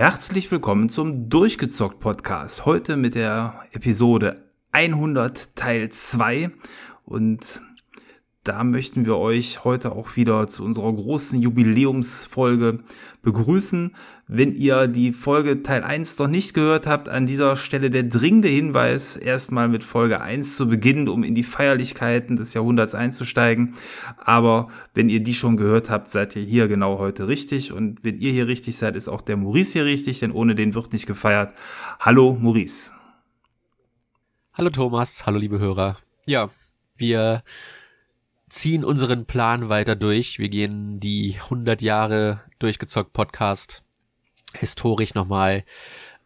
Herzlich willkommen zum Durchgezockt Podcast. Heute mit der Episode 100 Teil 2 und da möchten wir euch heute auch wieder zu unserer großen Jubiläumsfolge begrüßen. Wenn ihr die Folge Teil 1 noch nicht gehört habt, an dieser Stelle der dringende Hinweis, erstmal mit Folge 1 zu beginnen, um in die Feierlichkeiten des Jahrhunderts einzusteigen. Aber wenn ihr die schon gehört habt, seid ihr hier genau heute richtig. Und wenn ihr hier richtig seid, ist auch der Maurice hier richtig, denn ohne den wird nicht gefeiert. Hallo Maurice. Hallo Thomas, hallo liebe Hörer. Ja, wir ziehen unseren Plan weiter durch. Wir gehen die 100 Jahre durchgezockt Podcast historisch nochmal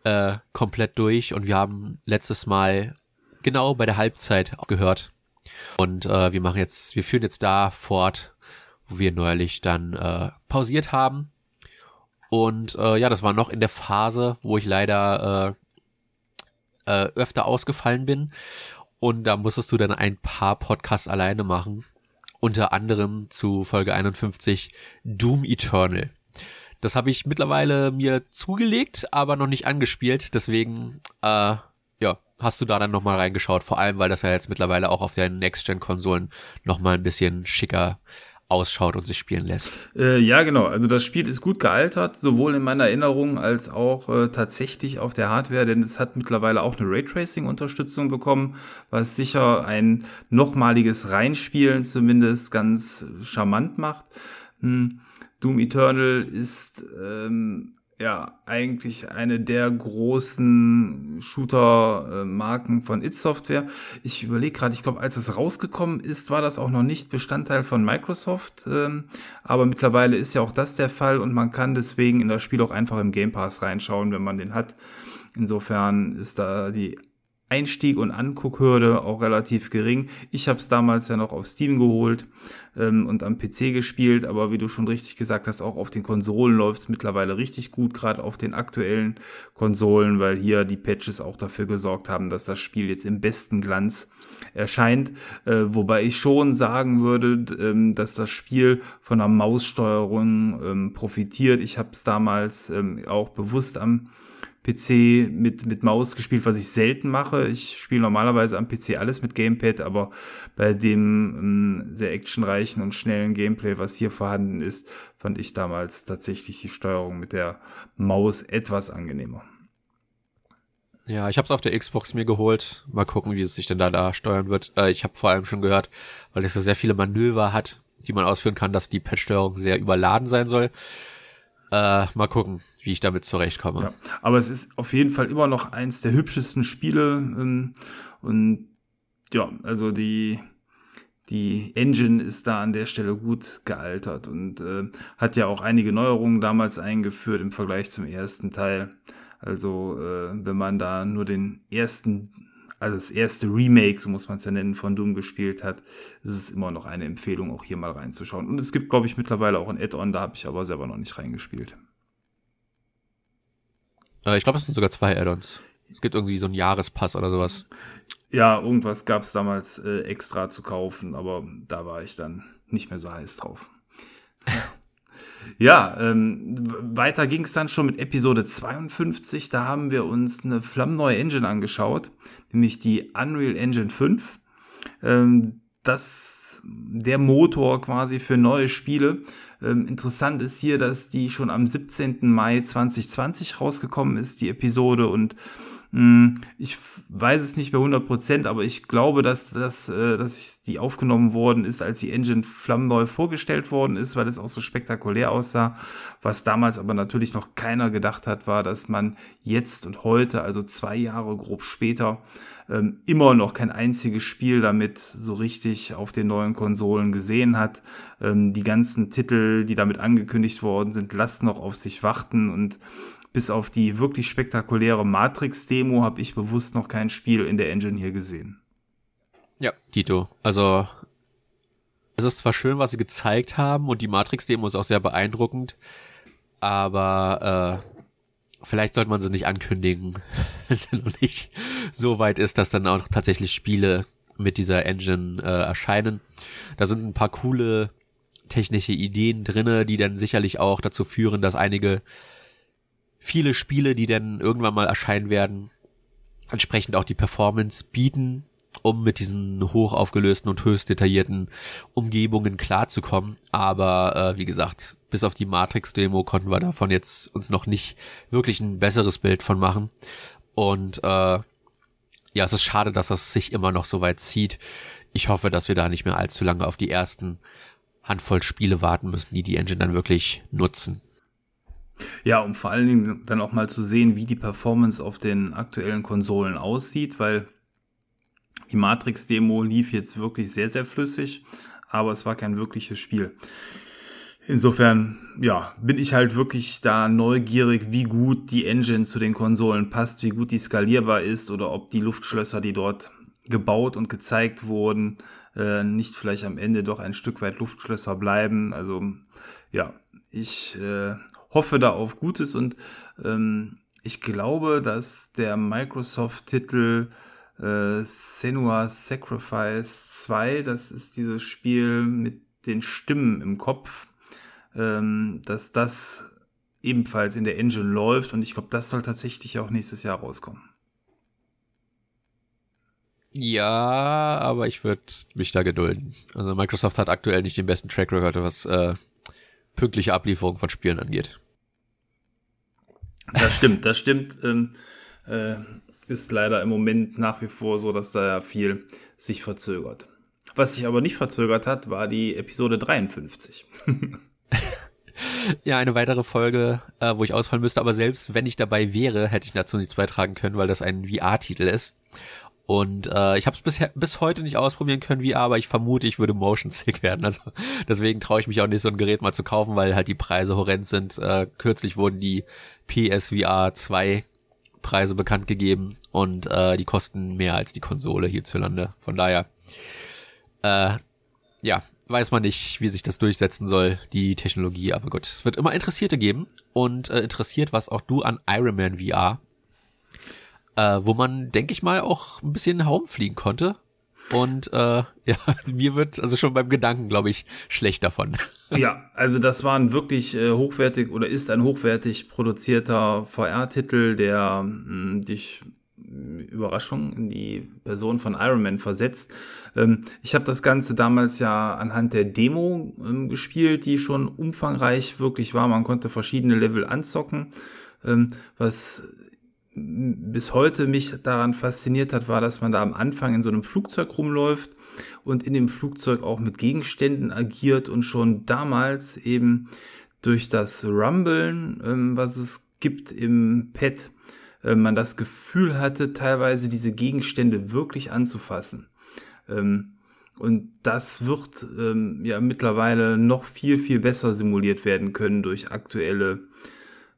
äh, komplett durch. Und wir haben letztes Mal genau bei der Halbzeit gehört und äh, wir machen jetzt, wir führen jetzt da fort, wo wir neulich dann äh, pausiert haben. Und äh, ja, das war noch in der Phase, wo ich leider äh, äh, öfter ausgefallen bin. Und da musstest du dann ein paar Podcasts alleine machen unter anderem zu Folge 51 Doom Eternal. Das habe ich mittlerweile mir zugelegt, aber noch nicht angespielt. Deswegen, äh, ja, hast du da dann nochmal reingeschaut. Vor allem, weil das ja jetzt mittlerweile auch auf den Next-Gen-Konsolen nochmal ein bisschen schicker ausschaut und sich spielen lässt. Äh, ja, genau. Also das Spiel ist gut gealtert, sowohl in meiner Erinnerung als auch äh, tatsächlich auf der Hardware, denn es hat mittlerweile auch eine Raytracing-Unterstützung bekommen, was sicher ein nochmaliges Reinspielen zumindest ganz charmant macht. Hm. Doom Eternal ist ähm, ja eigentlich eine der großen Shooter-Marken von It Software. Ich überlege gerade, ich glaube, als es rausgekommen ist, war das auch noch nicht Bestandteil von Microsoft. Ähm, aber mittlerweile ist ja auch das der Fall und man kann deswegen in das Spiel auch einfach im Game Pass reinschauen, wenn man den hat. Insofern ist da die Einstieg und Anguckhürde auch relativ gering. Ich habe es damals ja noch auf Steam geholt ähm, und am PC gespielt, aber wie du schon richtig gesagt hast, auch auf den Konsolen läuft es mittlerweile richtig gut, gerade auf den aktuellen Konsolen, weil hier die Patches auch dafür gesorgt haben, dass das Spiel jetzt im besten Glanz erscheint, äh, wobei ich schon sagen würde, ähm, dass das Spiel von der Maussteuerung ähm, profitiert. Ich habe es damals ähm, auch bewusst am PC mit, mit Maus gespielt, was ich selten mache. Ich spiele normalerweise am PC alles mit Gamepad, aber bei dem ähm, sehr actionreichen und schnellen Gameplay, was hier vorhanden ist, fand ich damals tatsächlich die Steuerung mit der Maus etwas angenehmer. Ja, ich habe es auf der Xbox mir geholt. Mal gucken, wie es sich denn da, da steuern wird. Äh, ich habe vor allem schon gehört, weil es ja sehr viele Manöver hat, die man ausführen kann, dass die Patch-Steuerung sehr überladen sein soll. Äh, mal gucken, wie ich damit zurechtkomme. Ja, aber es ist auf jeden Fall immer noch eins der hübschesten Spiele. Ähm, und ja, also die, die Engine ist da an der Stelle gut gealtert und äh, hat ja auch einige Neuerungen damals eingeführt im Vergleich zum ersten Teil. Also äh, wenn man da nur den ersten also das erste Remake, so muss man es ja nennen, von Doom gespielt hat, ist es immer noch eine Empfehlung, auch hier mal reinzuschauen. Und es gibt, glaube ich, mittlerweile auch ein Add-on, da habe ich aber selber noch nicht reingespielt. Äh, ich glaube, es sind sogar zwei Add-ons. Es gibt irgendwie so einen Jahrespass oder sowas. Ja, irgendwas gab es damals äh, extra zu kaufen, aber da war ich dann nicht mehr so heiß drauf. Ja, ähm, weiter ging es dann schon mit Episode 52. Da haben wir uns eine flammneue Engine angeschaut, nämlich die Unreal Engine 5. Ähm, das der Motor quasi für neue Spiele. Ähm, interessant ist hier, dass die schon am 17. Mai 2020 rausgekommen ist, die Episode und ich weiß es nicht bei 100 Prozent, aber ich glaube, dass, dass, äh, dass die aufgenommen worden ist, als die Engine flammneu vorgestellt worden ist, weil es auch so spektakulär aussah. Was damals aber natürlich noch keiner gedacht hat, war, dass man jetzt und heute, also zwei Jahre grob später, ähm, immer noch kein einziges Spiel damit so richtig auf den neuen Konsolen gesehen hat. Ähm, die ganzen Titel, die damit angekündigt worden sind, lassen noch auf sich warten und bis auf die wirklich spektakuläre Matrix-Demo habe ich bewusst noch kein Spiel in der Engine hier gesehen. Ja, Tito. Also es ist zwar schön, was sie gezeigt haben und die Matrix-Demo ist auch sehr beeindruckend, aber äh, vielleicht sollte man sie nicht ankündigen, wenn sie noch nicht so weit ist, dass dann auch tatsächlich Spiele mit dieser Engine äh, erscheinen. Da sind ein paar coole technische Ideen drinne, die dann sicherlich auch dazu führen, dass einige viele Spiele, die dann irgendwann mal erscheinen werden, entsprechend auch die Performance bieten, um mit diesen hoch aufgelösten und höchst detaillierten Umgebungen klarzukommen. Aber äh, wie gesagt, bis auf die Matrix-Demo konnten wir davon jetzt uns noch nicht wirklich ein besseres Bild von machen. Und äh, ja, es ist schade, dass das sich immer noch so weit zieht. Ich hoffe, dass wir da nicht mehr allzu lange auf die ersten Handvoll Spiele warten müssen, die die Engine dann wirklich nutzen. Ja, um vor allen Dingen dann auch mal zu sehen, wie die Performance auf den aktuellen Konsolen aussieht, weil die Matrix-Demo lief jetzt wirklich sehr, sehr flüssig, aber es war kein wirkliches Spiel. Insofern, ja, bin ich halt wirklich da neugierig, wie gut die Engine zu den Konsolen passt, wie gut die skalierbar ist oder ob die Luftschlösser, die dort gebaut und gezeigt wurden, äh, nicht vielleicht am Ende doch ein Stück weit Luftschlösser bleiben. Also ja, ich äh, hoffe da auf Gutes und ähm, ich glaube, dass der Microsoft-Titel äh, Senua Sacrifice 2, das ist dieses Spiel mit den Stimmen im Kopf, ähm, dass das ebenfalls in der Engine läuft und ich glaube, das soll tatsächlich auch nächstes Jahr rauskommen. Ja, aber ich würde mich da gedulden. Also Microsoft hat aktuell nicht den besten Track Record, was äh, pünktliche Ablieferung von Spielen angeht. Das stimmt, das stimmt. Ähm, äh, ist leider im Moment nach wie vor so, dass da ja viel sich verzögert. Was sich aber nicht verzögert hat, war die Episode 53. ja, eine weitere Folge, äh, wo ich ausfallen müsste, aber selbst wenn ich dabei wäre, hätte ich dazu nichts beitragen können, weil das ein VR-Titel ist. Und äh, ich habe es bisher bis heute nicht ausprobieren können VR, aber ich vermute, ich würde motion sick werden. Also deswegen traue ich mich auch nicht, so ein Gerät mal zu kaufen, weil halt die Preise horrend sind. Äh, kürzlich wurden die PSVR 2 Preise bekannt gegeben und äh, die kosten mehr als die Konsole hierzulande. Von daher, äh, ja, weiß man nicht, wie sich das durchsetzen soll, die Technologie. Aber gut, es wird immer Interessierte geben und äh, interessiert was auch du an Iron Man VR, äh, wo man, denke ich mal, auch ein bisschen herumfliegen konnte. Und äh, ja, mir wird also schon beim Gedanken, glaube ich, schlecht davon. Ja, also das war ein wirklich äh, hochwertig oder ist ein hochwertig produzierter VR-Titel, der mh, hm, dich Überraschung in die Person von Iron Man versetzt. Ähm, ich habe das Ganze damals ja anhand der Demo ähm, gespielt, die schon umfangreich wirklich war. Man konnte verschiedene Level anzocken, ähm, was bis heute mich daran fasziniert hat, war, dass man da am Anfang in so einem Flugzeug rumläuft und in dem Flugzeug auch mit Gegenständen agiert und schon damals eben durch das Rumblen, ähm, was es gibt im Pad, äh, man das Gefühl hatte, teilweise diese Gegenstände wirklich anzufassen. Ähm, und das wird ähm, ja mittlerweile noch viel, viel besser simuliert werden können durch aktuelle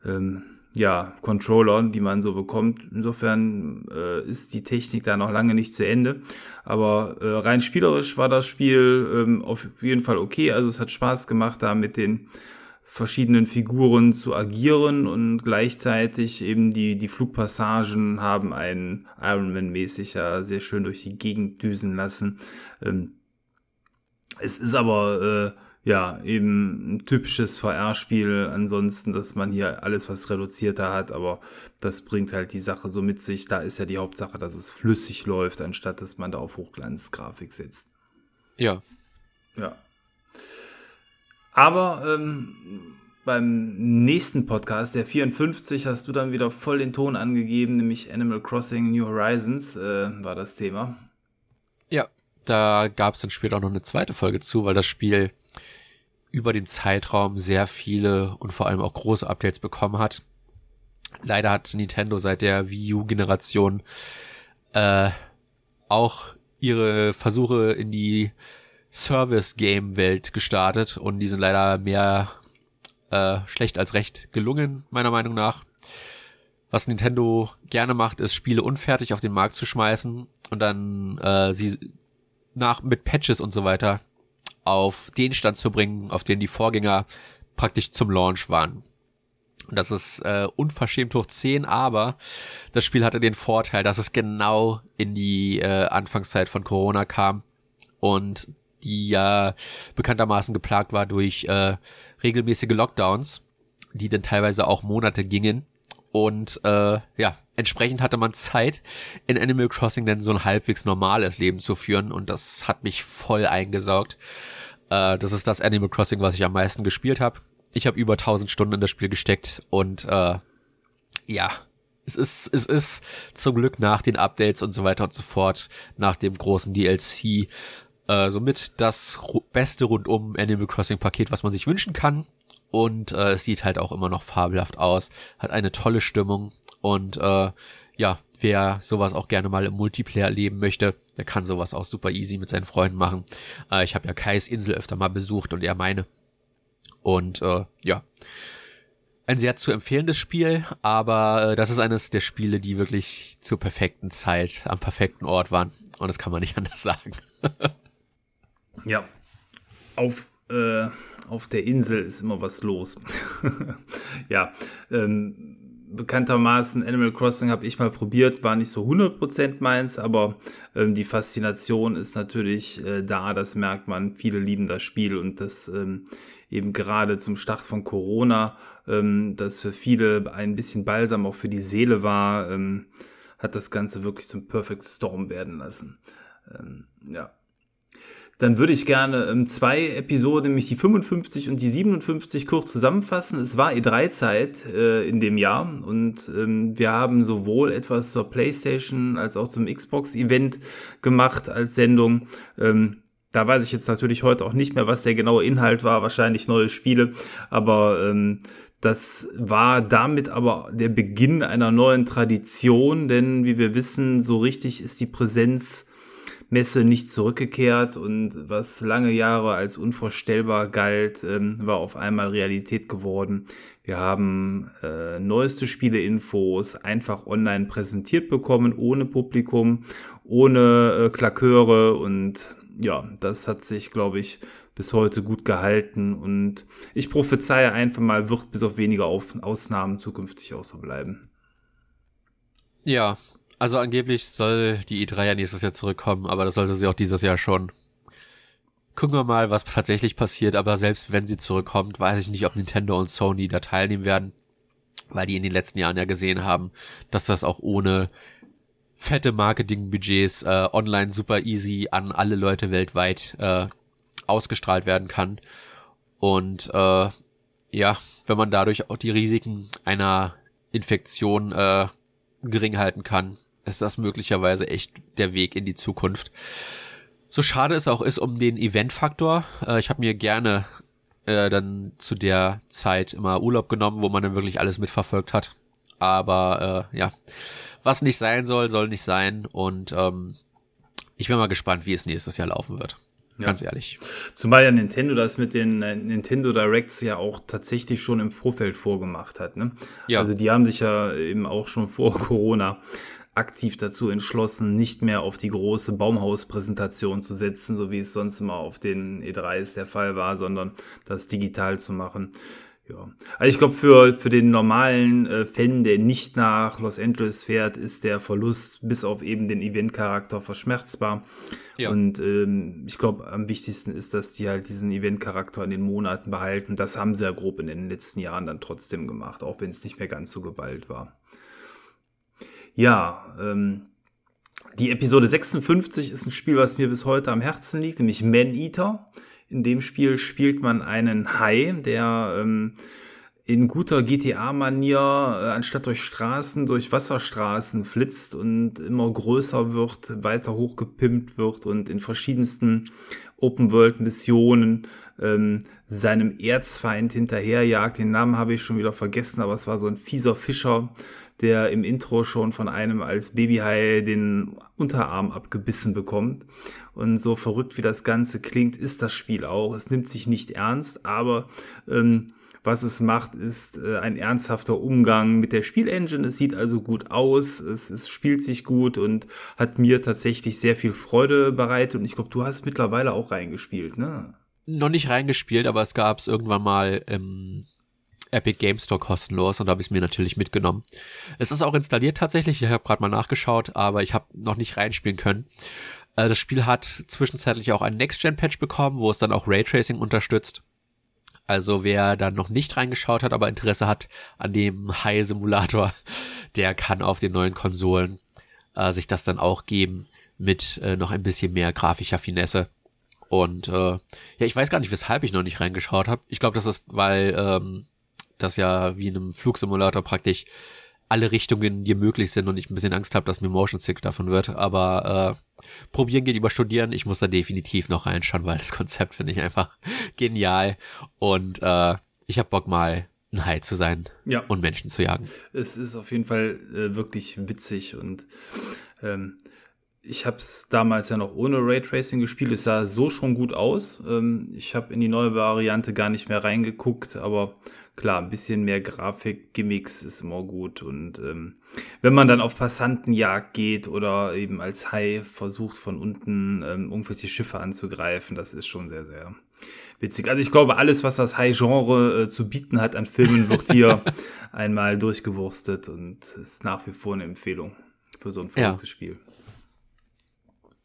ähm, ja, Controller, die man so bekommt. Insofern äh, ist die Technik da noch lange nicht zu Ende. Aber äh, rein spielerisch war das Spiel ähm, auf jeden Fall okay. Also es hat Spaß gemacht, da mit den verschiedenen Figuren zu agieren und gleichzeitig eben die, die Flugpassagen haben einen Ironman-mäßig ja sehr schön durch die Gegend düsen lassen. Ähm, es ist aber äh, ja, eben ein typisches VR-Spiel. Ansonsten, dass man hier alles was reduzierter hat, aber das bringt halt die Sache so mit sich. Da ist ja die Hauptsache, dass es flüssig läuft, anstatt dass man da auf Hochglanzgrafik setzt. Ja. Ja. Aber ähm, beim nächsten Podcast, der 54, hast du dann wieder voll den Ton angegeben, nämlich Animal Crossing New Horizons äh, war das Thema. Ja, da gab es dann später auch noch eine zweite Folge zu, weil das Spiel über den Zeitraum sehr viele und vor allem auch große Updates bekommen hat. Leider hat Nintendo seit der Wii U-Generation äh, auch ihre Versuche in die Service-Game-Welt gestartet und die sind leider mehr äh, schlecht als recht gelungen, meiner Meinung nach. Was Nintendo gerne macht, ist Spiele unfertig auf den Markt zu schmeißen und dann äh, sie nach mit Patches und so weiter auf den Stand zu bringen, auf den die Vorgänger praktisch zum Launch waren. Das ist äh, unverschämt hoch 10, aber das Spiel hatte den Vorteil, dass es genau in die äh, Anfangszeit von Corona kam und die ja bekanntermaßen geplagt war durch äh, regelmäßige Lockdowns, die dann teilweise auch Monate gingen Und äh, ja, entsprechend hatte man Zeit, in Animal Crossing dann so ein halbwegs normales Leben zu führen. Und das hat mich voll eingesaugt. Äh, das ist das Animal Crossing, was ich am meisten gespielt habe. Ich habe über 1000 Stunden in das Spiel gesteckt und äh, ja, es ist, es ist zum Glück nach den Updates und so weiter und so fort, nach dem großen DLC, äh, somit das beste rundum Animal Crossing Paket, was man sich wünschen kann. Und äh, es sieht halt auch immer noch fabelhaft aus, hat eine tolle Stimmung und äh, ja, wer sowas auch gerne mal im Multiplayer erleben möchte, der kann sowas auch super easy mit seinen Freunden machen. Äh, ich habe ja Kais Insel öfter mal besucht und er meine. Und äh, ja, ein sehr zu empfehlendes Spiel, aber äh, das ist eines der Spiele, die wirklich zur perfekten Zeit am perfekten Ort waren. Und das kann man nicht anders sagen. ja, auf, äh, auf der Insel ist immer was los. ja, ähm, bekanntermaßen Animal Crossing habe ich mal probiert, war nicht so 100% meins, aber ähm, die Faszination ist natürlich äh, da, das merkt man. Viele lieben das Spiel und das ähm, eben gerade zum Start von Corona, ähm, das für viele ein bisschen Balsam auch für die Seele war, ähm, hat das Ganze wirklich zum Perfect Storm werden lassen. Ähm, ja, dann würde ich gerne ähm, zwei Episoden, nämlich die 55 und die 57, kurz zusammenfassen. Es war E3-Zeit äh, in dem Jahr und ähm, wir haben sowohl etwas zur PlayStation als auch zum Xbox-Event gemacht als Sendung. Ähm, da weiß ich jetzt natürlich heute auch nicht mehr, was der genaue Inhalt war, wahrscheinlich neue Spiele, aber ähm, das war damit aber der Beginn einer neuen Tradition, denn wie wir wissen, so richtig ist die Präsenz Messe nicht zurückgekehrt und was lange Jahre als unvorstellbar galt, ähm, war auf einmal Realität geworden. Wir haben äh, neueste Spieleinfos einfach online präsentiert bekommen, ohne Publikum, ohne äh, Klaköre und ja, das hat sich, glaube ich, bis heute gut gehalten und ich prophezeie einfach mal, wird bis auf wenige Ausnahmen zukünftig auch so bleiben. Ja, also angeblich soll die E3 ja nächstes Jahr zurückkommen, aber das sollte sie auch dieses Jahr schon. Gucken wir mal, was tatsächlich passiert, aber selbst wenn sie zurückkommt, weiß ich nicht, ob Nintendo und Sony da teilnehmen werden, weil die in den letzten Jahren ja gesehen haben, dass das auch ohne fette Marketingbudgets äh, online super easy an alle Leute weltweit äh, ausgestrahlt werden kann. Und äh, ja, wenn man dadurch auch die Risiken einer Infektion äh, gering halten kann, ist das möglicherweise echt der Weg in die Zukunft. So schade es auch ist um den Eventfaktor. Äh, ich habe mir gerne äh, dann zu der Zeit immer Urlaub genommen, wo man dann wirklich alles mitverfolgt hat. Aber äh, ja, was nicht sein soll, soll nicht sein. Und ähm, ich bin mal gespannt, wie es nächstes Jahr laufen wird. Ja. Ganz ehrlich. Zumal ja Nintendo das mit den äh, Nintendo Directs ja auch tatsächlich schon im Vorfeld vorgemacht hat. Ne? Ja. Also die haben sich ja eben auch schon vor Corona aktiv dazu entschlossen, nicht mehr auf die große Baumhauspräsentation zu setzen, so wie es sonst immer auf den E3s der Fall war, sondern das digital zu machen. Ja, also ich glaube, für, für den normalen äh, Fan, der nicht nach Los Angeles fährt, ist der Verlust bis auf eben den Event-Charakter verschmerzbar. Ja. Und ähm, ich glaube, am wichtigsten ist, dass die halt diesen Event-Charakter in den Monaten behalten. Das haben sie ja grob in den letzten Jahren dann trotzdem gemacht, auch wenn es nicht mehr ganz so geballt war. Ja, ähm, die Episode 56 ist ein Spiel, was mir bis heute am Herzen liegt, nämlich Man Eater. In dem Spiel spielt man einen Hai, der ähm, in guter GTA-Manier äh, anstatt durch Straßen, durch Wasserstraßen flitzt und immer größer wird, weiter hochgepimpt wird und in verschiedensten Open-World-Missionen ähm, seinem Erzfeind hinterherjagt. Den Namen habe ich schon wieder vergessen, aber es war so ein fieser Fischer, der im Intro schon von einem als Babyhai den Unterarm abgebissen bekommt. Und so verrückt wie das Ganze klingt, ist das Spiel auch. Es nimmt sich nicht ernst, aber ähm, was es macht, ist äh, ein ernsthafter Umgang mit der Spielengine. Es sieht also gut aus, es, es spielt sich gut und hat mir tatsächlich sehr viel Freude bereitet. Und ich glaube, du hast mittlerweile auch reingespielt, ne? Noch nicht reingespielt, aber es gab es irgendwann mal im Epic Game Store kostenlos und da habe ich es mir natürlich mitgenommen. Es ist auch installiert tatsächlich, ich habe gerade mal nachgeschaut, aber ich habe noch nicht reinspielen können. Äh, das Spiel hat zwischenzeitlich auch einen Next-Gen-Patch bekommen, wo es dann auch Raytracing unterstützt. Also wer da noch nicht reingeschaut hat, aber Interesse hat an dem High-Simulator, der kann auf den neuen Konsolen äh, sich das dann auch geben mit äh, noch ein bisschen mehr grafischer Finesse. Und äh, ja, ich weiß gar nicht, weshalb ich noch nicht reingeschaut habe. Ich glaube, das ist, weil ähm, das ja wie in einem Flugsimulator praktisch alle Richtungen dir möglich sind und ich ein bisschen Angst habe, dass mir Motion Sick davon wird. Aber äh, probieren geht über studieren. Ich muss da definitiv noch reinschauen, weil das Konzept finde ich einfach genial. Und äh, ich habe Bock mal ein Hai zu sein ja. und Menschen zu jagen. Es ist auf jeden Fall äh, wirklich witzig und ähm, ich habe es damals ja noch ohne Raytracing gespielt. Es sah so schon gut aus. Ähm, ich habe in die neue Variante gar nicht mehr reingeguckt, aber klar, ein bisschen mehr Grafik-Gimmicks ist immer gut. Und ähm, wenn man dann auf Passantenjagd geht oder eben als Hai versucht, von unten ähm, irgendwelche Schiffe anzugreifen, das ist schon sehr, sehr witzig. Also ich glaube, alles, was das High-Genre äh, zu bieten hat an Filmen, wird hier einmal durchgewurstet und ist nach wie vor eine Empfehlung für so ein verrücktes ja. Spiel.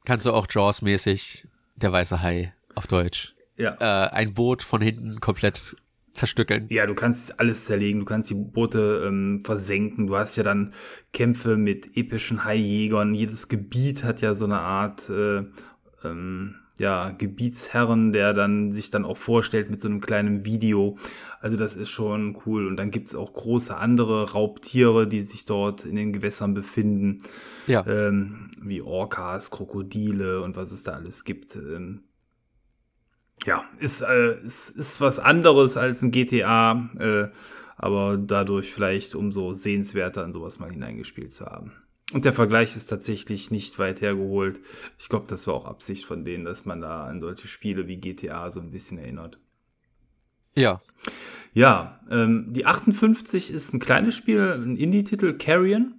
Kannst du auch Jaws-mäßig der weiße Hai auf Deutsch. Ja. Äh, ein Boot von hinten komplett zerstückeln. Ja, du kannst alles zerlegen, du kannst die Boote ähm, versenken, du hast ja dann Kämpfe mit epischen Haijägern, jedes Gebiet hat ja so eine Art äh, ähm, ja, Gebietsherren, der dann sich dann auch vorstellt mit so einem kleinen Video. Also das ist schon cool. Und dann gibt's auch große andere Raubtiere, die sich dort in den Gewässern befinden. Ja. Ähm, wie Orcas, Krokodile und was es da alles gibt. Ähm, ja, ist, äh, ist, ist was anderes als ein GTA, äh, aber dadurch vielleicht umso sehenswerter an sowas mal hineingespielt zu haben. Und der Vergleich ist tatsächlich nicht weit hergeholt. Ich glaube, das war auch Absicht von denen, dass man da an solche Spiele wie GTA so ein bisschen erinnert. Ja. Ja, ähm, die 58 ist ein kleines Spiel, ein Indie-Titel, Carrion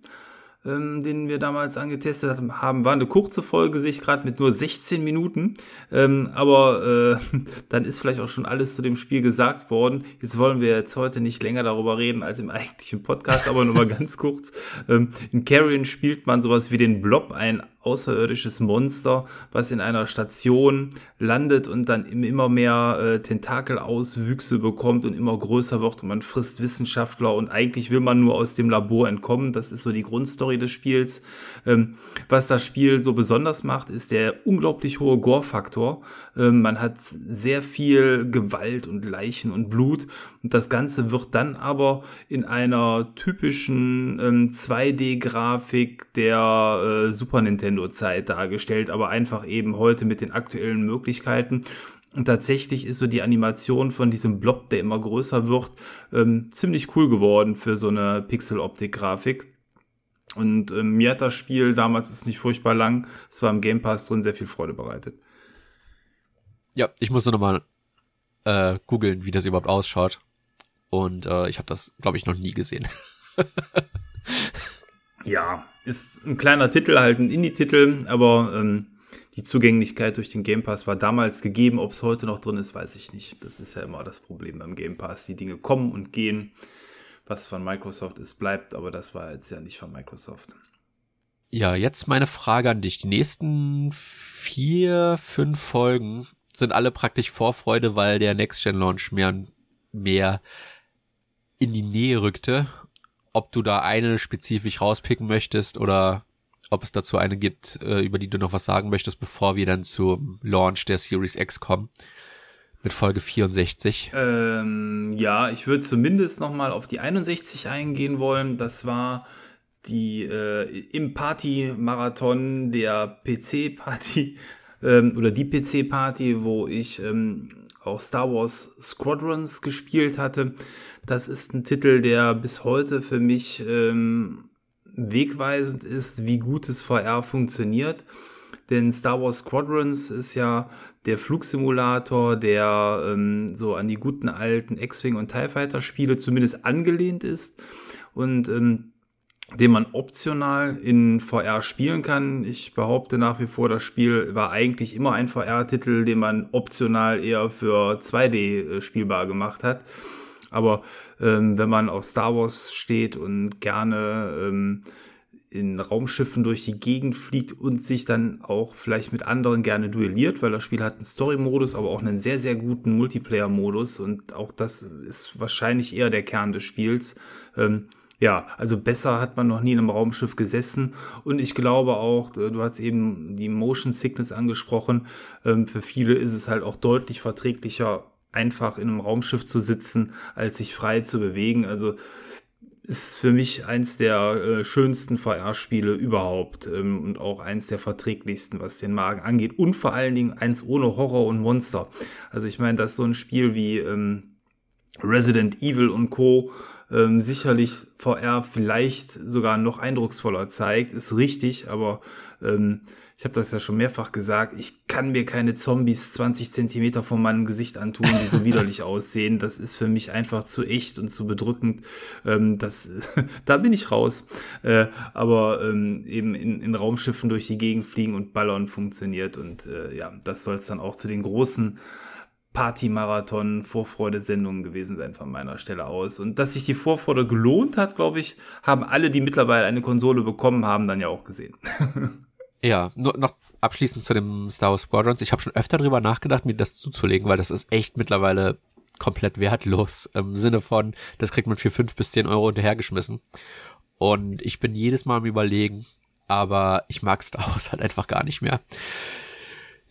ähm, den wir damals angetestet haben, war eine kurze Folge, sich gerade mit nur 16 Minuten. Ähm, aber äh, dann ist vielleicht auch schon alles zu dem Spiel gesagt worden. Jetzt wollen wir jetzt heute nicht länger darüber reden als im eigentlichen Podcast, aber nur mal ganz kurz. Ähm, in Carrion spielt man sowas wie den Blob, ein außerirdisches Monster, was in einer Station landet und dann immer mehr äh, Tentakelauswüchse bekommt und immer größer wird und man frisst Wissenschaftler und eigentlich will man nur aus dem Labor entkommen. Das ist so die Grundstory des Spiels. Ähm, was das Spiel so besonders macht, ist der unglaublich hohe Gore-Faktor. Ähm, man hat sehr viel Gewalt und Leichen und Blut und das Ganze wird dann aber in einer typischen ähm, 2D-Grafik der äh, Super Nintendo Nintendo-Zeit dargestellt, aber einfach eben heute mit den aktuellen Möglichkeiten. Und tatsächlich ist so die Animation von diesem Blob, der immer größer wird, ähm, ziemlich cool geworden für so eine Pixel-Optik-Grafik. Und ähm, mir hat das Spiel damals ist nicht furchtbar lang, es war im Game Pass drin, sehr viel Freude bereitet. Ja, ich musste nochmal äh, googeln, wie das überhaupt ausschaut. Und äh, ich habe das, glaube ich, noch nie gesehen. ja, ist ein kleiner Titel, halt ein Indie-Titel, aber ähm, die Zugänglichkeit durch den Game Pass war damals gegeben. Ob es heute noch drin ist, weiß ich nicht. Das ist ja immer das Problem beim Game Pass. Die Dinge kommen und gehen. Was von Microsoft ist, bleibt, aber das war jetzt ja nicht von Microsoft. Ja, jetzt meine Frage an dich. Die nächsten vier, fünf Folgen sind alle praktisch Vorfreude, weil der Next-Gen-Launch mehr und mehr in die Nähe rückte ob du da eine spezifisch rauspicken möchtest oder ob es dazu eine gibt, äh, über die du noch was sagen möchtest, bevor wir dann zum Launch der Series X kommen. Mit Folge 64. Ähm, ja, ich würde zumindest noch mal auf die 61 eingehen wollen. Das war die äh, im Party-Marathon der PC-Party ähm, oder die PC-Party, wo ich ähm, auch Star Wars Squadrons gespielt hatte. Das ist ein Titel, der bis heute für mich ähm, wegweisend ist, wie gut es VR funktioniert. Denn Star Wars Squadrons ist ja der Flugsimulator, der ähm, so an die guten alten X-Wing und TIE Fighter Spiele zumindest angelehnt ist und ähm, den man optional in VR spielen kann. Ich behaupte nach wie vor, das Spiel war eigentlich immer ein VR-Titel, den man optional eher für 2D äh, spielbar gemacht hat. Aber ähm, wenn man auf Star Wars steht und gerne ähm, in Raumschiffen durch die Gegend fliegt und sich dann auch vielleicht mit anderen gerne duelliert, weil das Spiel hat einen Story-Modus, aber auch einen sehr, sehr guten Multiplayer-Modus und auch das ist wahrscheinlich eher der Kern des Spiels. Ähm, ja, also besser hat man noch nie in einem Raumschiff gesessen und ich glaube auch, äh, du hast eben die Motion Sickness angesprochen, ähm, für viele ist es halt auch deutlich verträglicher, einfach in einem Raumschiff zu sitzen, als sich frei zu bewegen. Also ist für mich eins der äh, schönsten VR-Spiele überhaupt ähm, und auch eins der verträglichsten, was den Magen angeht. Und vor allen Dingen eins ohne Horror und Monster. Also ich meine, dass so ein Spiel wie ähm, Resident Evil und Co. Ähm, sicherlich VR vielleicht sogar noch eindrucksvoller zeigt, ist richtig, aber ähm, ich habe das ja schon mehrfach gesagt, ich kann mir keine Zombies 20 Zentimeter von meinem Gesicht antun, die so widerlich aussehen. Das ist für mich einfach zu echt und zu bedrückend. Ähm, das, da bin ich raus. Äh, aber ähm, eben in, in Raumschiffen durch die Gegend fliegen und ballern funktioniert. Und äh, ja, das soll es dann auch zu den großen Party-Marathon, Vorfreude-Sendungen gewesen sein von meiner Stelle aus. Und dass sich die Vorfreude gelohnt hat, glaube ich, haben alle, die mittlerweile eine Konsole bekommen haben, dann ja auch gesehen. Ja, nur noch abschließend zu dem Star Wars Squadrons. Ich habe schon öfter drüber nachgedacht, mir das zuzulegen, weil das ist echt mittlerweile komplett wertlos im Sinne von, das kriegt man für fünf bis zehn Euro hinterhergeschmissen. Und ich bin jedes Mal am überlegen, aber ich mag Star Wars halt einfach gar nicht mehr.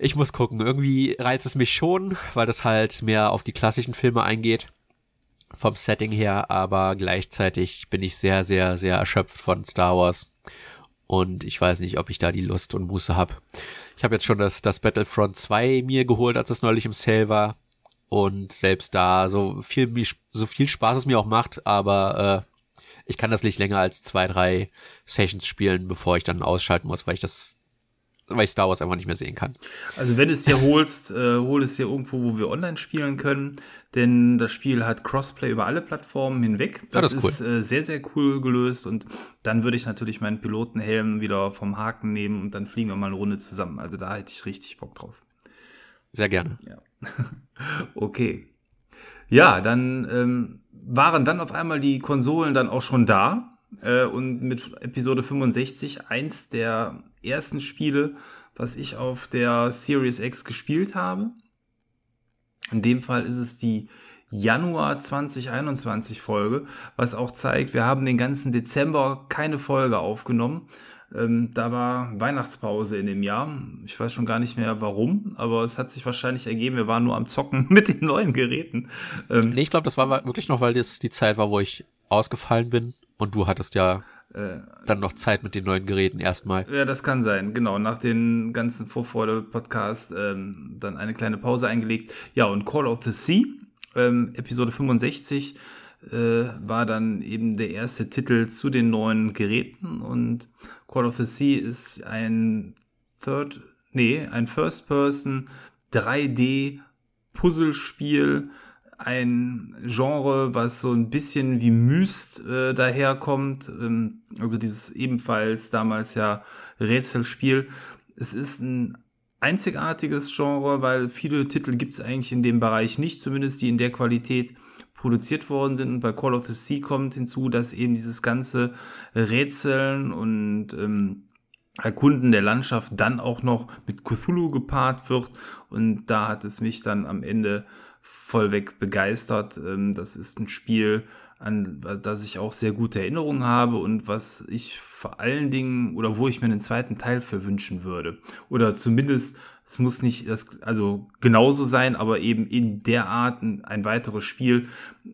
Ich muss gucken. Irgendwie reizt es mich schon, weil das halt mehr auf die klassischen Filme eingeht. Vom Setting her, aber gleichzeitig bin ich sehr, sehr, sehr erschöpft von Star Wars. Und ich weiß nicht, ob ich da die Lust und Muße habe. Ich habe jetzt schon das, das Battlefront 2 mir geholt, als es neulich im Sale war. Und selbst da, so viel, so viel Spaß es mir auch macht, aber äh, ich kann das nicht länger als zwei, drei Sessions spielen, bevor ich dann ausschalten muss, weil ich das weil ich Star Wars einfach nicht mehr sehen kann. Also wenn du es dir holst, äh, hol es dir irgendwo, wo wir online spielen können, denn das Spiel hat Crossplay über alle Plattformen hinweg. Das, ja, das ist, cool. ist äh, sehr, sehr cool gelöst und dann würde ich natürlich meinen Pilotenhelm wieder vom Haken nehmen und dann fliegen wir mal eine Runde zusammen. Also da hätte ich richtig Bock drauf. Sehr gerne. Ja. okay. Ja, dann ähm, waren dann auf einmal die Konsolen dann auch schon da äh, und mit Episode 65 eins der ersten Spiele, was ich auf der Series X gespielt habe. In dem Fall ist es die Januar 2021 Folge, was auch zeigt, wir haben den ganzen Dezember keine Folge aufgenommen. Ähm, da war Weihnachtspause in dem Jahr. Ich weiß schon gar nicht mehr warum, aber es hat sich wahrscheinlich ergeben, wir waren nur am Zocken mit den neuen Geräten. Ähm, nee, ich glaube, das war wirklich noch, weil das die Zeit war, wo ich ausgefallen bin und du hattest ja äh, dann noch Zeit mit den neuen Geräten erstmal. Ja, das kann sein, genau. Nach den ganzen Vorfreude-Podcast ähm, dann eine kleine Pause eingelegt. Ja, und Call of the Sea, ähm, Episode 65, äh, war dann eben der erste Titel zu den neuen Geräten. Und Call of the Sea ist ein Third, nee, ein First-Person 3D Puzzlespiel, ein Genre, was so ein bisschen wie Myst äh, daherkommt. Ähm, also dieses ebenfalls damals ja Rätselspiel. Es ist ein einzigartiges Genre, weil viele Titel gibt es eigentlich in dem Bereich nicht, zumindest die in der Qualität produziert worden sind. Und bei Call of the Sea kommt hinzu, dass eben dieses ganze Rätseln und ähm, Erkunden der Landschaft dann auch noch mit Cthulhu gepaart wird. Und da hat es mich dann am Ende vollweg begeistert. Ähm, das ist ein Spiel, an das ich auch sehr gute Erinnerungen habe und was ich vor allen Dingen oder wo ich mir einen zweiten Teil für wünschen würde. Oder zumindest, es muss nicht das, also genauso sein, aber eben in der Art ein, ein weiteres Spiel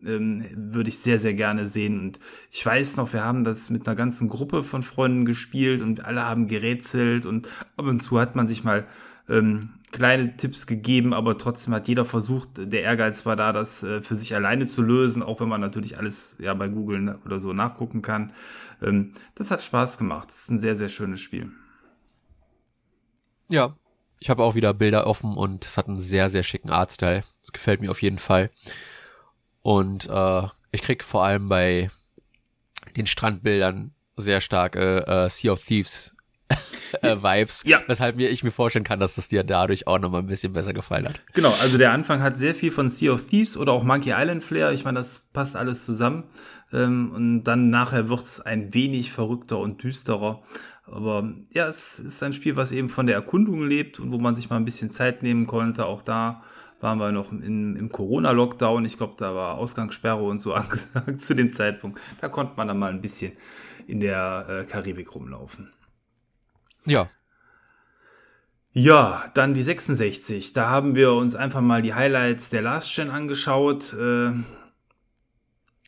ähm, würde ich sehr, sehr gerne sehen. Und ich weiß noch, wir haben das mit einer ganzen Gruppe von Freunden gespielt und alle haben gerätselt und ab und zu hat man sich mal ähm, kleine Tipps gegeben, aber trotzdem hat jeder versucht, der Ehrgeiz war da, das äh, für sich alleine zu lösen, auch wenn man natürlich alles ja bei Google oder so nachgucken kann. Ähm, das hat Spaß gemacht. Das ist ein sehr, sehr schönes Spiel. Ja, ich habe auch wieder Bilder offen und es hat einen sehr, sehr schicken Artstyle. Das gefällt mir auf jeden Fall. Und äh, ich krieg vor allem bei den Strandbildern sehr stark äh, Sea of Thieves äh, Vibes, ja. weshalb mir ich mir vorstellen kann, dass das dir dadurch auch nochmal ein bisschen besser gefallen hat. Genau, also der Anfang hat sehr viel von Sea of Thieves oder auch Monkey Island Flair. Ich meine, das passt alles zusammen. Ähm, und dann nachher wird's ein wenig verrückter und düsterer. Aber ja, es ist ein Spiel, was eben von der Erkundung lebt und wo man sich mal ein bisschen Zeit nehmen konnte. Auch da waren wir noch in, im Corona-Lockdown. Ich glaube, da war Ausgangssperre und so angesagt zu dem Zeitpunkt. Da konnte man dann mal ein bisschen in der äh, Karibik rumlaufen. Ja. Ja, dann die 66. Da haben wir uns einfach mal die Highlights der Last Gen angeschaut. Äh,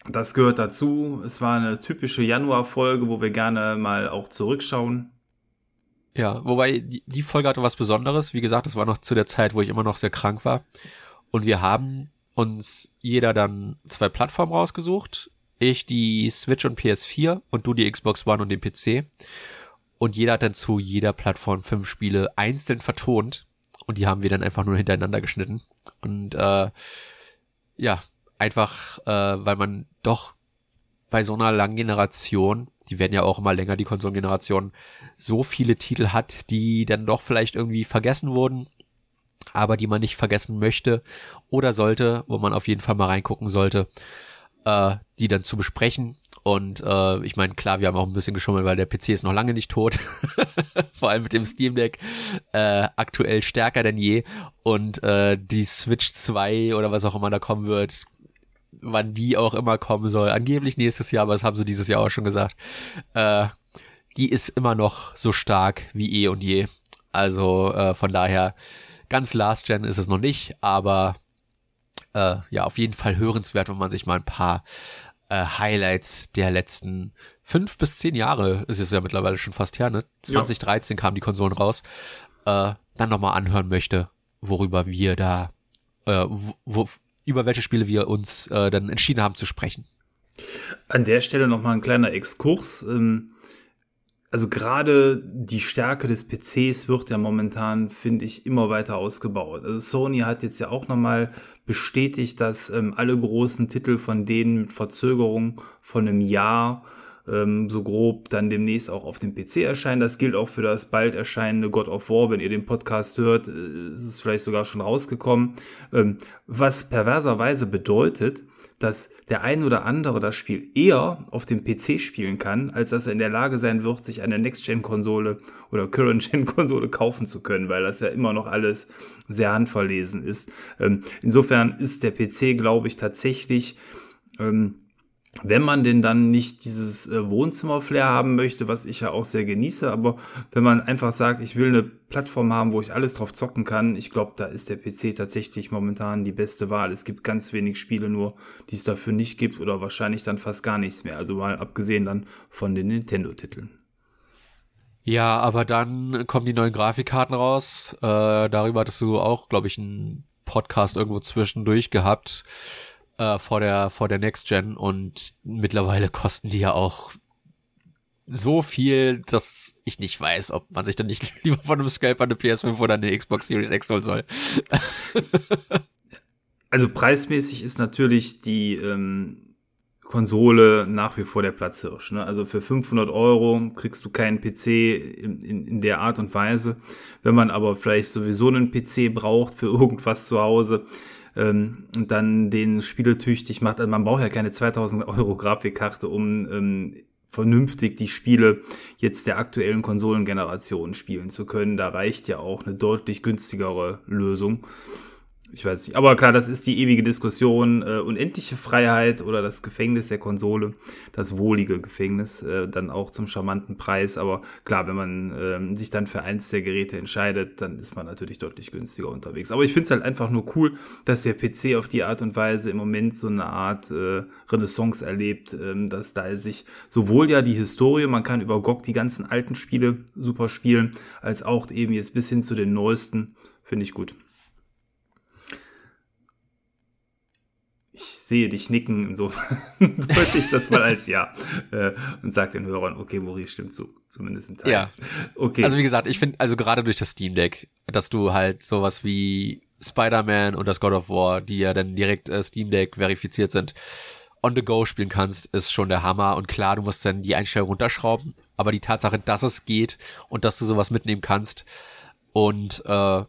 das gehört dazu. Es war eine typische Januar-Folge, wo wir gerne mal auch zurückschauen. Ja, wobei die, die Folge hatte was Besonderes. Wie gesagt, das war noch zu der Zeit, wo ich immer noch sehr krank war. Und wir haben uns jeder dann zwei Plattformen rausgesucht. Ich die Switch und PS4 und du die Xbox One und den PC. Und jeder hat dann zu jeder Plattform fünf Spiele einzeln vertont. Und die haben wir dann einfach nur hintereinander geschnitten. Und äh, ja, einfach, äh, weil man doch bei so einer langen Generation, die werden ja auch immer länger, die Konsolengeneration, so viele Titel hat, die dann doch vielleicht irgendwie vergessen wurden, aber die man nicht vergessen möchte oder sollte, wo man auf jeden Fall mal reingucken sollte, äh, die dann zu besprechen. Und äh, ich meine, klar, wir haben auch ein bisschen geschummelt, weil der PC ist noch lange nicht tot. Vor allem mit dem Steam Deck äh, aktuell stärker denn je. Und äh, die Switch 2 oder was auch immer da kommen wird, wann die auch immer kommen soll. Angeblich nächstes Jahr, aber das haben sie dieses Jahr auch schon gesagt. Äh, die ist immer noch so stark wie eh und je. Also äh, von daher, ganz Last Gen ist es noch nicht, aber äh, ja, auf jeden Fall hörenswert, wenn man sich mal ein paar äh, Highlights der letzten fünf bis zehn Jahre, ist es ja mittlerweile schon fast her, ne? 2013 ja. kamen die Konsolen raus, äh, dann nochmal anhören möchte, worüber wir da, äh, wo, über welche Spiele wir uns äh, dann entschieden haben zu sprechen. An der Stelle nochmal ein kleiner Exkurs. Ähm, also gerade die Stärke des PCs wird ja momentan, finde ich, immer weiter ausgebaut. Also Sony hat jetzt ja auch nochmal bestätigt, dass ähm, alle großen Titel von denen mit Verzögerung von einem Jahr ähm, so grob dann demnächst auch auf dem PC erscheinen. Das gilt auch für das bald erscheinende God of War. Wenn ihr den Podcast hört, äh, ist es vielleicht sogar schon rausgekommen. Ähm, was perverserweise bedeutet, dass der ein oder andere das Spiel eher auf dem PC spielen kann, als dass er in der Lage sein wird, sich eine Next-Gen-Konsole oder Current-Gen-Konsole kaufen zu können, weil das ja immer noch alles sehr handverlesen ist. Ähm, insofern ist der PC, glaube ich, tatsächlich ähm, wenn man denn dann nicht dieses äh, Wohnzimmer-Flair haben möchte, was ich ja auch sehr genieße, aber wenn man einfach sagt, ich will eine Plattform haben, wo ich alles drauf zocken kann, ich glaube, da ist der PC tatsächlich momentan die beste Wahl. Es gibt ganz wenig Spiele nur, die es dafür nicht gibt oder wahrscheinlich dann fast gar nichts mehr. Also mal abgesehen dann von den Nintendo-Titeln. Ja, aber dann kommen die neuen Grafikkarten raus. Äh, darüber hattest du auch, glaube ich, einen Podcast irgendwo zwischendurch gehabt äh, vor der vor der Next Gen und mittlerweile kosten die ja auch so viel, dass ich nicht weiß, ob man sich dann nicht lieber von einem Scalper eine PS5 oder eine Xbox Series X holen soll. also preismäßig ist natürlich die ähm, Konsole nach wie vor der Platzhirsch. Ne? Also für 500 Euro kriegst du keinen PC in, in, in der Art und Weise. Wenn man aber vielleicht sowieso einen PC braucht für irgendwas zu Hause, ähm, dann den spieletüchtig macht. Also man braucht ja keine 2000 Euro Grafikkarte, um ähm, vernünftig die Spiele jetzt der aktuellen Konsolengeneration spielen zu können. Da reicht ja auch eine deutlich günstigere Lösung ich weiß nicht. Aber klar, das ist die ewige Diskussion. Äh, unendliche Freiheit oder das Gefängnis der Konsole, das wohlige Gefängnis, äh, dann auch zum charmanten Preis. Aber klar, wenn man äh, sich dann für eins der Geräte entscheidet, dann ist man natürlich deutlich günstiger unterwegs. Aber ich finde es halt einfach nur cool, dass der PC auf die Art und Weise im Moment so eine Art äh, Renaissance erlebt, äh, dass da sich sowohl ja die Historie, man kann über GOG die ganzen alten Spiele super spielen, als auch eben jetzt bis hin zu den neuesten, finde ich gut. Sehe dich nicken, insofern deute ich das mal als Ja äh, und sage den Hörern, okay, Maurice stimmt zu, zumindest ein Teil. Ja, okay. Also wie gesagt, ich finde, also gerade durch das Steam Deck, dass du halt sowas wie Spider-Man und das God of War, die ja dann direkt äh, Steam Deck verifiziert sind, on the go spielen kannst, ist schon der Hammer. Und klar, du musst dann die Einstellung runterschrauben, aber die Tatsache, dass es geht und dass du sowas mitnehmen kannst und äh,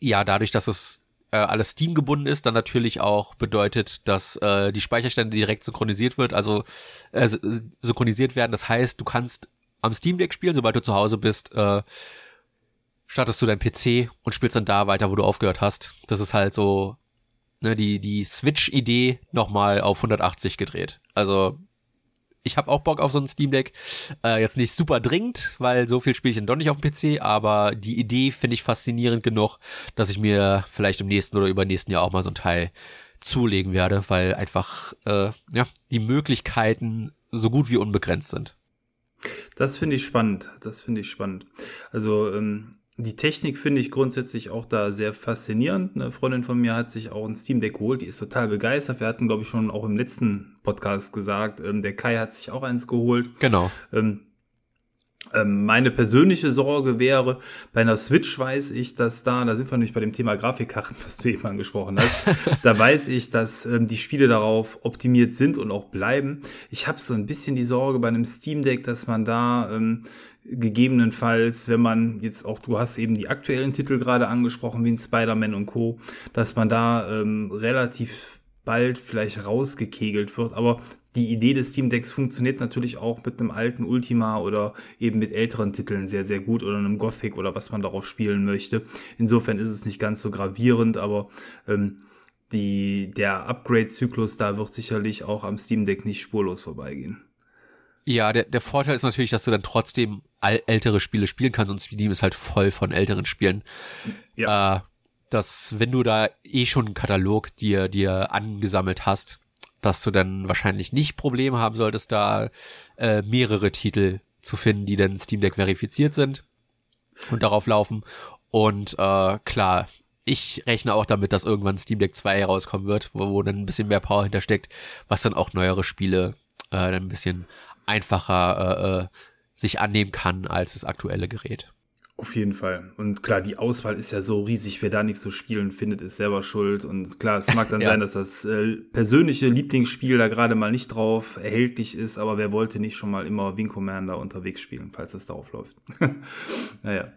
ja, dadurch, dass es äh, alles Steam gebunden ist, dann natürlich auch bedeutet, dass äh, die Speicherstände direkt synchronisiert wird, also äh, synchronisiert werden. Das heißt, du kannst am Steam Deck spielen, sobald du zu Hause bist, äh, startest du dein PC und spielst dann da weiter, wo du aufgehört hast. Das ist halt so ne, die die Switch-Idee nochmal auf 180 gedreht. Also ich habe auch Bock auf so ein Steam Deck. Äh, jetzt nicht super dringend, weil so viel spiele ich dann doch nicht auf dem PC, aber die Idee finde ich faszinierend genug, dass ich mir vielleicht im nächsten oder übernächsten Jahr auch mal so ein Teil zulegen werde, weil einfach äh, ja die Möglichkeiten so gut wie unbegrenzt sind. Das finde ich spannend. Das finde ich spannend. Also ähm, die Technik finde ich grundsätzlich auch da sehr faszinierend. Eine Freundin von mir hat sich auch ein Steam Deck geholt, die ist total begeistert. Wir hatten, glaube ich, schon auch im letzten Podcast gesagt, ähm, der Kai hat sich auch eins geholt. Genau. Ähm, meine persönliche Sorge wäre, bei einer Switch weiß ich, dass da, da sind wir nämlich bei dem Thema Grafikkarten, was du eben angesprochen hast, da weiß ich, dass ähm, die Spiele darauf optimiert sind und auch bleiben. Ich habe so ein bisschen die Sorge bei einem Steam Deck, dass man da ähm, gegebenenfalls, wenn man jetzt auch, du hast eben die aktuellen Titel gerade angesprochen, wie ein Spider-Man und Co., dass man da ähm, relativ bald vielleicht rausgekegelt wird. Aber die Idee des Steam Decks funktioniert natürlich auch mit einem alten Ultima oder eben mit älteren Titeln sehr, sehr gut oder einem Gothic oder was man darauf spielen möchte. Insofern ist es nicht ganz so gravierend, aber ähm, die, der Upgrade-Zyklus da wird sicherlich auch am Steam Deck nicht spurlos vorbeigehen. Ja, der, der Vorteil ist natürlich, dass du dann trotzdem ältere Spiele spielen kannst und Steam ist halt voll von älteren Spielen. Ja. Äh, dass, wenn du da eh schon einen Katalog dir, dir angesammelt hast, dass du dann wahrscheinlich nicht Probleme haben solltest, da äh, mehrere Titel zu finden, die dann Steam Deck verifiziert sind und darauf laufen. Und äh, klar, ich rechne auch damit, dass irgendwann Steam Deck 2 rauskommen wird, wo, wo dann ein bisschen mehr Power hintersteckt, was dann auch neuere Spiele äh, dann ein bisschen einfacher äh, äh, sich annehmen kann als das aktuelle Gerät. Auf jeden Fall. Und klar, die Auswahl ist ja so riesig. Wer da nichts zu spielen findet, ist selber schuld. Und klar, es mag dann ja. sein, dass das äh, persönliche Lieblingsspiel da gerade mal nicht drauf erhältlich ist. Aber wer wollte nicht schon mal immer Wing Commander unterwegs spielen, falls das darauf läuft? naja.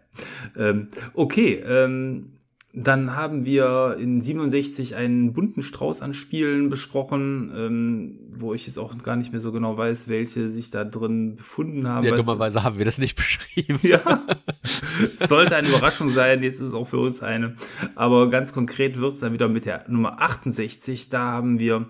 Ähm, okay, ähm, dann haben wir in 67 einen bunten Strauß an Spielen besprochen, ähm, wo ich jetzt auch gar nicht mehr so genau weiß, welche sich da drin befunden haben. Ja, dummerweise haben wir das nicht beschrieben. Ja, sollte eine Überraschung sein, jetzt ist es auch für uns eine. Aber ganz konkret wird es dann wieder mit der Nummer 68. Da haben wir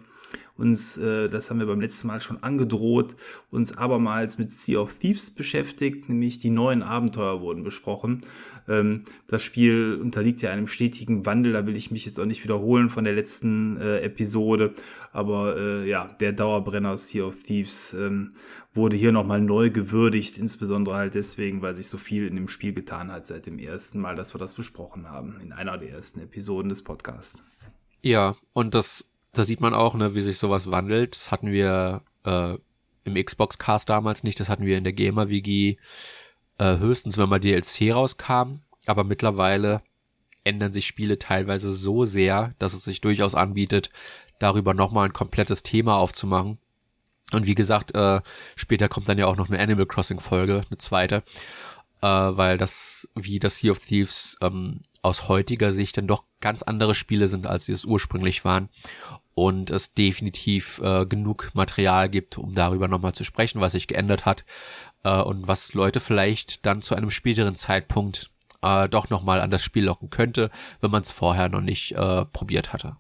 uns, äh, das haben wir beim letzten Mal schon angedroht, uns abermals mit Sea of Thieves beschäftigt, nämlich die neuen Abenteuer wurden besprochen. Ähm, das Spiel unterliegt ja einem stetigen Wandel, da will ich mich jetzt auch nicht wiederholen von der letzten äh, Episode, aber äh, ja, der Dauerbrenner Sea of Thieves ähm, wurde hier nochmal neu gewürdigt, insbesondere halt deswegen, weil sich so viel in dem Spiel getan hat seit dem ersten Mal, dass wir das besprochen haben, in einer der ersten Episoden des Podcasts. Ja, und das da sieht man auch, ne, wie sich sowas wandelt. Das hatten wir äh, im Xbox-Cast damals nicht, das hatten wir in der Gamer-WG äh, höchstens, wenn mal DLC rauskam. Aber mittlerweile ändern sich Spiele teilweise so sehr, dass es sich durchaus anbietet, darüber nochmal ein komplettes Thema aufzumachen. Und wie gesagt, äh, später kommt dann ja auch noch eine Animal Crossing Folge, eine zweite, äh, weil das, wie das Sea of Thieves ähm, aus heutiger Sicht dann doch ganz andere Spiele sind, als sie es ursprünglich waren und es definitiv äh, genug Material gibt, um darüber nochmal zu sprechen, was sich geändert hat äh, und was Leute vielleicht dann zu einem späteren Zeitpunkt äh, doch nochmal an das Spiel locken könnte, wenn man es vorher noch nicht äh, probiert hatte.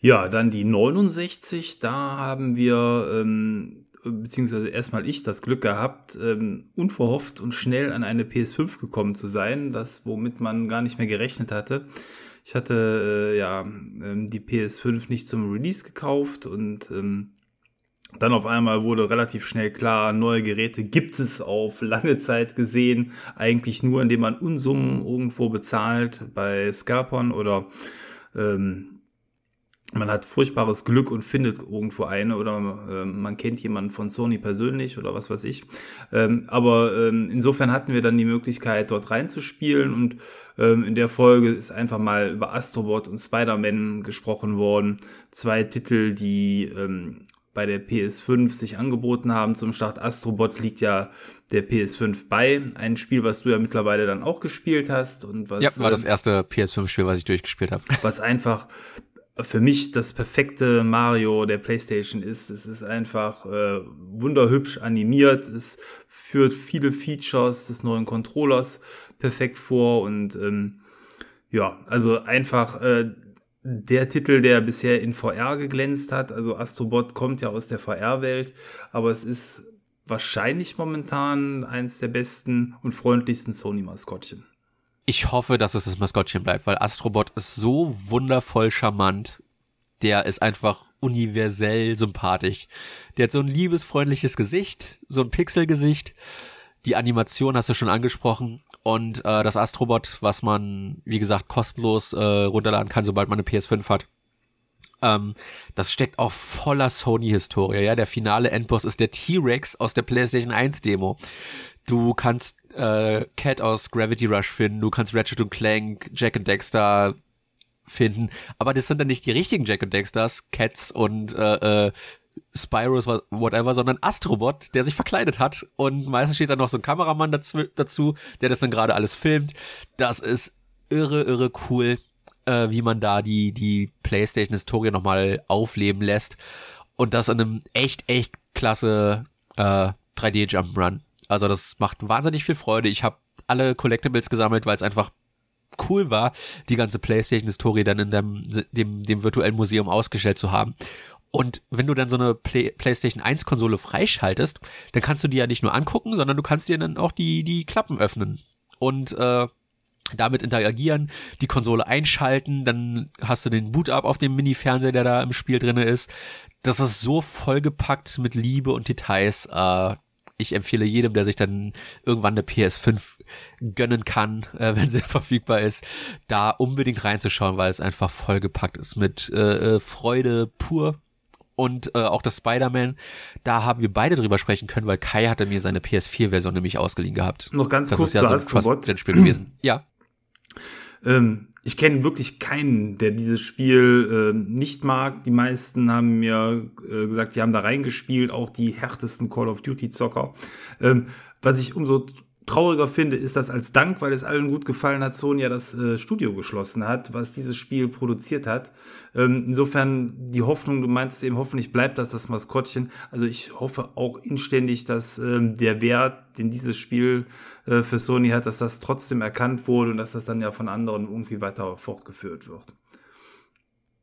Ja, dann die 69, da haben wir ähm, beziehungsweise erstmal ich das Glück gehabt, ähm, unverhofft und schnell an eine PS5 gekommen zu sein, das womit man gar nicht mehr gerechnet hatte. Ich hatte äh, ja ähm, die PS5 nicht zum Release gekauft und ähm, dann auf einmal wurde relativ schnell klar, neue Geräte gibt es auf lange Zeit gesehen, eigentlich nur indem man Unsummen irgendwo bezahlt bei Scarpon oder ähm, man hat furchtbares Glück und findet irgendwo eine oder äh, man kennt jemanden von Sony persönlich oder was weiß ich. Ähm, aber ähm, insofern hatten wir dann die Möglichkeit, dort reinzuspielen und Ähm, in der Folge ist einfach mal über Astrobot und Spider-Man gesprochen worden. Zwei Titel, die ähm, bei der PS5 sich angeboten haben zum Start. Astrobot liegt ja der PS5 bei. Ein Spiel, was du ja mittlerweile dann auch gespielt hast. Und was, ja, war das ähm, erste PS5-Spiel, was ich durchgespielt habe. Was einfach für mich das perfekte Mario der PlayStation ist. Es ist einfach äh, wunderhübsch animiert. Es führt viele Features des neuen Controllers perfekt vor und ähm, ja, also einfach äh, der Titel, der bisher in VR geglänzt hat. Also Astrobot kommt ja aus der VR-Welt, aber es ist wahrscheinlich momentan eins der besten und freundlichsten Sony-Maskottchen ich hoffe, dass es das Maskottchen bleibt, weil Astrobot ist so wundervoll charmant. Der ist einfach universell sympathisch. Der hat so ein liebesfreundliches Gesicht, so ein Pixelgesicht. Die Animation hast du schon angesprochen. Und äh, das Astrobot, was man, wie gesagt, kostenlos äh, runterladen kann, sobald man eine PS5 hat. Ähm, das steckt auch voller Sony-Historie. Ja, der finale Endboss ist der T-Rex aus der PlayStation 1 Demo. Du kannst äh, Cat aus Gravity Rush finden, du kannst Ratchet und Clank, Jack and Dexter finden, aber das sind dann nicht die richtigen Jack und Dexters, Cats und äh, äh, Spyros, whatever, sondern Astrobot, der sich verkleidet hat und meistens steht da noch so ein Kameramann dazu, dazu der das dann gerade alles filmt. Das ist irre, irre cool, äh, wie man da die, die Playstation-Historie nochmal aufleben lässt und das in einem echt, echt klasse äh, 3D-Jump-Run. Also das macht wahnsinnig viel Freude. Ich habe alle Collectibles gesammelt, weil es einfach cool war, die ganze PlayStation-Historie dann in dem, dem, dem virtuellen Museum ausgestellt zu haben. Und wenn du dann so eine Play PlayStation 1 Konsole freischaltest, dann kannst du die ja nicht nur angucken, sondern du kannst dir dann auch die, die Klappen öffnen. Und äh, damit interagieren, die Konsole einschalten, dann hast du den Boot-Up auf dem Mini-Fernseher, der da im Spiel drinne ist. Das ist so vollgepackt mit Liebe und Details. Äh, ich empfehle jedem, der sich dann irgendwann eine PS5 gönnen kann, äh, wenn sie verfügbar ist, da unbedingt reinzuschauen, weil es einfach vollgepackt ist mit äh, äh, Freude pur. Und äh, auch das Spider-Man, da haben wir beide drüber sprechen können, weil Kai hatte mir seine PS4-Version nämlich ausgeliehen gehabt. Noch ganz das kurz ist ja so ein Cross-Gen-Spiel gewesen. Ja. Ähm, ich kenne wirklich keinen, der dieses Spiel äh, nicht mag. Die meisten haben mir äh, gesagt, die haben da reingespielt, auch die härtesten Call of Duty Zocker. Ähm, was ich umso trauriger finde, ist, dass als Dank, weil es allen gut gefallen hat, Sony ja das äh, Studio geschlossen hat, was dieses Spiel produziert hat. Ähm, insofern die Hoffnung, du meinst eben, hoffentlich bleibt das das Maskottchen. Also ich hoffe auch inständig, dass ähm, der Wert, den dieses Spiel äh, für Sony hat, dass das trotzdem erkannt wurde und dass das dann ja von anderen irgendwie weiter fortgeführt wird.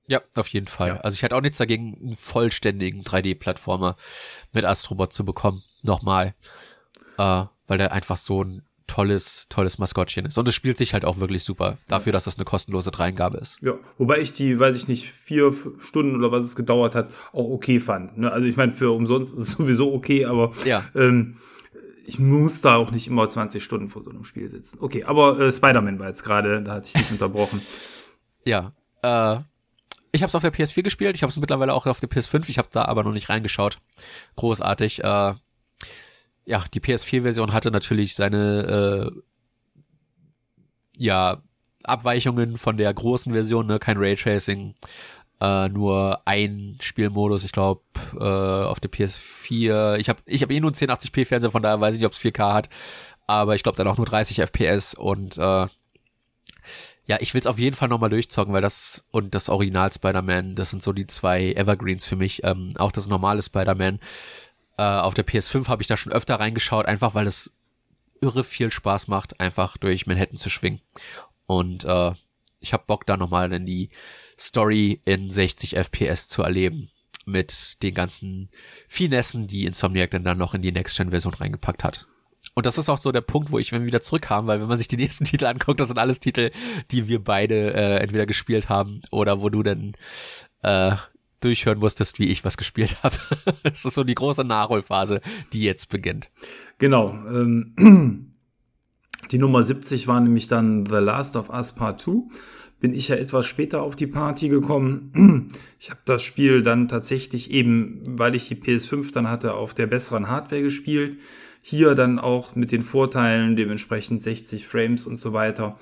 Ja, auf jeden Fall. Ja. Also ich hatte auch nichts dagegen, einen vollständigen 3D-Plattformer mit Astrobot zu bekommen. Nochmal. Äh, weil der einfach so ein tolles, tolles Maskottchen ist. Und es spielt sich halt auch wirklich super, dafür, dass das eine kostenlose Dreingabe ist. Ja, wobei ich die, weiß ich nicht, vier Stunden oder was es gedauert hat, auch okay fand. Ne? Also ich meine, für umsonst ist es sowieso okay, aber ja. ähm, ich muss da auch nicht immer 20 Stunden vor so einem Spiel sitzen. Okay, aber äh, Spider-Man war jetzt gerade, da hatte ich dich unterbrochen. Ja, äh, ich habe es auf der PS4 gespielt, ich habe es mittlerweile auch auf der PS5, ich habe da aber noch nicht reingeschaut. Großartig. Äh, ja, die PS4-Version hatte natürlich seine äh, ja Abweichungen von der großen Version, ne? kein Raytracing, äh, nur ein Spielmodus, ich glaube äh, auf der PS4. Ich habe ich hab eh nur einen 1080p Fernseher, von daher weiß ich nicht, ob es 4K hat, aber ich glaube dann auch nur 30 FPS und äh, ja, ich will es auf jeden Fall nochmal durchzocken, weil das und das Original Spider-Man, das sind so die zwei Evergreens für mich. Ähm, auch das normale Spider-Man äh, auf der PS5 habe ich da schon öfter reingeschaut, einfach weil es irre viel Spaß macht, einfach durch Manhattan zu schwingen. Und äh, ich habe Bock da nochmal in die Story in 60 FPS zu erleben mit den ganzen Finessen, die Insomniac dann, dann noch in die Next-Gen-Version reingepackt hat. Und das ist auch so der Punkt, wo ich wenn wieder zurückkam, weil wenn man sich die nächsten Titel anguckt, das sind alles Titel, die wir beide äh, entweder gespielt haben oder wo du dann äh, durchhören musstest, wie ich was gespielt habe. Es ist so die große Nachholphase, die jetzt beginnt. Genau. Ähm, die Nummer 70 war nämlich dann The Last of Us Part 2. Bin ich ja etwas später auf die Party gekommen. Ich habe das Spiel dann tatsächlich eben, weil ich die PS5 dann hatte, auf der besseren Hardware gespielt. Hier dann auch mit den Vorteilen, dementsprechend 60 Frames und so weiter.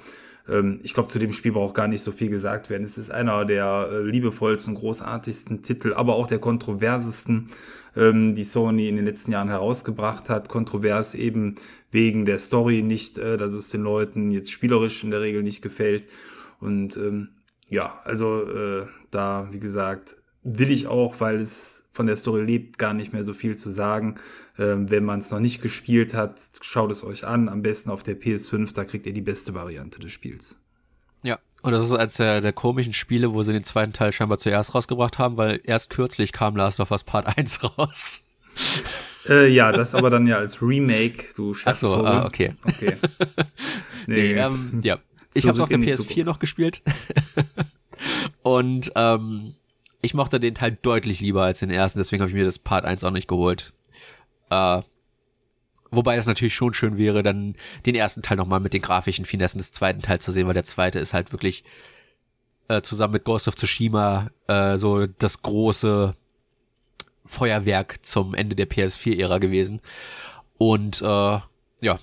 ähm, ich glaube, zu dem Spiel braucht gar nicht so viel gesagt werden. Es ist einer der äh, liebevollsten, großartigsten Titel, aber auch der kontroversesten, ähm, die Sony in den letzten Jahren herausgebracht hat. Kontrovers eben wegen der Story, nicht, äh, dass es den Leuten jetzt spielerisch in der Regel nicht gefällt. Und ähm, ja, also äh, da, wie gesagt, will ich auch, weil es von der Story lebt, gar nicht mehr so viel zu sagen. Ähm, wenn man es noch nicht gespielt hat, schaut es euch an. Am besten auf der PS5, da kriegt ihr die beste Variante des Spiels. Ja, und das ist eines der, der komischen Spiele, wo sie den zweiten Teil scheinbar zuerst rausgebracht haben, weil erst kürzlich kam Last of Us Part 1 raus. Äh, ja, das aber dann ja als Remake, du Ach so, ah, okay. Okay. Nee, nee ähm, ja. Ich habe auf der PS4 noch gespielt. und ähm, ich mochte den Teil deutlich lieber als den ersten, deswegen habe ich mir das Part 1 auch nicht geholt. Äh, wobei es natürlich schon schön wäre, dann den ersten Teil nochmal mit den grafischen Finessen des zweiten Teils zu sehen, weil der zweite ist halt wirklich äh, zusammen mit Ghost of Tsushima äh, so das große Feuerwerk zum Ende der PS4-Ära gewesen. Und äh, ja,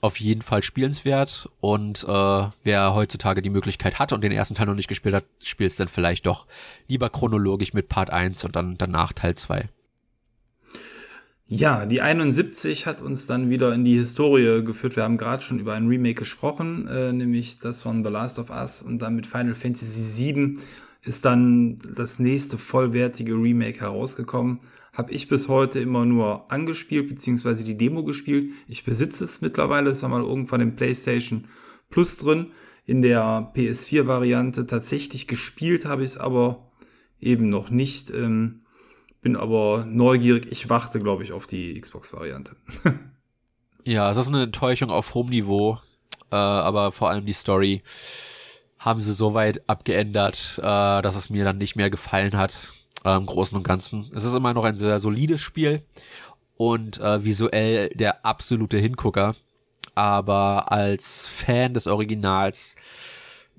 auf jeden Fall spielenswert und äh, wer heutzutage die Möglichkeit hat und den ersten Teil noch nicht gespielt hat, spielt es dann vielleicht doch lieber chronologisch mit Part 1 und dann danach Teil 2. Ja, die 71 hat uns dann wieder in die Historie geführt. Wir haben gerade schon über ein Remake gesprochen, äh, nämlich das von The Last of Us und dann mit Final Fantasy VII ist dann das nächste vollwertige Remake herausgekommen. Habe ich bis heute immer nur angespielt, beziehungsweise die Demo gespielt. Ich besitze es mittlerweile, es war mal irgendwann im PlayStation Plus drin. In der PS4-Variante tatsächlich gespielt habe ich es aber eben noch nicht. Ähm, bin aber neugierig. Ich warte, glaube ich, auf die Xbox-Variante. ja, es ist eine Enttäuschung auf hohem Niveau, äh, aber vor allem die Story haben sie so weit abgeändert, äh, dass es mir dann nicht mehr gefallen hat äh, im Großen und Ganzen. Es ist immer noch ein sehr solides Spiel und äh, visuell der absolute Hingucker, aber als Fan des Originals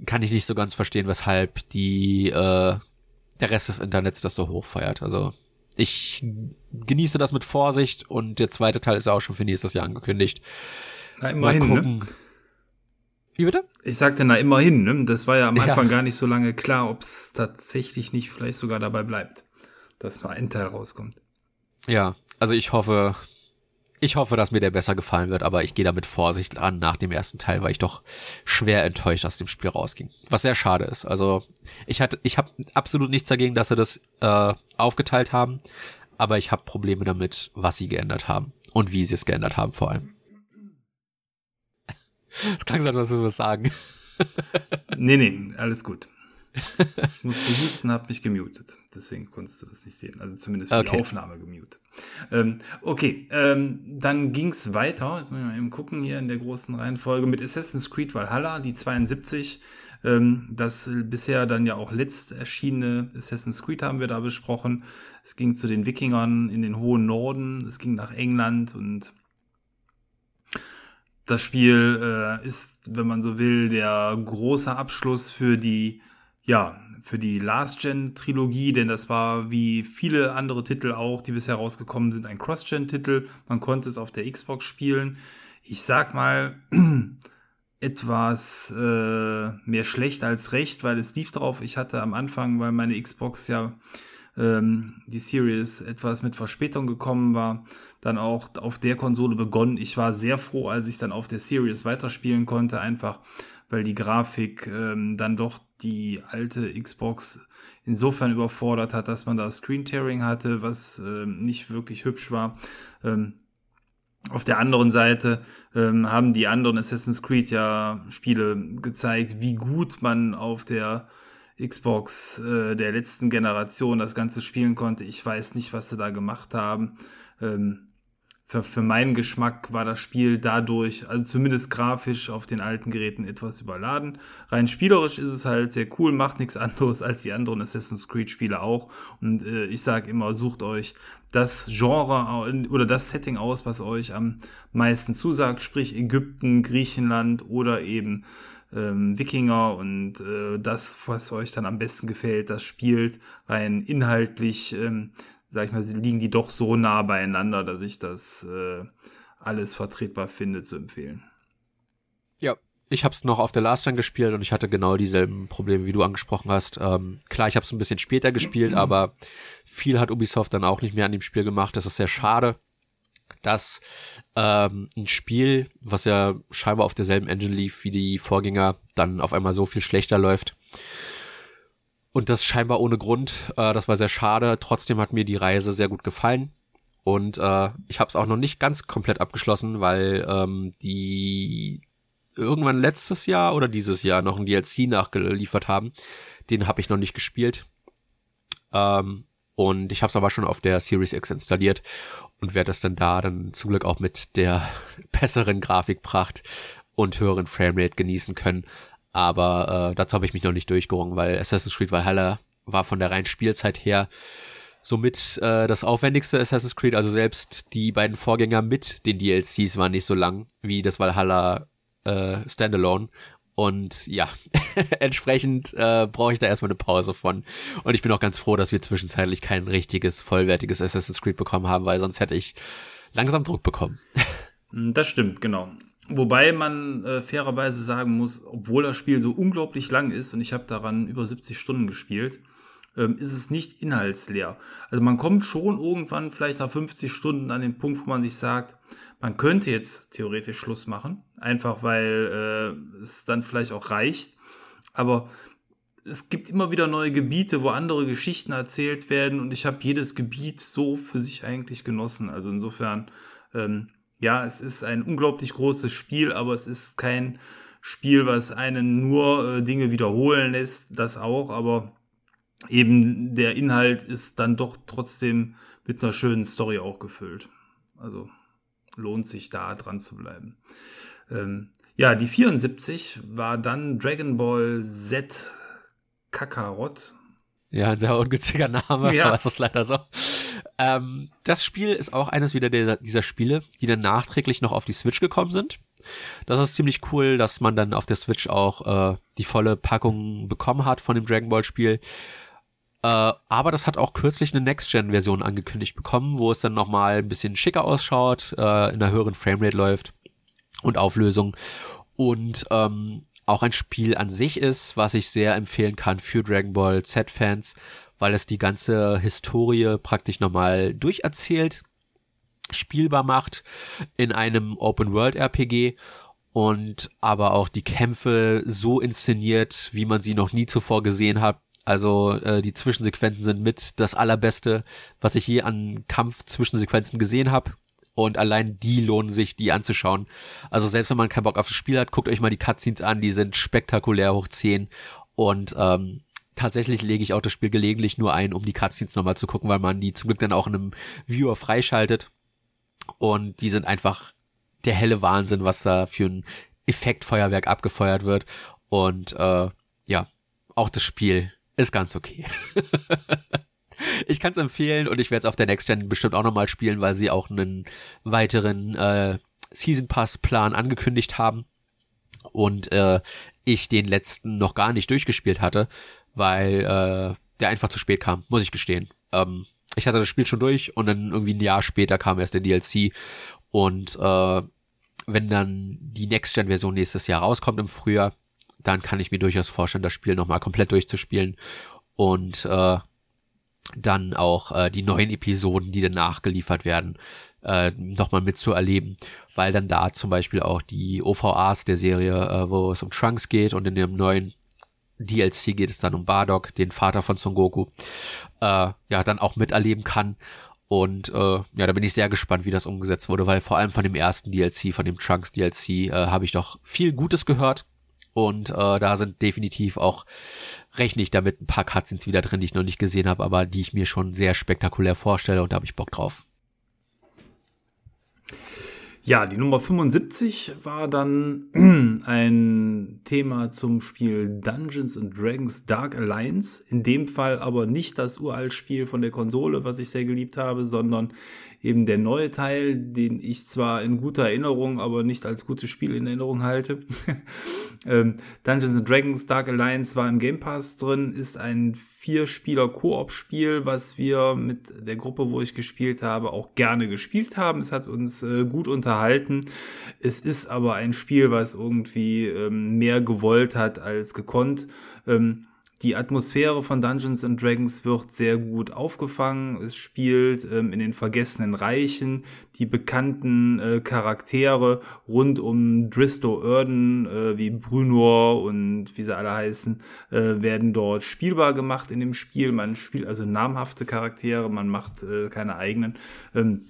kann ich nicht so ganz verstehen, weshalb die äh, der Rest des Internets das so hoch feiert. Also ich genieße das mit Vorsicht und der zweite Teil ist ja auch schon für nächstes Jahr angekündigt. Na, immerhin, Mal ne? gucken. Ne? Wie bitte? Ich sagte, na immerhin, ne? Das war ja am Anfang ja. gar nicht so lange klar, ob es tatsächlich nicht vielleicht sogar dabei bleibt, dass nur ein Teil rauskommt. Ja, also ich hoffe, ich hoffe, dass mir der besser gefallen wird, aber ich gehe da mit Vorsicht an nach dem ersten Teil, weil ich doch schwer enttäuscht aus dem Spiel rausging. Was sehr schade ist. Also ich hatte, ich habe absolut nichts dagegen, dass sie das äh, aufgeteilt haben, aber ich habe Probleme damit, was sie geändert haben und wie sie es geändert haben vor allem. Es klang so, als würdest du was sagen. nee, nee, alles gut. Ich musste husten, hab mich gemutet. Deswegen konntest du das nicht sehen. Also zumindest für okay. die Aufnahme gemutet. Ähm, okay, ähm, dann ging's weiter. Jetzt müssen wir mal eben gucken hier in der großen Reihenfolge mit Assassin's Creed Valhalla, die 72. Ähm, das bisher dann ja auch letzt erschienene Assassin's Creed haben wir da besprochen. Es ging zu den Wikingern in den hohen Norden. Es ging nach England und das Spiel äh, ist, wenn man so will, der große Abschluss für die ja, für die Last-Gen-Trilogie, denn das war wie viele andere Titel auch, die bisher rausgekommen sind, ein Cross-Gen-Titel. Man konnte es auf der Xbox spielen. Ich sag mal, etwas äh, mehr schlecht als recht, weil es lief drauf. Ich hatte am Anfang, weil meine Xbox ja ähm, die Series etwas mit Verspätung gekommen war, dann auch auf der Konsole begonnen. Ich war sehr froh, als ich dann auf der Series weiterspielen konnte, einfach weil die Grafik ähm, dann doch die alte Xbox insofern überfordert hat, dass man da Screen Tearing hatte, was ähm, nicht wirklich hübsch war. Ähm, auf der anderen Seite ähm, haben die anderen Assassin's Creed ja Spiele gezeigt, wie gut man auf der Xbox äh, der letzten Generation das Ganze spielen konnte. Ich weiß nicht, was sie da gemacht haben. Ähm, für, für meinen Geschmack war das Spiel dadurch, also zumindest grafisch auf den alten Geräten etwas überladen. Rein spielerisch ist es halt sehr cool, macht nichts anderes als die anderen Assassin's Creed Spiele auch. Und äh, ich sage immer, sucht euch das Genre oder das Setting aus, was euch am meisten zusagt, sprich Ägypten, Griechenland oder eben ähm, Wikinger und äh, das, was euch dann am besten gefällt, das spielt rein inhaltlich. Ähm, sag ich mal, liegen die doch so nah beieinander, dass ich das äh, alles vertretbar finde zu empfehlen. Ja, ich habe es noch auf der Last Run gespielt und ich hatte genau dieselben Probleme, wie du angesprochen hast. Ähm, klar, ich habe es ein bisschen später gespielt, aber viel hat Ubisoft dann auch nicht mehr an dem Spiel gemacht. Das ist sehr schade, dass ähm, ein Spiel, was ja scheinbar auf derselben Engine lief wie die Vorgänger, dann auf einmal so viel schlechter läuft. Und das scheinbar ohne Grund. Äh, das war sehr schade. Trotzdem hat mir die Reise sehr gut gefallen. Und äh, ich habe es auch noch nicht ganz komplett abgeschlossen, weil ähm, die irgendwann letztes Jahr oder dieses Jahr noch ein DLC nachgeliefert haben. Den habe ich noch nicht gespielt. Ähm, und ich habe es aber schon auf der Series X installiert und werde es dann da dann zum Glück auch mit der besseren Grafikpracht und höheren Framerate genießen können. Aber äh, dazu habe ich mich noch nicht durchgerungen, weil Assassin's Creed Valhalla war von der reinen Spielzeit her somit äh, das aufwendigste Assassin's Creed. Also selbst die beiden Vorgänger mit den DLCs waren nicht so lang wie das Valhalla äh, Standalone. Und ja, entsprechend äh, brauche ich da erstmal eine Pause von. Und ich bin auch ganz froh, dass wir zwischenzeitlich kein richtiges, vollwertiges Assassin's Creed bekommen haben, weil sonst hätte ich langsam Druck bekommen. Das stimmt, genau. Wobei man äh, fairerweise sagen muss, obwohl das Spiel so unglaublich lang ist und ich habe daran über 70 Stunden gespielt, ähm, ist es nicht inhaltsleer. Also man kommt schon irgendwann vielleicht nach 50 Stunden an den Punkt, wo man sich sagt, man könnte jetzt theoretisch Schluss machen, einfach weil äh, es dann vielleicht auch reicht. Aber es gibt immer wieder neue Gebiete, wo andere Geschichten erzählt werden und ich habe jedes Gebiet so für sich eigentlich genossen. Also insofern, ähm, ja, es ist ein unglaublich großes Spiel, aber es ist kein Spiel, was einen nur äh, Dinge wiederholen lässt, das auch, aber eben der Inhalt ist dann doch trotzdem mit einer schönen Story auch gefüllt. Also lohnt sich da dran zu bleiben. Ähm, ja, die 74 war dann Dragon Ball Z Kakarot. Ja, ein sehr ungünstiger Name, ja. aber es ist leider so. Ähm, das Spiel ist auch eines wieder der, dieser Spiele, die dann nachträglich noch auf die Switch gekommen sind. Das ist ziemlich cool, dass man dann auf der Switch auch äh, die volle Packung bekommen hat von dem Dragon Ball Spiel. Äh, aber das hat auch kürzlich eine Next-Gen-Version angekündigt bekommen, wo es dann nochmal ein bisschen schicker ausschaut, äh, in einer höheren Framerate läuft und Auflösung. Und ähm, auch ein Spiel an sich ist, was ich sehr empfehlen kann für Dragon Ball Z-Fans, weil es die ganze Historie praktisch nochmal durcherzählt, spielbar macht in einem Open-World-RPG und aber auch die Kämpfe so inszeniert, wie man sie noch nie zuvor gesehen hat, also äh, die Zwischensequenzen sind mit das allerbeste, was ich je an Kampf-Zwischensequenzen gesehen habe. Und allein die lohnen sich, die anzuschauen. Also selbst wenn man keinen Bock auf das Spiel hat, guckt euch mal die Cutscenes an, die sind spektakulär hoch 10. Und ähm, tatsächlich lege ich auch das Spiel gelegentlich nur ein, um die Cutscenes nochmal zu gucken, weil man die zum Glück dann auch in einem Viewer freischaltet. Und die sind einfach der helle Wahnsinn, was da für ein Effektfeuerwerk abgefeuert wird. Und äh, ja, auch das Spiel ist ganz okay. ich kann es empfehlen und ich werde es auf der Next Gen bestimmt auch nochmal spielen, weil sie auch einen weiteren äh, Season Pass Plan angekündigt haben und äh, ich den letzten noch gar nicht durchgespielt hatte, weil äh, der einfach zu spät kam, muss ich gestehen. Ähm, ich hatte das Spiel schon durch und dann irgendwie ein Jahr später kam erst der DLC und äh, wenn dann die Next Gen Version nächstes Jahr rauskommt im Frühjahr, dann kann ich mir durchaus vorstellen, das Spiel nochmal komplett durchzuspielen und äh, dann auch äh, die neuen Episoden, die danach geliefert werden, äh, nochmal mitzuerleben, weil dann da zum Beispiel auch die OVAs der Serie, äh, wo es um Trunks geht und in dem neuen DLC geht es dann um Bardock, den Vater von Son Goku, äh, ja, dann auch miterleben kann. Und äh, ja, da bin ich sehr gespannt, wie das umgesetzt wurde, weil vor allem von dem ersten DLC, von dem Trunks DLC, äh, habe ich doch viel Gutes gehört. Und äh, da sind definitiv auch, rechne ich damit ein paar Cutscenes wieder drin, die ich noch nicht gesehen habe, aber die ich mir schon sehr spektakulär vorstelle und da habe ich Bock drauf. Ja, die Nummer 75 war dann ein Thema zum Spiel Dungeons and Dragons Dark Alliance. In dem Fall aber nicht das uralt Spiel von der Konsole, was ich sehr geliebt habe, sondern eben der neue Teil, den ich zwar in guter Erinnerung, aber nicht als gutes Spiel in Erinnerung halte. ähm, Dungeons and Dragons Dark Alliance war im Game Pass drin, ist ein Vier-Spieler-Koop-Spiel, was wir mit der Gruppe, wo ich gespielt habe, auch gerne gespielt haben. Es hat uns äh, gut unterhalten. Es ist aber ein Spiel, was irgendwie ähm, mehr gewollt hat als gekonnt. Ähm, die Atmosphäre von Dungeons and Dragons wird sehr gut aufgefangen. Es spielt ähm, in den vergessenen Reichen. Die bekannten äh, Charaktere rund um Dristo Erden, äh, wie Brunor und wie sie alle heißen, äh, werden dort spielbar gemacht in dem Spiel. Man spielt also namhafte Charaktere, man macht äh, keine eigenen. Ähm,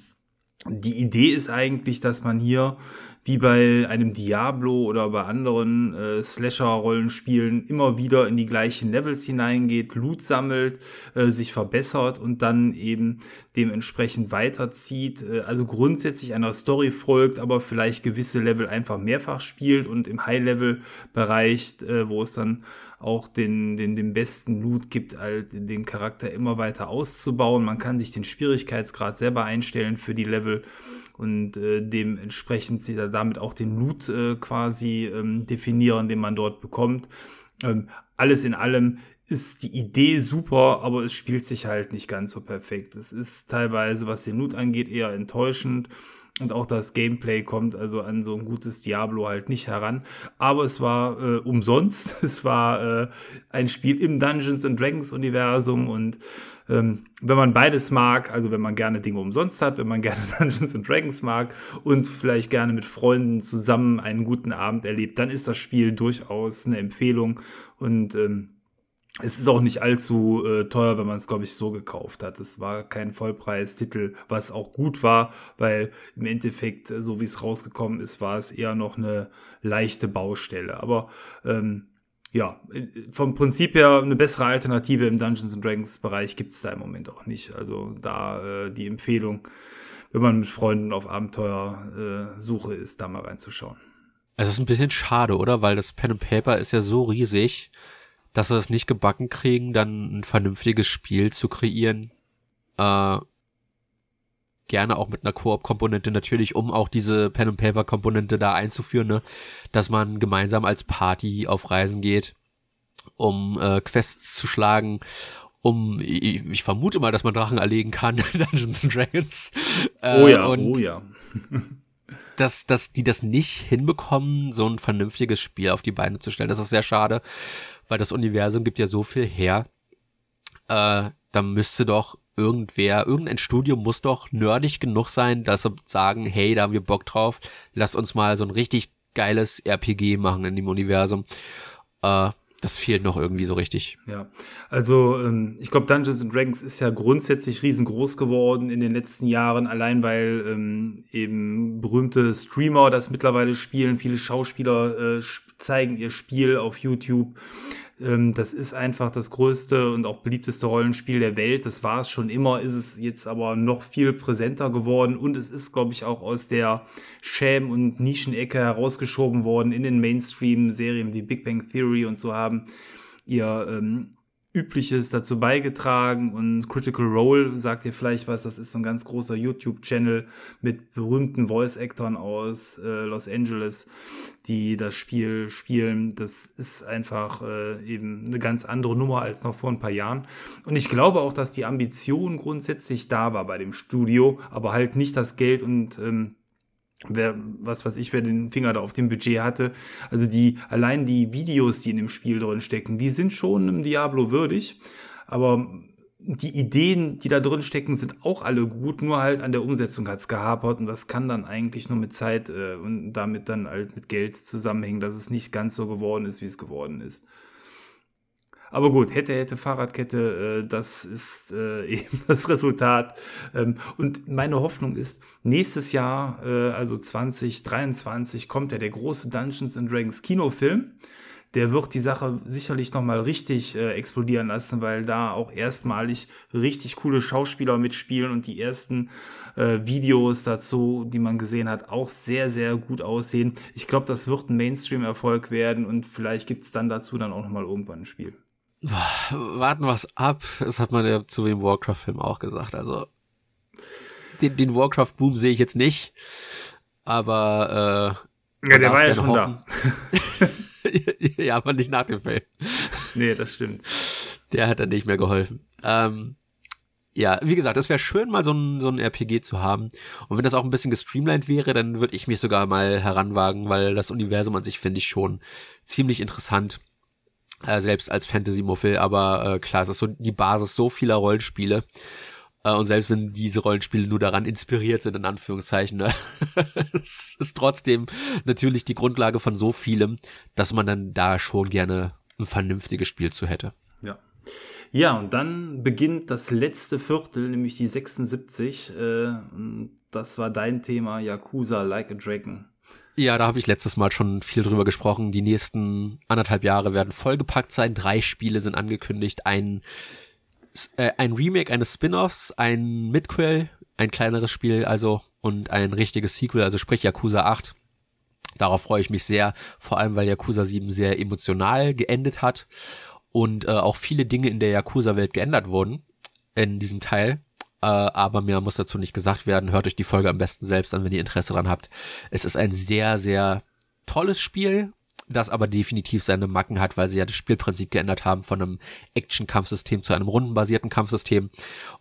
die Idee ist eigentlich, dass man hier wie bei einem Diablo oder bei anderen äh, Slasher-Rollenspielen immer wieder in die gleichen Levels hineingeht, Loot sammelt, äh, sich verbessert und dann eben dementsprechend weiterzieht. Äh, also grundsätzlich einer Story folgt, aber vielleicht gewisse Level einfach mehrfach spielt und im High-Level-Bereich, äh, wo es dann auch den, den, den besten Loot gibt, halt den Charakter immer weiter auszubauen. Man kann sich den Schwierigkeitsgrad selber einstellen für die Level und äh, dementsprechend sie damit auch den Loot äh, quasi ähm, definieren, den man dort bekommt. Ähm, alles in allem ist die Idee super, aber es spielt sich halt nicht ganz so perfekt. Es ist teilweise, was den Loot angeht, eher enttäuschend. Und auch das Gameplay kommt also an so ein gutes Diablo halt nicht heran. Aber es war äh, umsonst. Es war äh, ein Spiel im Dungeons and Dragons Universum und ähm, wenn man beides mag, also wenn man gerne Dinge umsonst hat, wenn man gerne Dungeons and Dragons mag und vielleicht gerne mit Freunden zusammen einen guten Abend erlebt, dann ist das Spiel durchaus eine Empfehlung und ähm, es ist auch nicht allzu äh, teuer, wenn man es, glaube ich, so gekauft hat. Es war kein Vollpreistitel, was auch gut war, weil im Endeffekt, äh, so wie es rausgekommen ist, war es eher noch eine leichte Baustelle. Aber ähm, ja, äh, vom Prinzip her eine bessere Alternative im Dungeons Dragons Bereich gibt es da im Moment auch nicht. Also da äh, die Empfehlung, wenn man mit Freunden auf Abenteuersuche äh, ist, da mal reinzuschauen. Es ist ein bisschen schade, oder? Weil das Pen and Paper ist ja so riesig dass sie es nicht gebacken kriegen, dann ein vernünftiges Spiel zu kreieren. Äh, gerne auch mit einer Koop-Komponente natürlich, um auch diese Pen-and-Paper-Komponente da einzuführen, ne? dass man gemeinsam als Party auf Reisen geht, um äh, Quests zu schlagen, um, ich, ich vermute mal, dass man Drachen erlegen kann, Dungeons and Dragons. Äh, oh ja, oh ja. dass, dass die das nicht hinbekommen, so ein vernünftiges Spiel auf die Beine zu stellen. Das ist sehr schade, weil das Universum gibt ja so viel her. Äh, da müsste doch irgendwer, irgendein Studio muss doch nerdig genug sein, dass sie sagen, hey, da haben wir Bock drauf, lasst uns mal so ein richtig geiles RPG machen in dem Universum. Äh, das fehlt noch irgendwie so richtig. Ja, also ähm, ich glaube, Dungeons and Dragons ist ja grundsätzlich riesengroß geworden in den letzten Jahren, allein weil ähm, eben berühmte Streamer das mittlerweile spielen. Viele Schauspieler äh, zeigen ihr Spiel auf YouTube. Ähm, das ist einfach das größte und auch beliebteste Rollenspiel der Welt. Das war es schon immer, ist es jetzt aber noch viel präsenter geworden und es ist, glaube ich, auch aus der Schäm- und Nischenecke herausgeschoben worden in den Mainstream-Serien wie Big Bang Theory und so haben ihr ähm, Übliches dazu beigetragen und Critical Role sagt ihr vielleicht was, das ist so ein ganz großer YouTube-Channel mit berühmten Voice-Actors aus äh, Los Angeles, die das Spiel spielen. Das ist einfach äh, eben eine ganz andere Nummer als noch vor ein paar Jahren. Und ich glaube auch, dass die Ambition grundsätzlich da war bei dem Studio, aber halt nicht das Geld und ähm, wer, was weiß ich, wer den Finger da auf dem Budget hatte. Also die, allein die Videos, die in dem Spiel drin stecken, die sind schon einem Diablo würdig. Aber die Ideen, die da drin stecken, sind auch alle gut, nur halt an der Umsetzung hat's gehapert und das kann dann eigentlich nur mit Zeit äh, und damit dann halt mit Geld zusammenhängen, dass es nicht ganz so geworden ist, wie es geworden ist. Aber gut, hätte, hätte Fahrradkette, äh, das ist äh, eben das Resultat. Ähm, und meine Hoffnung ist, nächstes Jahr, äh, also 2023, kommt ja der große Dungeons and Dragons Kinofilm der wird die Sache sicherlich nochmal richtig äh, explodieren lassen, weil da auch erstmalig richtig coole Schauspieler mitspielen und die ersten äh, Videos dazu, die man gesehen hat, auch sehr, sehr gut aussehen. Ich glaube, das wird ein Mainstream-Erfolg werden und vielleicht gibt's dann dazu dann auch nochmal irgendwann ein Spiel. Warten wir ab. Das hat man ja zu dem Warcraft-Film auch gesagt. Also den, den Warcraft-Boom sehe ich jetzt nicht, aber äh, ja, der war ja schon hoffen. da. ja, aber nicht nach dem Film. Nee, das stimmt. Der hat dann nicht mehr geholfen. Ähm, Ja, wie gesagt, es wäre schön, mal so ein, so ein RPG zu haben. Und wenn das auch ein bisschen gestreamlined wäre, dann würde ich mich sogar mal heranwagen, weil das Universum an sich finde ich schon ziemlich interessant. Äh, selbst als Fantasy-Muffel, aber äh, klar, es ist so die Basis so vieler Rollenspiele. Äh, und selbst wenn diese Rollenspiele nur daran inspiriert sind, in Anführungszeichen, ne, es ist trotzdem natürlich die Grundlage von so vielem, dass man dann da schon gerne ein vernünftiges Spiel zu hätte. Ja. Ja, und dann beginnt das letzte Viertel, nämlich die 76. Äh, das war dein Thema, Yakuza Like a Dragon. Ja, da habe ich letztes Mal schon viel drüber gesprochen. Die nächsten anderthalb Jahre werden vollgepackt sein. Drei Spiele sind angekündigt. Ein, äh, ein Remake eines Spin-offs, ein Midquel, ein kleineres Spiel also und ein richtiges Sequel, also sprich Yakuza 8. Darauf freue ich mich sehr, vor allem weil Yakuza 7 sehr emotional geendet hat und äh, auch viele Dinge in der Yakuza-Welt geändert wurden in diesem Teil. Äh, aber mehr muss dazu nicht gesagt werden. Hört euch die Folge am besten selbst an, wenn ihr Interesse dran habt. Es ist ein sehr, sehr tolles Spiel, das aber definitiv seine Macken hat, weil sie ja das Spielprinzip geändert haben von einem Action-Kampfsystem zu einem rundenbasierten Kampfsystem.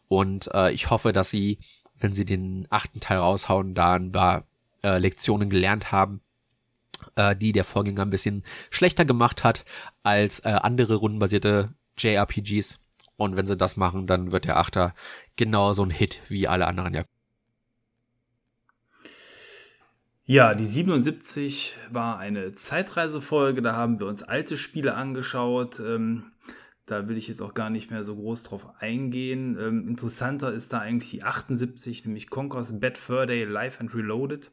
Und äh, ich hoffe, dass sie, wenn sie den achten Teil raushauen, da ein paar äh, Lektionen gelernt haben äh, die der Vorgänger ein bisschen schlechter gemacht hat als äh, andere rundenbasierte JRPGs. Und wenn sie das machen, dann wird der Achter genauso ein Hit wie alle anderen ja. Ja, die 77 war eine Zeitreisefolge, da haben wir uns alte Spiele angeschaut. Ähm, da will ich jetzt auch gar nicht mehr so groß drauf eingehen. Ähm, interessanter ist da eigentlich die 78, nämlich Conquers Bad Fur Day Live and Reloaded.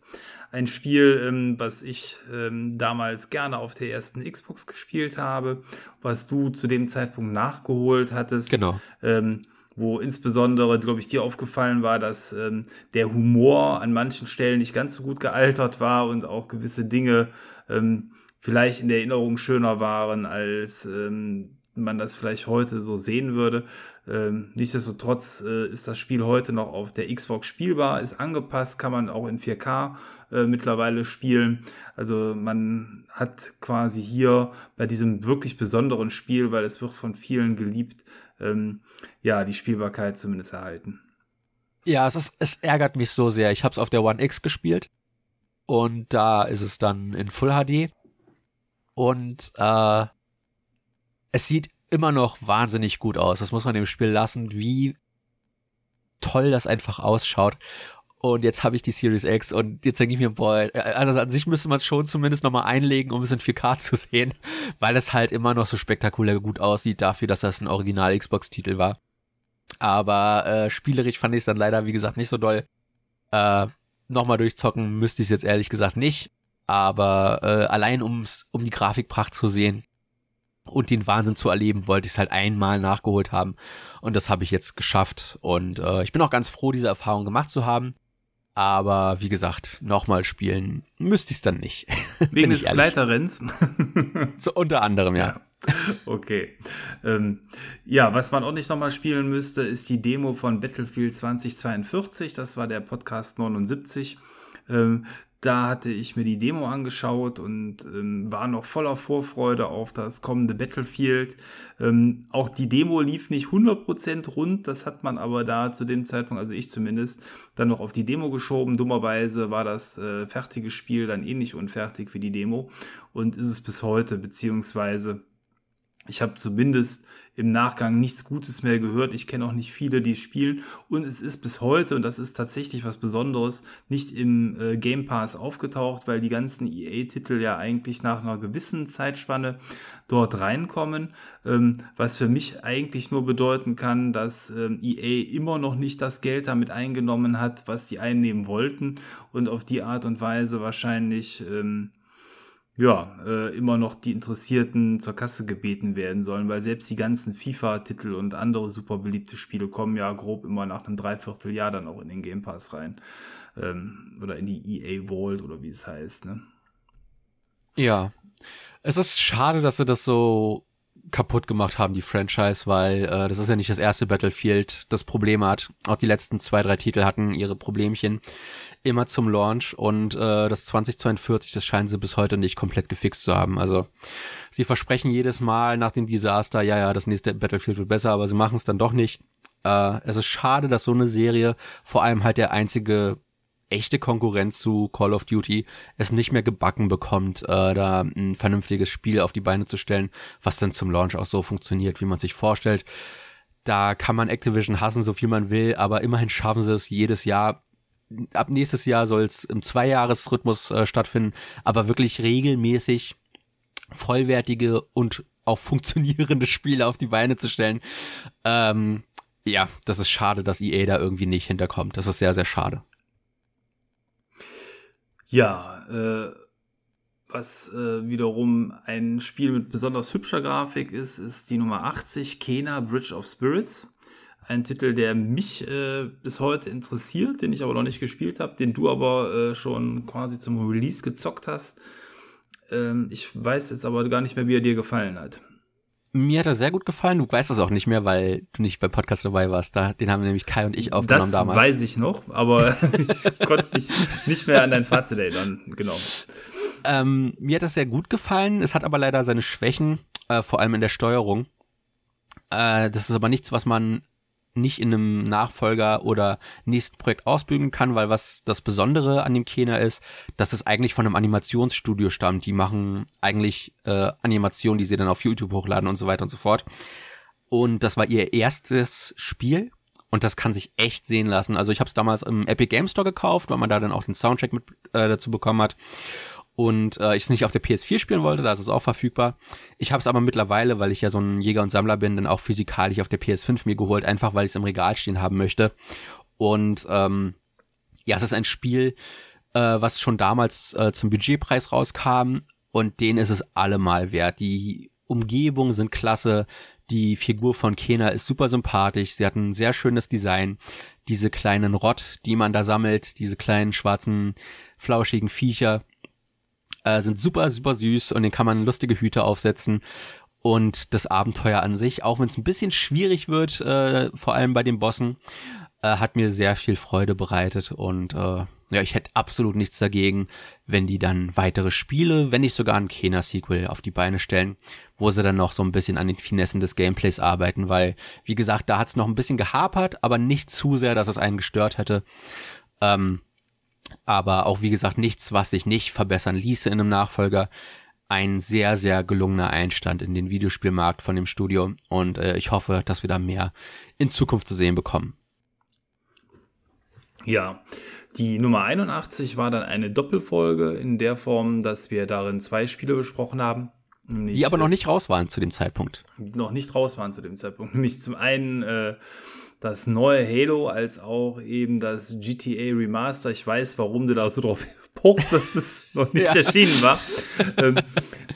Ein Spiel, ähm, was ich ähm, damals gerne auf der ersten Xbox gespielt habe, was du zu dem Zeitpunkt nachgeholt hattest. Genau. Ähm, wo insbesondere, glaube ich, dir aufgefallen war, dass ähm, der Humor an manchen Stellen nicht ganz so gut gealtert war und auch gewisse Dinge ähm, vielleicht in der Erinnerung schöner waren als ähm, man das vielleicht heute so sehen würde. Ähm, nichtsdestotrotz äh, ist das Spiel heute noch auf der Xbox spielbar, ist angepasst, kann man auch in 4K äh, mittlerweile spielen. Also man hat quasi hier bei diesem wirklich besonderen Spiel, weil es wird von vielen geliebt, ähm, ja, die Spielbarkeit zumindest erhalten. Ja, es, ist, es ärgert mich so sehr. Ich habe es auf der One X gespielt und da ist es dann in Full HD und äh, es sieht immer noch wahnsinnig gut aus. Das muss man dem Spiel lassen, wie toll das einfach ausschaut. Und jetzt habe ich die Series X und jetzt denke ich mir, boah, also an sich müsste man es schon zumindest nochmal einlegen, um es in 4K zu sehen, weil es halt immer noch so spektakulär gut aussieht dafür, dass das ein Original Xbox-Titel war. Aber äh, spielerisch fand ich es dann leider, wie gesagt, nicht so doll. Äh, nochmal durchzocken müsste ich es jetzt ehrlich gesagt nicht. Aber äh, allein ums, um die Grafikpracht zu sehen, und den Wahnsinn zu erleben, wollte ich es halt einmal nachgeholt haben. Und das habe ich jetzt geschafft. Und äh, ich bin auch ganz froh, diese Erfahrung gemacht zu haben. Aber wie gesagt, nochmal spielen müsste ich es dann nicht. Wegen des Gleiterrenns? so, unter anderem, ja. ja. Okay. Ähm, ja, was man auch nicht nochmal spielen müsste, ist die Demo von Battlefield 2042. Das war der Podcast 79. Ähm, da hatte ich mir die Demo angeschaut und ähm, war noch voller Vorfreude auf das kommende Battlefield. Ähm, auch die Demo lief nicht 100% rund, das hat man aber da zu dem Zeitpunkt, also ich zumindest, dann noch auf die Demo geschoben. Dummerweise war das äh, fertige Spiel dann ähnlich unfertig wie die Demo und ist es bis heute, beziehungsweise ich habe zumindest im Nachgang nichts Gutes mehr gehört. Ich kenne auch nicht viele, die spielen. Und es ist bis heute, und das ist tatsächlich was Besonderes, nicht im äh, Game Pass aufgetaucht, weil die ganzen EA-Titel ja eigentlich nach einer gewissen Zeitspanne dort reinkommen. Ähm, was für mich eigentlich nur bedeuten kann, dass ähm, EA immer noch nicht das Geld damit eingenommen hat, was sie einnehmen wollten. Und auf die Art und Weise wahrscheinlich. Ähm, ja, äh, immer noch die Interessierten zur Kasse gebeten werden sollen, weil selbst die ganzen FIFA-Titel und andere super beliebte Spiele kommen ja grob immer nach einem Dreivierteljahr dann auch in den Game Pass rein. Ähm, oder in die EA Vault oder wie es heißt, ne? Ja. Es ist schade, dass sie das so kaputt gemacht haben, die Franchise, weil äh, das ist ja nicht das erste Battlefield, das Probleme hat. Auch die letzten zwei, drei Titel hatten ihre Problemchen immer zum Launch und äh, das 2042, das scheinen sie bis heute nicht komplett gefixt zu haben. Also sie versprechen jedes Mal nach dem Desaster, ja, ja, das nächste Battlefield wird besser, aber sie machen es dann doch nicht. Äh, es ist schade, dass so eine Serie, vor allem halt der einzige echte Konkurrenz zu Call of Duty es nicht mehr gebacken bekommt, äh, da ein vernünftiges Spiel auf die Beine zu stellen, was dann zum Launch auch so funktioniert, wie man sich vorstellt. Da kann man Activision hassen, so viel man will, aber immerhin schaffen sie es jedes Jahr. Ab nächstes Jahr soll es im Zweijahresrhythmus äh, stattfinden, aber wirklich regelmäßig vollwertige und auch funktionierende Spiele auf die Beine zu stellen. Ähm, ja, das ist schade, dass EA da irgendwie nicht hinterkommt. Das ist sehr, sehr schade. Ja, äh, was äh, wiederum ein Spiel mit besonders hübscher Grafik ist, ist die Nummer 80, Kena Bridge of Spirits. Ein Titel, der mich äh, bis heute interessiert, den ich aber noch nicht gespielt habe, den du aber äh, schon quasi zum Release gezockt hast. Ähm, ich weiß jetzt aber gar nicht mehr, wie er dir gefallen hat. Mir hat er sehr gut gefallen. Du weißt das auch nicht mehr, weil du nicht beim Podcast dabei warst. Da, den haben nämlich Kai und ich aufgenommen das damals. Das weiß ich noch, aber ich konnte mich nicht mehr an dein Fazit erinnern. Genau. Ähm, mir hat das sehr gut gefallen. Es hat aber leider seine Schwächen, äh, vor allem in der Steuerung. Äh, das ist aber nichts, was man nicht in einem Nachfolger oder nächsten Projekt ausbügeln kann, weil was das Besondere an dem Kena ist, dass es eigentlich von einem Animationsstudio stammt. Die machen eigentlich äh, Animationen, die sie dann auf YouTube hochladen und so weiter und so fort. Und das war ihr erstes Spiel und das kann sich echt sehen lassen. Also ich habe es damals im Epic Game Store gekauft, weil man da dann auch den Soundtrack mit äh, dazu bekommen hat und äh, ich es nicht auf der PS4 spielen wollte, da ist es auch verfügbar. Ich habe es aber mittlerweile, weil ich ja so ein Jäger und Sammler bin, dann auch physikalisch auf der PS5 mir geholt, einfach weil ich es im Regal stehen haben möchte. Und ähm, ja, es ist ein Spiel, äh, was schon damals äh, zum Budgetpreis rauskam und den ist es allemal wert. Die Umgebungen sind klasse, die Figur von Kena ist super sympathisch, sie hat ein sehr schönes Design. Diese kleinen Rott, die man da sammelt, diese kleinen schwarzen, flauschigen Viecher, äh, sind super, super süß und den kann man lustige Hüte aufsetzen. Und das Abenteuer an sich, auch wenn es ein bisschen schwierig wird, äh, vor allem bei den Bossen, äh, hat mir sehr viel Freude bereitet und äh, ja, ich hätte absolut nichts dagegen, wenn die dann weitere Spiele, wenn nicht sogar ein Kena-Sequel auf die Beine stellen, wo sie dann noch so ein bisschen an den Finessen des Gameplays arbeiten, weil, wie gesagt, da hat es noch ein bisschen gehapert, aber nicht zu sehr, dass es einen gestört hätte. Ähm, aber auch wie gesagt nichts, was sich nicht verbessern ließe in einem Nachfolger. Ein sehr, sehr gelungener Einstand in den Videospielmarkt von dem Studio und äh, ich hoffe, dass wir da mehr in Zukunft zu sehen bekommen. Ja, die Nummer 81 war dann eine Doppelfolge in der Form, dass wir darin zwei Spiele besprochen haben. Die aber noch nicht raus waren zu dem Zeitpunkt. Noch nicht raus waren zu dem Zeitpunkt. Nämlich zum einen äh, das neue Halo als auch eben das GTA Remaster. Ich weiß, warum du da so drauf pochst, dass das noch nicht ja. erschienen war. ähm,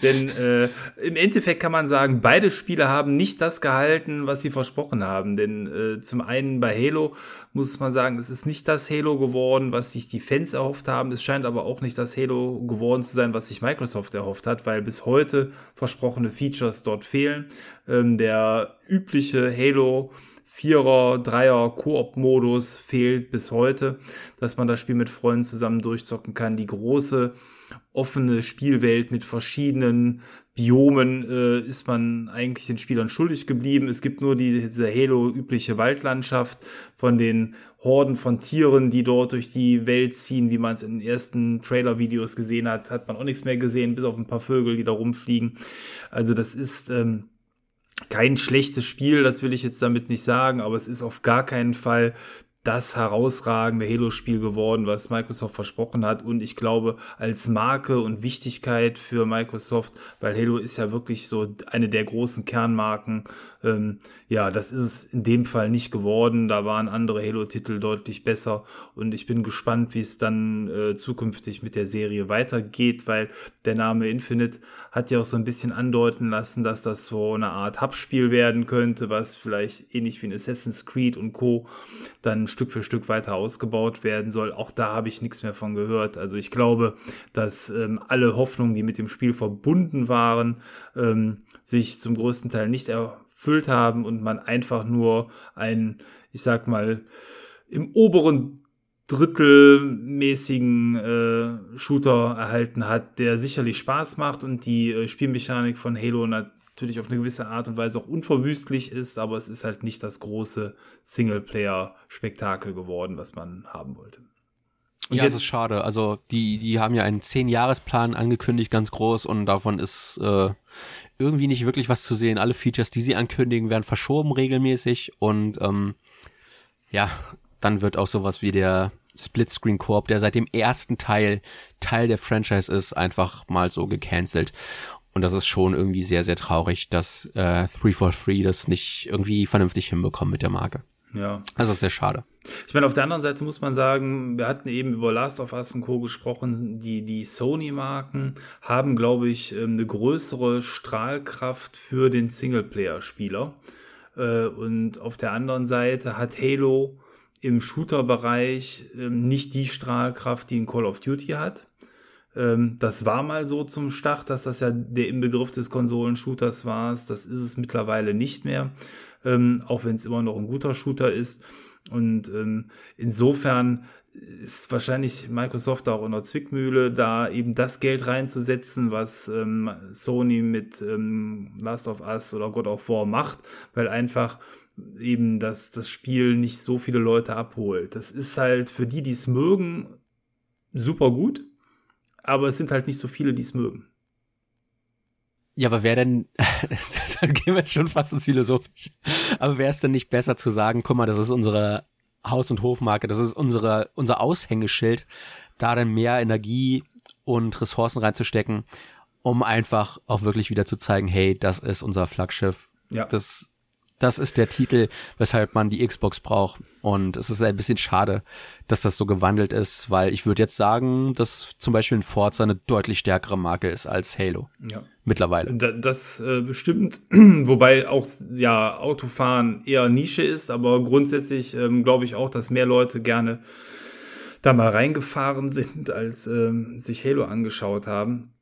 denn äh, im Endeffekt kann man sagen, beide Spiele haben nicht das gehalten, was sie versprochen haben. Denn äh, zum einen bei Halo muss man sagen, es ist nicht das Halo geworden, was sich die Fans erhofft haben. Es scheint aber auch nicht das Halo geworden zu sein, was sich Microsoft erhofft hat, weil bis heute versprochene Features dort fehlen. Ähm, der übliche Halo Vierer, Dreier Koop-Modus fehlt bis heute, dass man das Spiel mit Freunden zusammen durchzocken kann. Die große offene Spielwelt mit verschiedenen Biomen äh, ist man eigentlich den Spielern schuldig geblieben. Es gibt nur diese Halo-übliche Waldlandschaft von den Horden von Tieren, die dort durch die Welt ziehen, wie man es in den ersten Trailer-Videos gesehen hat, hat man auch nichts mehr gesehen, bis auf ein paar Vögel, die da rumfliegen. Also das ist ähm, kein schlechtes Spiel, das will ich jetzt damit nicht sagen, aber es ist auf gar keinen Fall das herausragende Halo-Spiel geworden, was Microsoft versprochen hat. Und ich glaube, als Marke und Wichtigkeit für Microsoft, weil Halo ist ja wirklich so eine der großen Kernmarken ähm, ja, das ist es in dem Fall nicht geworden. Da waren andere Halo-Titel deutlich besser und ich bin gespannt, wie es dann äh, zukünftig mit der Serie weitergeht, weil der Name Infinite hat ja auch so ein bisschen andeuten lassen, dass das so eine Art Hub-Spiel werden könnte, was vielleicht ähnlich wie ein Assassin's Creed und Co. dann Stück für Stück weiter ausgebaut werden soll. Auch da habe ich nichts mehr von gehört. Also ich glaube, dass ähm, alle Hoffnungen, die mit dem Spiel verbunden waren, ähm, sich zum größten Teil nicht er erfüllt haben und man einfach nur einen, ich sag mal, im oberen drittelmäßigen äh, Shooter erhalten hat, der sicherlich Spaß macht und die äh, Spielmechanik von Halo natürlich natürlich auf eine gewisse Art und Weise auch unverwüstlich ist, aber es ist halt nicht das große Singleplayer-Spektakel geworden, was man haben wollte. Und ja, das ist schade. Also die, die haben ja einen Zehn-Jahres-Plan angekündigt, ganz groß, und davon ist äh, irgendwie nicht wirklich was zu sehen. Alle Features, die sie ankündigen, werden verschoben regelmäßig und ähm, ja, dann wird auch sowas wie der Splitscreen Koop, der seit dem ersten Teil Teil der Franchise ist, einfach mal so gecancelt. Und das ist schon irgendwie sehr, sehr traurig, dass äh, 343 das nicht irgendwie vernünftig hinbekommt mit der Marke. Ja. Das ist sehr schade. Ich meine, auf der anderen Seite muss man sagen, wir hatten eben über Last of Us und Co. gesprochen, die, die Sony-Marken haben, glaube ich, ähm, eine größere Strahlkraft für den Singleplayer-Spieler. Äh, und auf der anderen Seite hat Halo im Shooter-Bereich ähm, nicht die Strahlkraft, die ein Call of Duty hat. Ähm, das war mal so zum Start, dass das ja der Inbegriff des Konsolenshooters war. Das ist es mittlerweile nicht mehr, ähm, auch wenn es immer noch ein guter Shooter ist. Und ähm, insofern ist wahrscheinlich Microsoft auch in der Zwickmühle, da eben das Geld reinzusetzen, was ähm, Sony mit ähm, Last of Us oder God of War macht, weil einfach eben das, das Spiel nicht so viele Leute abholt. Das ist halt für die, die es mögen, super gut, aber es sind halt nicht so viele, die es mögen. Ja, aber wer denn, da gehen wir jetzt schon fast ins Philosophisch, aber wäre es denn nicht besser zu sagen, guck mal, das ist unsere Haus- und Hofmarke, das ist unsere, unser Aushängeschild, da dann mehr Energie und Ressourcen reinzustecken, um einfach auch wirklich wieder zu zeigen, hey, das ist unser Flaggschiff. Ja. Das das ist der Titel, weshalb man die Xbox braucht. Und es ist ein bisschen schade, dass das so gewandelt ist, weil ich würde jetzt sagen, dass zum Beispiel ein Forza eine deutlich stärkere Marke ist als Halo. Ja. Mittlerweile. Das äh, bestimmt, wobei auch ja Autofahren eher Nische ist, aber grundsätzlich ähm, glaube ich auch, dass mehr Leute gerne da mal reingefahren sind, als ähm, sich Halo angeschaut haben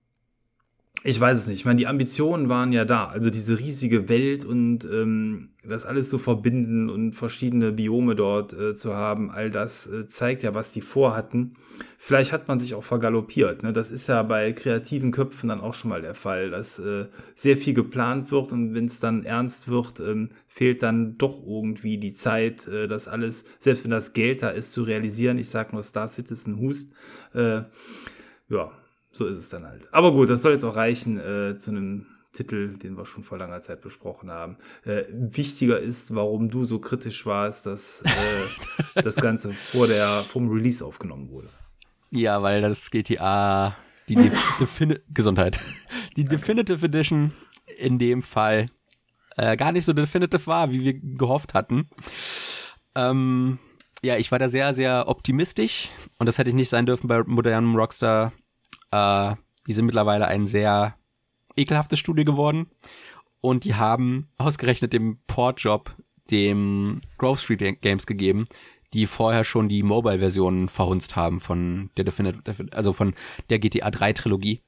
ich weiß es nicht. Ich meine, die Ambitionen waren ja da. Also diese riesige Welt und ähm, das alles so verbinden und verschiedene Biome dort äh, zu haben, all das äh, zeigt ja, was die vorhatten. Vielleicht hat man sich auch vergaloppiert. Ne? Das ist ja bei kreativen Köpfen dann auch schon mal der Fall, dass äh, sehr viel geplant wird und wenn es dann ernst wird, ähm, fehlt dann doch irgendwie die Zeit, äh, das alles, selbst wenn das Geld da ist, zu realisieren. Ich sag nur Star Citizen Hust. Äh, ja, so ist es dann halt. Aber gut, das soll jetzt auch reichen äh, zu einem Titel, den wir schon vor langer Zeit besprochen haben. Äh, wichtiger ist, warum du so kritisch warst, dass äh, das Ganze vor der, vom Release aufgenommen wurde. Ja, weil das GTA, die Defini Gesundheit, die. Definitive Edition in dem Fall äh, gar nicht so definitive war, wie wir gehofft hatten. Ähm, ja, ich war da sehr, sehr optimistisch und das hätte ich nicht sein dürfen bei modernem Rockstar äh, die sind mittlerweile ein sehr ekelhaftes Studio geworden. Und die haben ausgerechnet dem Portjob dem Grove Street Games gegeben, die vorher schon die Mobile-Versionen verhunzt haben von der Definitive, also von der GTA 3 Trilogie.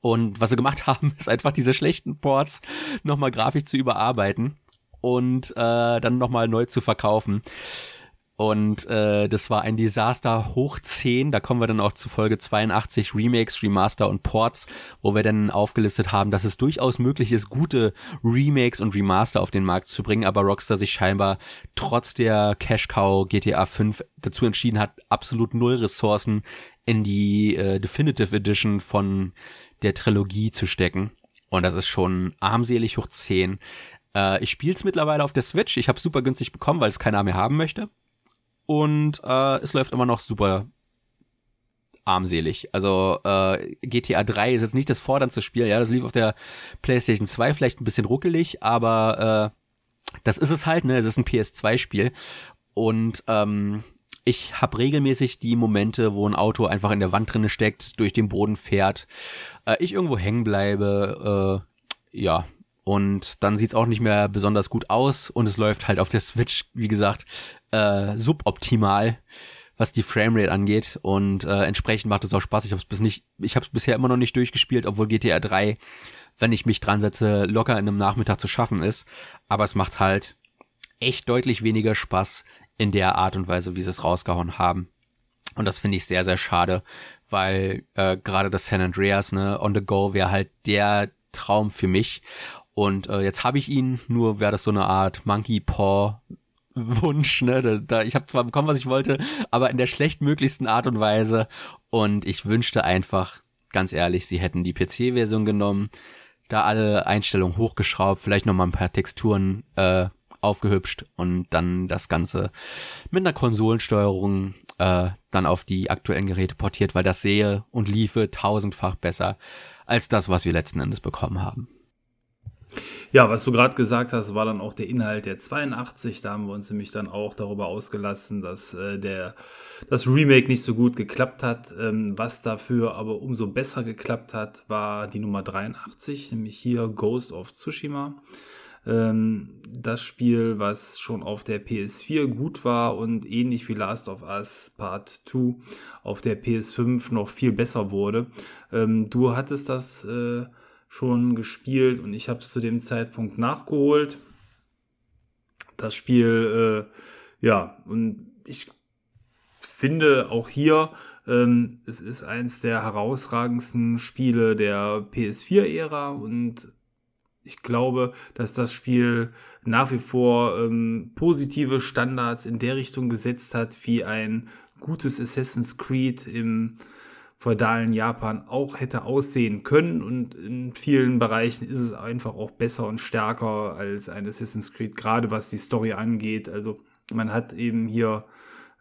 Und was sie gemacht haben, ist einfach diese schlechten Ports nochmal grafisch zu überarbeiten und äh, dann nochmal neu zu verkaufen. Und äh, das war ein Desaster hoch 10. Da kommen wir dann auch zu Folge 82 Remakes, Remaster und Ports, wo wir dann aufgelistet haben, dass es durchaus möglich ist, gute Remakes und Remaster auf den Markt zu bringen, aber Rockstar sich scheinbar trotz der Cash Cow GTA 5 dazu entschieden hat, absolut null Ressourcen in die äh, Definitive Edition von der Trilogie zu stecken. Und das ist schon armselig hoch 10. Äh, ich spiele es mittlerweile auf der Switch. Ich habe super günstig bekommen, weil es keiner mehr haben möchte und äh, es läuft immer noch super armselig. Also äh, GTA 3 ist jetzt nicht das forderndste Spiel, ja, das lief auf der PlayStation 2 vielleicht ein bisschen ruckelig, aber äh, das ist es halt, ne? Es ist ein PS2-Spiel und ähm, ich habe regelmäßig die Momente, wo ein Auto einfach in der Wand drinne steckt, durch den Boden fährt, äh, ich irgendwo hängen bleibe, äh, ja, und dann sieht's auch nicht mehr besonders gut aus und es läuft halt auf der Switch, wie gesagt, äh, suboptimal, was die Framerate angeht. Und äh, entsprechend macht es auch Spaß. Ich habe es bis nicht, ich habe es bisher immer noch nicht durchgespielt, obwohl GTA 3, wenn ich mich dran setze, locker in einem Nachmittag zu schaffen ist. Aber es macht halt echt deutlich weniger Spaß in der Art und Weise, wie sie es rausgehauen haben. Und das finde ich sehr, sehr schade, weil äh, gerade das San Andreas, ne, on the go wäre halt der Traum für mich. Und äh, jetzt habe ich ihn, nur wäre das so eine Art Monkey Paw Wunsch, ne? Da, da, ich habe zwar bekommen, was ich wollte, aber in der schlechtmöglichsten Art und Weise. Und ich wünschte einfach, ganz ehrlich, sie hätten die PC-Version genommen, da alle Einstellungen hochgeschraubt, vielleicht noch mal ein paar Texturen äh, aufgehübscht und dann das Ganze mit einer Konsolensteuerung äh, dann auf die aktuellen Geräte portiert, weil das sehe und liefe tausendfach besser als das, was wir letzten Endes bekommen haben. Ja, was du gerade gesagt hast, war dann auch der Inhalt der 82. Da haben wir uns nämlich dann auch darüber ausgelassen, dass äh, der das Remake nicht so gut geklappt hat. Ähm, was dafür aber umso besser geklappt hat, war die Nummer 83, nämlich hier Ghost of Tsushima. Ähm, das Spiel, was schon auf der PS4 gut war und ähnlich wie Last of Us Part 2 auf der PS5 noch viel besser wurde. Ähm, du hattest das äh, schon gespielt und ich habe es zu dem Zeitpunkt nachgeholt. Das Spiel, äh, ja, und ich finde auch hier, ähm, es ist eins der herausragendsten Spiele der PS4-Ära und ich glaube, dass das Spiel nach wie vor ähm, positive Standards in der Richtung gesetzt hat, wie ein gutes Assassin's Creed im feudalen Japan auch hätte aussehen können und in vielen Bereichen ist es einfach auch besser und stärker als ein Assassin's Creed, gerade was die Story angeht. Also man hat eben hier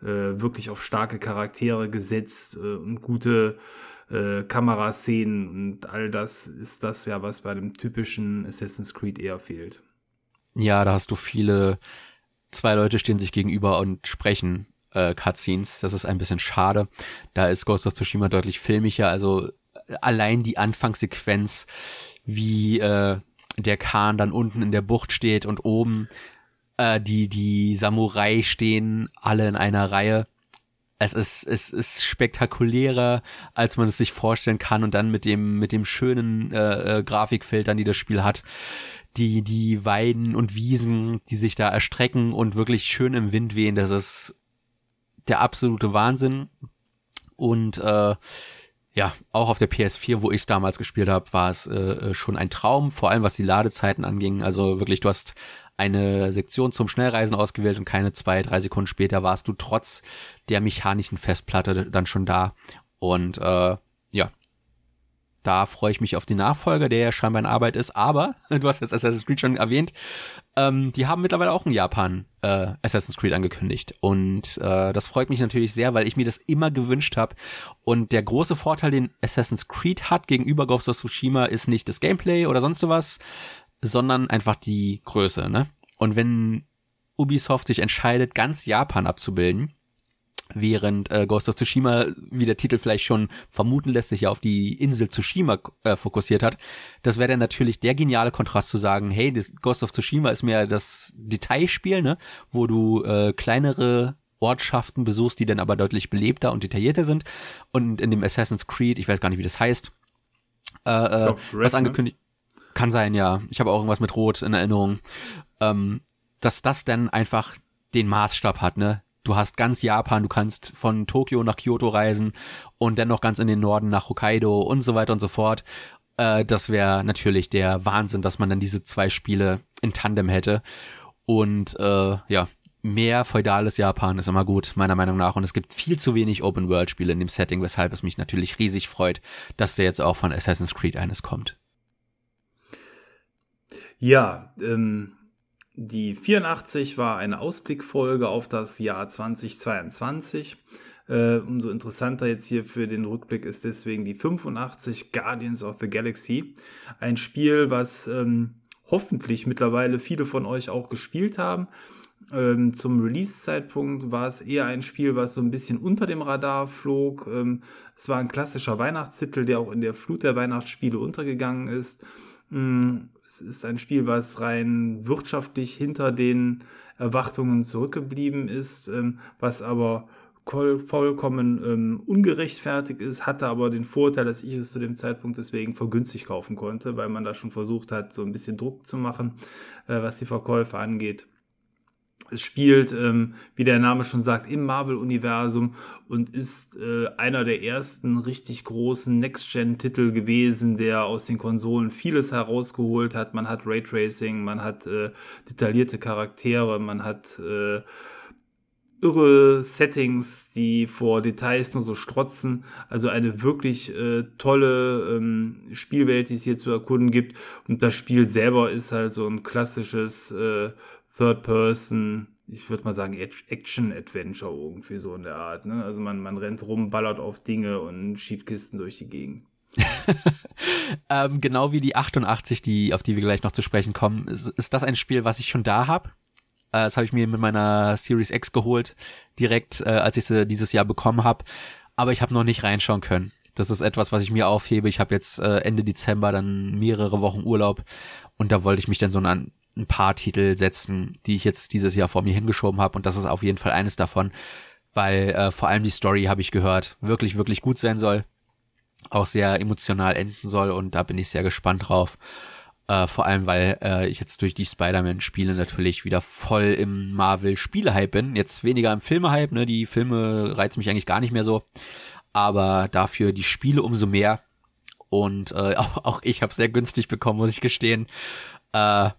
äh, wirklich auf starke Charaktere gesetzt äh, und gute äh, Kameraszenen und all das ist das ja, was bei einem typischen Assassin's Creed eher fehlt. Ja, da hast du viele, zwei Leute stehen sich gegenüber und sprechen äh, Cutscenes. Das ist ein bisschen schade. Da ist Ghost of Tsushima deutlich filmischer. Also äh, allein die Anfangssequenz, wie äh, der Kahn dann unten in der Bucht steht und oben äh, die die Samurai stehen alle in einer Reihe. Es ist, es ist spektakulärer, als man es sich vorstellen kann und dann mit dem, mit dem schönen äh, äh, Grafikfiltern, die das Spiel hat, die, die Weiden und Wiesen, die sich da erstrecken und wirklich schön im Wind wehen, das ist der absolute Wahnsinn. Und äh, ja, auch auf der PS4, wo ich damals gespielt habe, war es äh, äh, schon ein Traum, vor allem was die Ladezeiten anging. Also wirklich, du hast eine Sektion zum Schnellreisen ausgewählt und keine zwei, drei Sekunden später warst du trotz der mechanischen Festplatte dann schon da. Und äh, ja, da freue ich mich auf die Nachfolger, der ja scheinbar in Arbeit ist. Aber, du hast jetzt Assassin's Creed schon erwähnt, ähm, die haben mittlerweile auch in Japan äh, Assassin's Creed angekündigt. Und äh, das freut mich natürlich sehr, weil ich mir das immer gewünscht habe. Und der große Vorteil, den Assassin's Creed hat gegenüber Ghost of Tsushima, ist nicht das Gameplay oder sonst sowas, sondern einfach die Größe. Ne? Und wenn Ubisoft sich entscheidet, ganz Japan abzubilden, während äh, Ghost of Tsushima, wie der Titel vielleicht schon vermuten lässt, sich ja auf die Insel Tsushima äh, fokussiert hat. Das wäre dann natürlich der geniale Kontrast zu sagen, hey, das Ghost of Tsushima ist mehr das Detailspiel, ne, wo du äh, kleinere Ortschaften besuchst, die dann aber deutlich belebter und detaillierter sind. Und in dem Assassin's Creed, ich weiß gar nicht, wie das heißt, äh, äh, glaub, was ne? angekündigt, ne? kann sein, ja. Ich habe auch irgendwas mit Rot in Erinnerung. Ähm, dass das dann einfach den Maßstab hat, ne? Du hast ganz Japan, du kannst von Tokio nach Kyoto reisen und dann noch ganz in den Norden nach Hokkaido und so weiter und so fort. Äh, das wäre natürlich der Wahnsinn, dass man dann diese zwei Spiele in Tandem hätte. Und äh, ja, mehr feudales Japan ist immer gut, meiner Meinung nach. Und es gibt viel zu wenig Open-World-Spiele in dem Setting, weshalb es mich natürlich riesig freut, dass da jetzt auch von Assassin's Creed eines kommt. Ja, ähm, die 84 war eine Ausblickfolge auf das Jahr 2022. Äh, umso interessanter jetzt hier für den Rückblick ist deswegen die 85 Guardians of the Galaxy. Ein Spiel, was ähm, hoffentlich mittlerweile viele von euch auch gespielt haben. Ähm, zum Release-Zeitpunkt war es eher ein Spiel, was so ein bisschen unter dem Radar flog. Ähm, es war ein klassischer Weihnachtstitel, der auch in der Flut der Weihnachtsspiele untergegangen ist. Mm, es ist ein Spiel, was rein wirtschaftlich hinter den Erwartungen zurückgeblieben ist, ähm, was aber vollkommen ähm, ungerechtfertigt ist, hatte aber den Vorteil, dass ich es zu dem Zeitpunkt deswegen vergünstigt kaufen konnte, weil man da schon versucht hat, so ein bisschen Druck zu machen, äh, was die Verkäufe angeht. Es spielt, ähm, wie der Name schon sagt, im Marvel-Universum und ist äh, einer der ersten richtig großen Next-Gen-Titel gewesen, der aus den Konsolen vieles herausgeholt hat. Man hat Raytracing, man hat äh, detaillierte Charaktere, man hat äh, irre Settings, die vor Details nur so strotzen. Also eine wirklich äh, tolle ähm, Spielwelt, die es hier zu erkunden gibt. Und das Spiel selber ist halt so ein klassisches äh, Third Person, ich würde mal sagen, Action-Adventure irgendwie so in der Art. Ne? Also man, man rennt rum, ballert auf Dinge und schiebt Kisten durch die Gegend. ähm, genau wie die 88, die, auf die wir gleich noch zu sprechen kommen, ist, ist das ein Spiel, was ich schon da habe. Äh, das habe ich mir mit meiner Series X geholt, direkt äh, als ich sie dieses Jahr bekommen habe. Aber ich habe noch nicht reinschauen können. Das ist etwas, was ich mir aufhebe. Ich habe jetzt äh, Ende Dezember dann mehrere Wochen Urlaub und da wollte ich mich dann so an ein paar Titel setzen, die ich jetzt dieses Jahr vor mir hingeschoben habe und das ist auf jeden Fall eines davon, weil äh, vor allem die Story habe ich gehört, wirklich, wirklich gut sein soll, auch sehr emotional enden soll und da bin ich sehr gespannt drauf. Äh, vor allem, weil äh, ich jetzt durch die Spider-Man-Spiele natürlich wieder voll im Marvel-Spiele-Hype bin. Jetzt weniger im Filme-Hype, ne? Die Filme reizen mich eigentlich gar nicht mehr so. Aber dafür die Spiele umso mehr. Und äh, auch, auch ich habe sehr günstig bekommen, muss ich gestehen. Äh,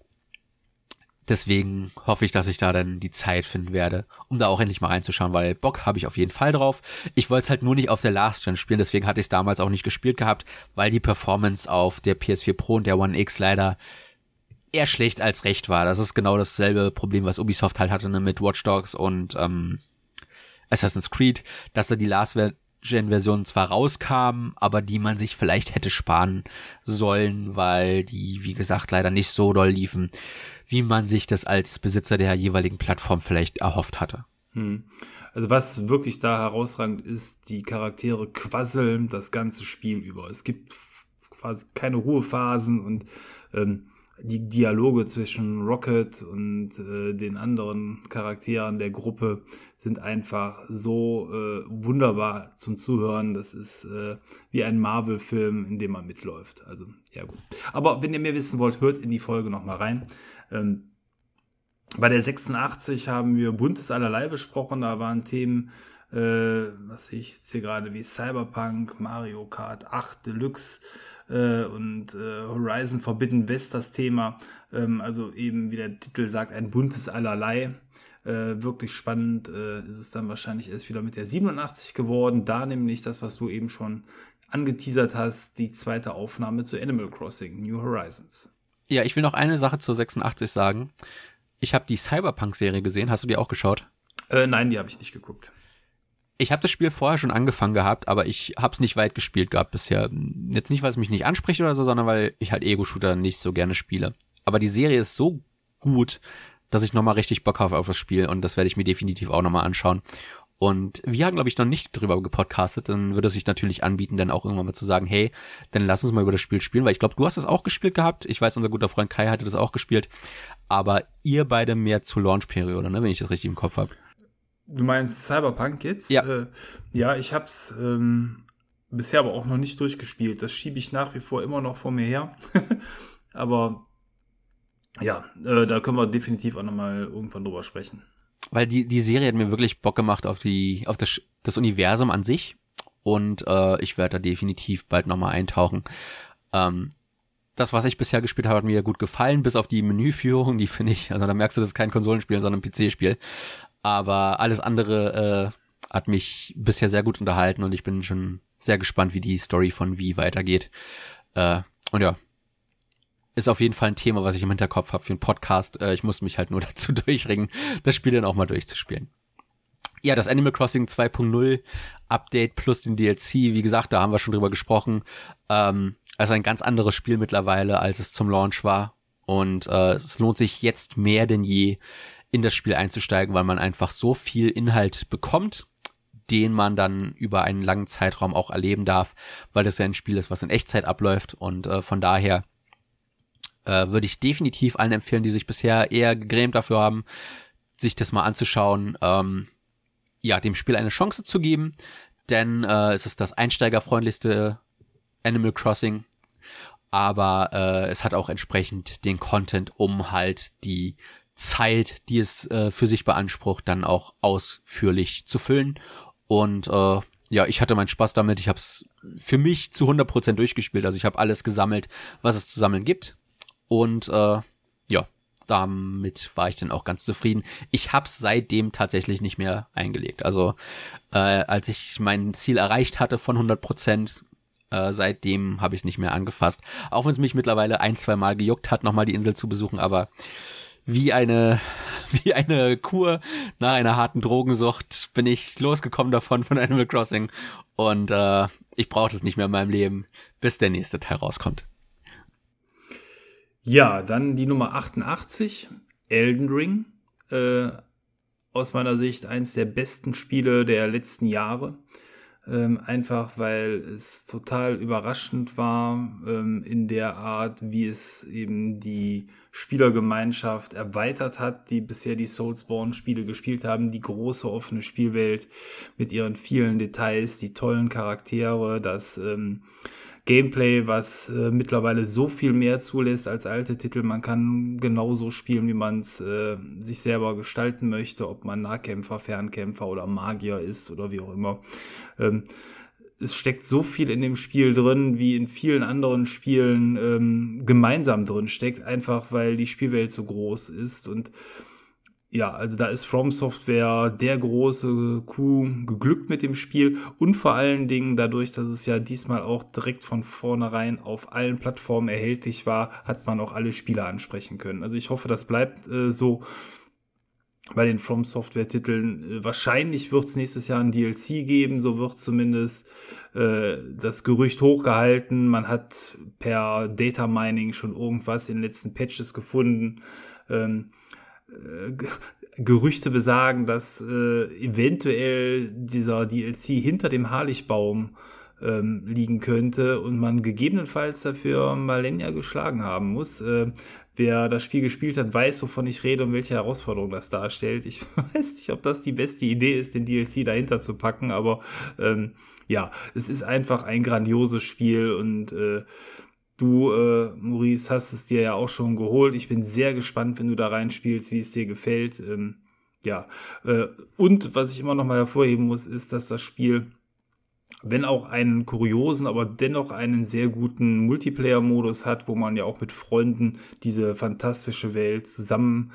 Deswegen hoffe ich, dass ich da dann die Zeit finden werde, um da auch endlich mal reinzuschauen, weil Bock habe ich auf jeden Fall drauf. Ich wollte es halt nur nicht auf der Last Gen spielen, deswegen hatte ich es damals auch nicht gespielt gehabt, weil die Performance auf der PS4 Pro und der One X leider eher schlecht als recht war. Das ist genau dasselbe Problem, was Ubisoft halt hatte ne, mit Watch Dogs und ähm, Assassin's Creed, dass da die Last Gen-Versionen zwar rauskamen, aber die man sich vielleicht hätte sparen sollen, weil die, wie gesagt, leider nicht so doll liefen wie man sich das als Besitzer der jeweiligen Plattform vielleicht erhofft hatte. Hm. Also was wirklich da herausragend ist, die Charaktere quasseln das ganze Spiel über. Es gibt quasi keine Ruhephasen und ähm, die Dialoge zwischen Rocket und äh, den anderen Charakteren der Gruppe sind einfach so äh, wunderbar zum Zuhören. Das ist äh, wie ein Marvel-Film, in dem man mitläuft. Also, ja gut. Aber wenn ihr mehr wissen wollt, hört in die Folge nochmal rein. Ähm, bei der 86 haben wir buntes allerlei besprochen. Da waren Themen, äh, was sehe ich jetzt hier gerade, wie Cyberpunk, Mario Kart 8 Deluxe äh, und äh, Horizon Forbidden West das Thema. Ähm, also eben, wie der Titel sagt, ein buntes allerlei. Äh, wirklich spannend äh, ist es dann wahrscheinlich erst wieder mit der 87 geworden. Da nämlich das, was du eben schon angeteasert hast, die zweite Aufnahme zu Animal Crossing New Horizons. Ja, ich will noch eine Sache zur 86 sagen. Ich habe die Cyberpunk-Serie gesehen. Hast du die auch geschaut? Äh, nein, die habe ich nicht geguckt. Ich habe das Spiel vorher schon angefangen gehabt, aber ich habe es nicht weit gespielt gehabt bisher. Jetzt nicht, weil es mich nicht anspricht oder so, sondern weil ich halt Ego-Shooter nicht so gerne spiele. Aber die Serie ist so gut, dass ich nochmal richtig Bock habe auf das Spiel und das werde ich mir definitiv auch nochmal anschauen. Und wir haben, glaube ich, noch nicht drüber gepodcastet. Dann würde es sich natürlich anbieten, dann auch irgendwann mal zu sagen, hey, dann lass uns mal über das Spiel spielen, weil ich glaube, du hast das auch gespielt gehabt. Ich weiß, unser guter Freund Kai hatte das auch gespielt. Aber ihr beide mehr zur Launch-Periode, ne, wenn ich das richtig im Kopf habe. Du meinst Cyberpunk jetzt? Ja. Äh, ja, ich hab's ähm, bisher aber auch noch nicht durchgespielt. Das schiebe ich nach wie vor immer noch vor mir her. aber ja, äh, da können wir definitiv auch nochmal irgendwann drüber sprechen weil die, die Serie hat mir wirklich Bock gemacht auf die, auf das, das Universum an sich. Und äh, ich werde da definitiv bald nochmal eintauchen. Ähm, das, was ich bisher gespielt habe, hat mir gut gefallen, bis auf die Menüführung, die finde ich, also da merkst du, das ist kein Konsolenspiel, sondern ein PC-Spiel. Aber alles andere äh, hat mich bisher sehr gut unterhalten und ich bin schon sehr gespannt, wie die Story von Wie weitergeht. Äh, und ja, ist auf jeden Fall ein Thema, was ich im Hinterkopf habe für einen Podcast. Äh, ich muss mich halt nur dazu durchringen, das Spiel dann auch mal durchzuspielen. Ja, das Animal Crossing 2.0 Update plus den DLC, wie gesagt, da haben wir schon drüber gesprochen. Ähm, also ein ganz anderes Spiel mittlerweile, als es zum Launch war. Und äh, es lohnt sich jetzt mehr denn je, in das Spiel einzusteigen, weil man einfach so viel Inhalt bekommt, den man dann über einen langen Zeitraum auch erleben darf, weil das ja ein Spiel ist, was in Echtzeit abläuft. Und äh, von daher äh, würde ich definitiv allen empfehlen, die sich bisher eher gegrämt dafür haben, sich das mal anzuschauen, ähm, ja, dem Spiel eine Chance zu geben, denn äh, es ist das einsteigerfreundlichste Animal Crossing, aber äh, es hat auch entsprechend den Content, um halt die Zeit, die es äh, für sich beansprucht, dann auch ausführlich zu füllen. Und äh, ja, ich hatte meinen Spaß damit. Ich habe es für mich zu 100% durchgespielt. Also ich habe alles gesammelt, was es zu sammeln gibt. Und äh, ja, damit war ich dann auch ganz zufrieden. Ich habe es seitdem tatsächlich nicht mehr eingelegt. Also äh, als ich mein Ziel erreicht hatte von 100%, äh, seitdem habe ich es nicht mehr angefasst. Auch wenn es mich mittlerweile ein, zwei Mal gejuckt hat, nochmal die Insel zu besuchen, aber wie eine, wie eine Kur nach einer harten Drogensucht bin ich losgekommen davon von Animal Crossing und äh, ich brauche es nicht mehr in meinem Leben, bis der nächste Teil rauskommt. Ja, dann die Nummer 88, Elden Ring. Äh, aus meiner Sicht eins der besten Spiele der letzten Jahre. Ähm, einfach weil es total überraschend war ähm, in der Art, wie es eben die Spielergemeinschaft erweitert hat, die bisher die Soulsborne-Spiele gespielt haben, die große offene Spielwelt mit ihren vielen Details, die tollen Charaktere, das ähm, Gameplay, was äh, mittlerweile so viel mehr zulässt als alte Titel. Man kann genauso spielen, wie man es äh, sich selber gestalten möchte, ob man Nahkämpfer, Fernkämpfer oder Magier ist oder wie auch immer. Ähm, es steckt so viel in dem Spiel drin, wie in vielen anderen Spielen ähm, gemeinsam drin steckt, einfach weil die Spielwelt so groß ist und ja, also da ist From Software der große Coup geglückt mit dem Spiel und vor allen Dingen dadurch, dass es ja diesmal auch direkt von vornherein auf allen Plattformen erhältlich war, hat man auch alle Spieler ansprechen können. Also ich hoffe, das bleibt äh, so bei den From Software Titeln. Äh, wahrscheinlich wird es nächstes Jahr ein DLC geben, so wird zumindest äh, das Gerücht hochgehalten. Man hat per Data Mining schon irgendwas in den letzten Patches gefunden. Ähm, äh, Gerüchte besagen, dass äh, eventuell dieser DLC hinter dem Harlichbaum ähm, liegen könnte und man gegebenenfalls dafür Malenia geschlagen haben muss. Äh, wer das Spiel gespielt hat, weiß, wovon ich rede und welche Herausforderung das darstellt. Ich weiß nicht, ob das die beste Idee ist, den DLC dahinter zu packen, aber ähm, ja, es ist einfach ein grandioses Spiel und äh, Du, äh, Maurice, hast es dir ja auch schon geholt. Ich bin sehr gespannt, wenn du da reinspielst, wie es dir gefällt. Ähm, ja, äh, und was ich immer noch mal hervorheben muss, ist, dass das Spiel, wenn auch einen kuriosen, aber dennoch einen sehr guten Multiplayer-Modus hat, wo man ja auch mit Freunden diese fantastische Welt zusammen,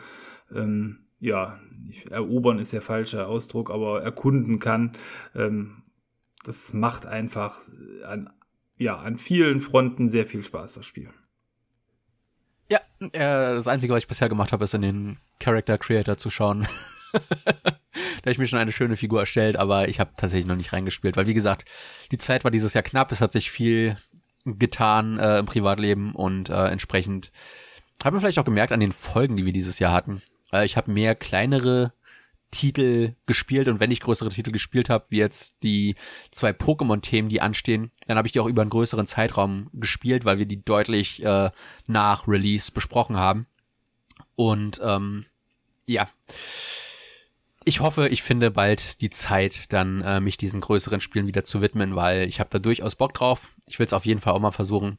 ähm, ja, erobern ist der falsche Ausdruck, aber erkunden kann. Ähm, das macht einfach an ja, an vielen Fronten sehr viel Spaß, das Spiel. Ja, äh, das Einzige, was ich bisher gemacht habe, ist in den Character Creator zu schauen. da habe ich mir schon eine schöne Figur erstellt, aber ich habe tatsächlich noch nicht reingespielt, weil wie gesagt, die Zeit war dieses Jahr knapp, es hat sich viel getan äh, im Privatleben und äh, entsprechend haben wir vielleicht auch gemerkt an den Folgen, die wir dieses Jahr hatten. Äh, ich habe mehr kleinere Titel gespielt und wenn ich größere Titel gespielt habe, wie jetzt die zwei Pokémon-Themen, die anstehen, dann habe ich die auch über einen größeren Zeitraum gespielt, weil wir die deutlich äh, nach Release besprochen haben. Und ähm, ja, ich hoffe, ich finde bald die Zeit, dann äh, mich diesen größeren Spielen wieder zu widmen, weil ich habe da durchaus Bock drauf. Ich will es auf jeden Fall auch mal versuchen.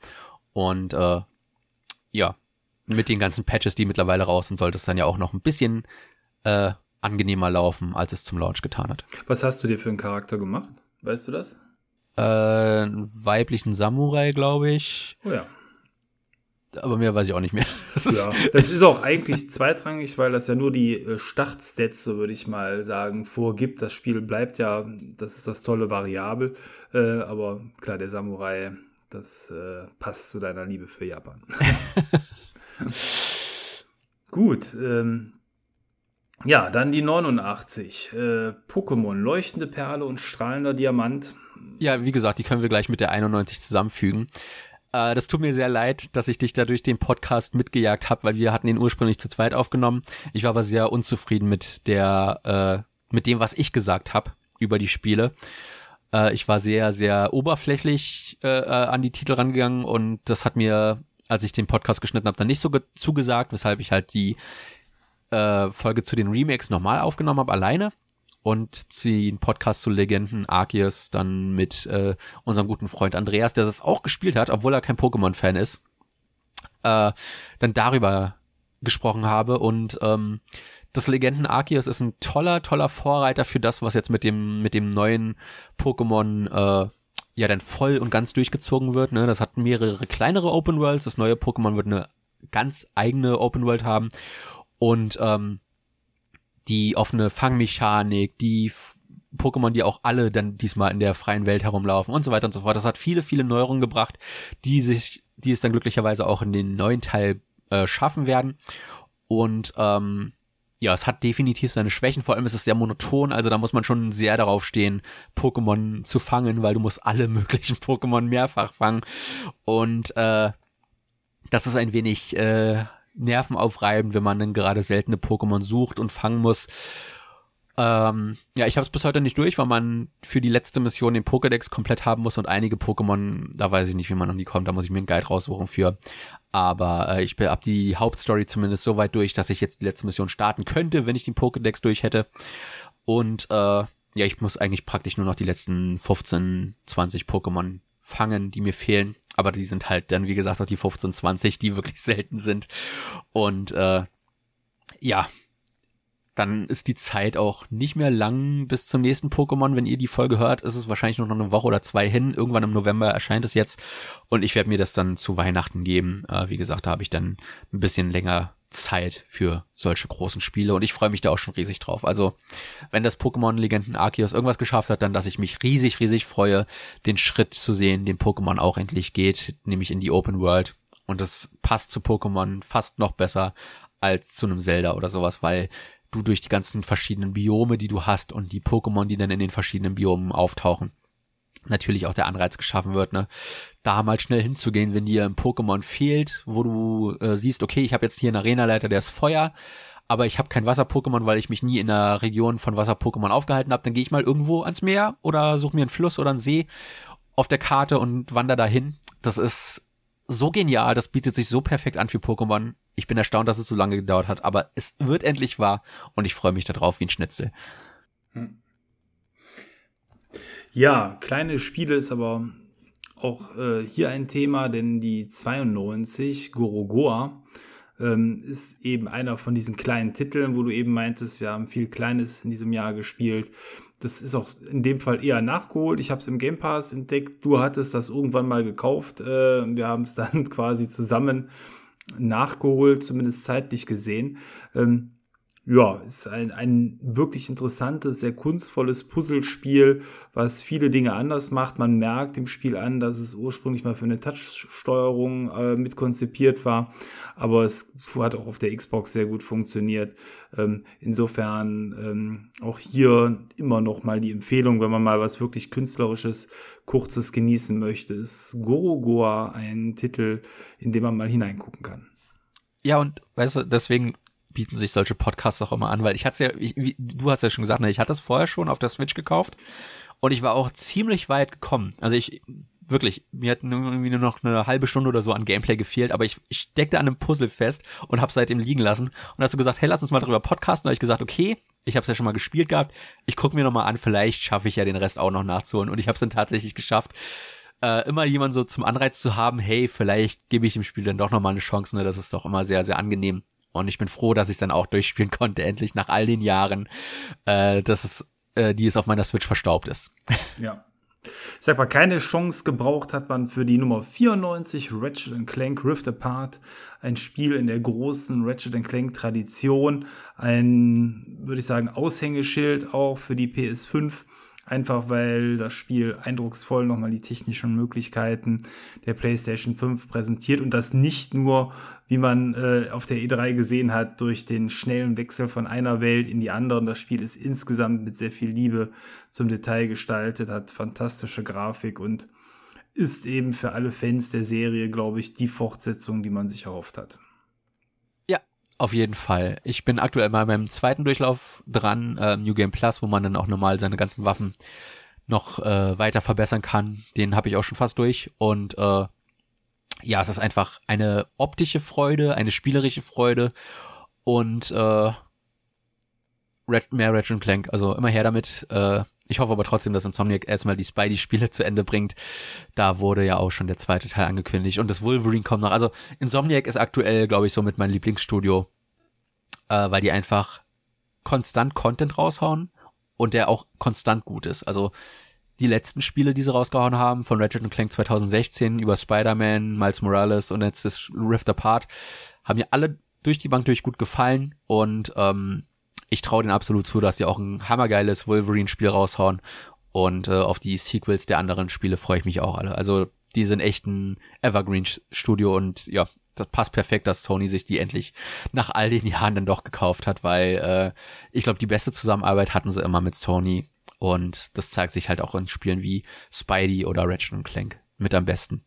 Und äh, ja, mit den ganzen Patches, die mittlerweile raus sind, sollte es dann ja auch noch ein bisschen äh, angenehmer laufen, als es zum Launch getan hat. Was hast du dir für einen Charakter gemacht? Weißt du das? Äh, einen weiblichen Samurai, glaube ich. Oh ja. Aber mehr weiß ich auch nicht mehr. Das ist ja, das ist auch eigentlich zweitrangig, weil das ja nur die äh, Startstats, so würde ich mal sagen, vorgibt. Das Spiel bleibt ja, das ist das tolle Variabel. Äh, aber klar, der Samurai, das äh, passt zu deiner Liebe für Japan. Gut, ähm, ja, dann die 89. Äh, Pokémon, leuchtende Perle und strahlender Diamant. Ja, wie gesagt, die können wir gleich mit der 91 zusammenfügen. Äh, das tut mir sehr leid, dass ich dich da durch den Podcast mitgejagt habe, weil wir hatten ihn ursprünglich zu zweit aufgenommen. Ich war aber sehr unzufrieden mit der, äh, mit dem, was ich gesagt habe über die Spiele. Äh, ich war sehr, sehr oberflächlich äh, äh, an die Titel rangegangen und das hat mir, als ich den Podcast geschnitten habe, dann nicht so zugesagt, weshalb ich halt die äh, Folge zu den Remakes nochmal aufgenommen habe, alleine. Und den Podcast zu Legenden Arceus dann mit äh, unserem guten Freund Andreas, der das auch gespielt hat, obwohl er kein Pokémon-Fan ist. Äh, dann darüber gesprochen habe und ähm, das Legenden Arceus ist ein toller, toller Vorreiter für das, was jetzt mit dem, mit dem neuen Pokémon, äh, ja, dann voll und ganz durchgezogen wird, ne. Das hat mehrere kleinere Open Worlds. Das neue Pokémon wird eine ganz eigene Open World haben und, ähm, die offene Fangmechanik, die Pokémon, die auch alle dann diesmal in der freien Welt herumlaufen und so weiter und so fort. Das hat viele, viele Neuerungen gebracht, die sich, die es dann glücklicherweise auch in den neuen Teil äh, schaffen werden. Und ähm, ja, es hat definitiv seine Schwächen, vor allem ist es sehr monoton, also da muss man schon sehr darauf stehen, Pokémon zu fangen, weil du musst alle möglichen Pokémon mehrfach fangen. Und äh, das ist ein wenig äh, nervenaufreibend, wenn man dann gerade seltene Pokémon sucht und fangen muss. Ähm, ja, ich habe es bis heute nicht durch, weil man für die letzte Mission den Pokédex komplett haben muss und einige Pokémon, da weiß ich nicht, wie man an die kommt, da muss ich mir einen Guide raussuchen für. Aber äh, ich habe die Hauptstory zumindest so weit durch, dass ich jetzt die letzte Mission starten könnte, wenn ich den Pokédex durch hätte. Und äh, ja, ich muss eigentlich praktisch nur noch die letzten 15, 20 Pokémon fangen, die mir fehlen. Aber die sind halt dann, wie gesagt, auch die 15, 20, die wirklich selten sind. Und äh, ja, dann ist die Zeit auch nicht mehr lang bis zum nächsten Pokémon. Wenn ihr die Folge hört, ist es wahrscheinlich noch eine Woche oder zwei hin. Irgendwann im November erscheint es jetzt. Und ich werde mir das dann zu Weihnachten geben. Äh, wie gesagt, da habe ich dann ein bisschen länger Zeit für solche großen Spiele und ich freue mich da auch schon riesig drauf. Also, wenn das Pokémon Legenden Arceus irgendwas geschafft hat, dann, dass ich mich riesig, riesig freue, den Schritt zu sehen, den Pokémon auch endlich geht, nämlich in die Open World. Und das passt zu Pokémon fast noch besser als zu einem Zelda oder sowas, weil du durch die ganzen verschiedenen Biome, die du hast und die Pokémon, die dann in den verschiedenen Biomen auftauchen, natürlich auch der Anreiz geschaffen wird, ne, da mal schnell hinzugehen, wenn dir ein Pokémon fehlt, wo du äh, siehst, okay, ich habe jetzt hier einen Arenaleiter, der ist Feuer, aber ich habe kein Wasser-Pokémon, weil ich mich nie in der Region von Wasser-Pokémon aufgehalten habe, dann gehe ich mal irgendwo ans Meer oder suche mir einen Fluss oder einen See auf der Karte und wander dahin. Das ist so genial, das bietet sich so perfekt an für Pokémon. Ich bin erstaunt, dass es so lange gedauert hat, aber es wird endlich wahr und ich freue mich darauf wie ein Schnitzel. Hm. Ja, kleine Spiele ist aber auch äh, hier ein Thema, denn die 92 Gorogoa ähm, ist eben einer von diesen kleinen Titeln, wo du eben meintest, wir haben viel Kleines in diesem Jahr gespielt. Das ist auch in dem Fall eher nachgeholt. Ich habe es im Game Pass entdeckt. Du hattest das irgendwann mal gekauft. Äh, wir haben es dann quasi zusammen nachgeholt, zumindest zeitlich gesehen. Ähm, ja, ist ein, ein wirklich interessantes, sehr kunstvolles Puzzlespiel, was viele Dinge anders macht. Man merkt dem Spiel an, dass es ursprünglich mal für eine Touch-Steuerung äh, mit konzipiert war, aber es hat auch auf der Xbox sehr gut funktioniert. Ähm, insofern ähm, auch hier immer noch mal die Empfehlung, wenn man mal was wirklich künstlerisches, kurzes genießen möchte, ist Gorogoa ein Titel, in dem man mal hineingucken kann. Ja, und weißt du, deswegen bieten sich solche Podcasts auch immer an, weil ich hatte ja, ich, wie, du hast ja schon gesagt, ne, ich hatte es vorher schon auf der Switch gekauft und ich war auch ziemlich weit gekommen. Also ich, wirklich, mir hat irgendwie nur noch eine halbe Stunde oder so an Gameplay gefehlt, aber ich, ich steckte an einem Puzzle fest und habe seitdem liegen lassen und hast du gesagt, hey, lass uns mal drüber podcasten. Da habe ich gesagt, okay, ich habe es ja schon mal gespielt gehabt, ich gucke mir noch mal an, vielleicht schaffe ich ja den Rest auch noch nachzuholen und ich habe es dann tatsächlich geschafft. Äh, immer jemand so zum Anreiz zu haben, hey, vielleicht gebe ich dem Spiel dann doch noch mal eine Chance, ne? Das ist doch immer sehr, sehr angenehm. Und ich bin froh, dass ich dann auch durchspielen konnte, endlich nach all den Jahren, äh, dass es, äh, die es auf meiner Switch verstaubt ist. Ja. Ich sag mal, keine Chance gebraucht hat man für die Nummer 94 Ratchet Clank Rift Apart. Ein Spiel in der großen Ratchet Clank Tradition. Ein, würde ich sagen, Aushängeschild auch für die PS5 einfach weil das Spiel eindrucksvoll nochmal die technischen Möglichkeiten der PlayStation 5 präsentiert und das nicht nur, wie man äh, auf der E3 gesehen hat, durch den schnellen Wechsel von einer Welt in die andere. Das Spiel ist insgesamt mit sehr viel Liebe zum Detail gestaltet, hat fantastische Grafik und ist eben für alle Fans der Serie, glaube ich, die Fortsetzung, die man sich erhofft hat. Auf jeden Fall. Ich bin aktuell mal beim zweiten Durchlauf dran, äh, New Game Plus, wo man dann auch normal seine ganzen Waffen noch äh, weiter verbessern kann. Den habe ich auch schon fast durch. Und äh, ja, es ist einfach eine optische Freude, eine spielerische Freude und äh, Red, mehr Ratchet Clank. Also immer her damit. Äh, Ich hoffe aber trotzdem, dass Insomniac erstmal die Spidey-Spiele zu Ende bringt. Da wurde ja auch schon der zweite Teil angekündigt und das Wolverine kommt noch. Also Insomniac ist aktuell, glaube ich, so mit meinem Lieblingsstudio, äh, weil die einfach konstant Content raushauen und der auch konstant gut ist. Also die letzten Spiele, die sie rausgehauen haben, von Ratchet Clank 2016 über Spider-Man, Miles Morales und jetzt das Rift Apart, haben mir alle durch die Bank durch gut gefallen und ähm, ich traue denen absolut zu, dass sie auch ein hammergeiles Wolverine-Spiel raushauen und äh, auf die Sequels der anderen Spiele freue ich mich auch alle. Also die sind echt ein Evergreen-Studio und ja, das passt perfekt, dass Sony sich die endlich nach all den Jahren dann doch gekauft hat, weil äh, ich glaube, die beste Zusammenarbeit hatten sie immer mit Sony und das zeigt sich halt auch in Spielen wie Spidey oder Ratchet Clank mit am besten.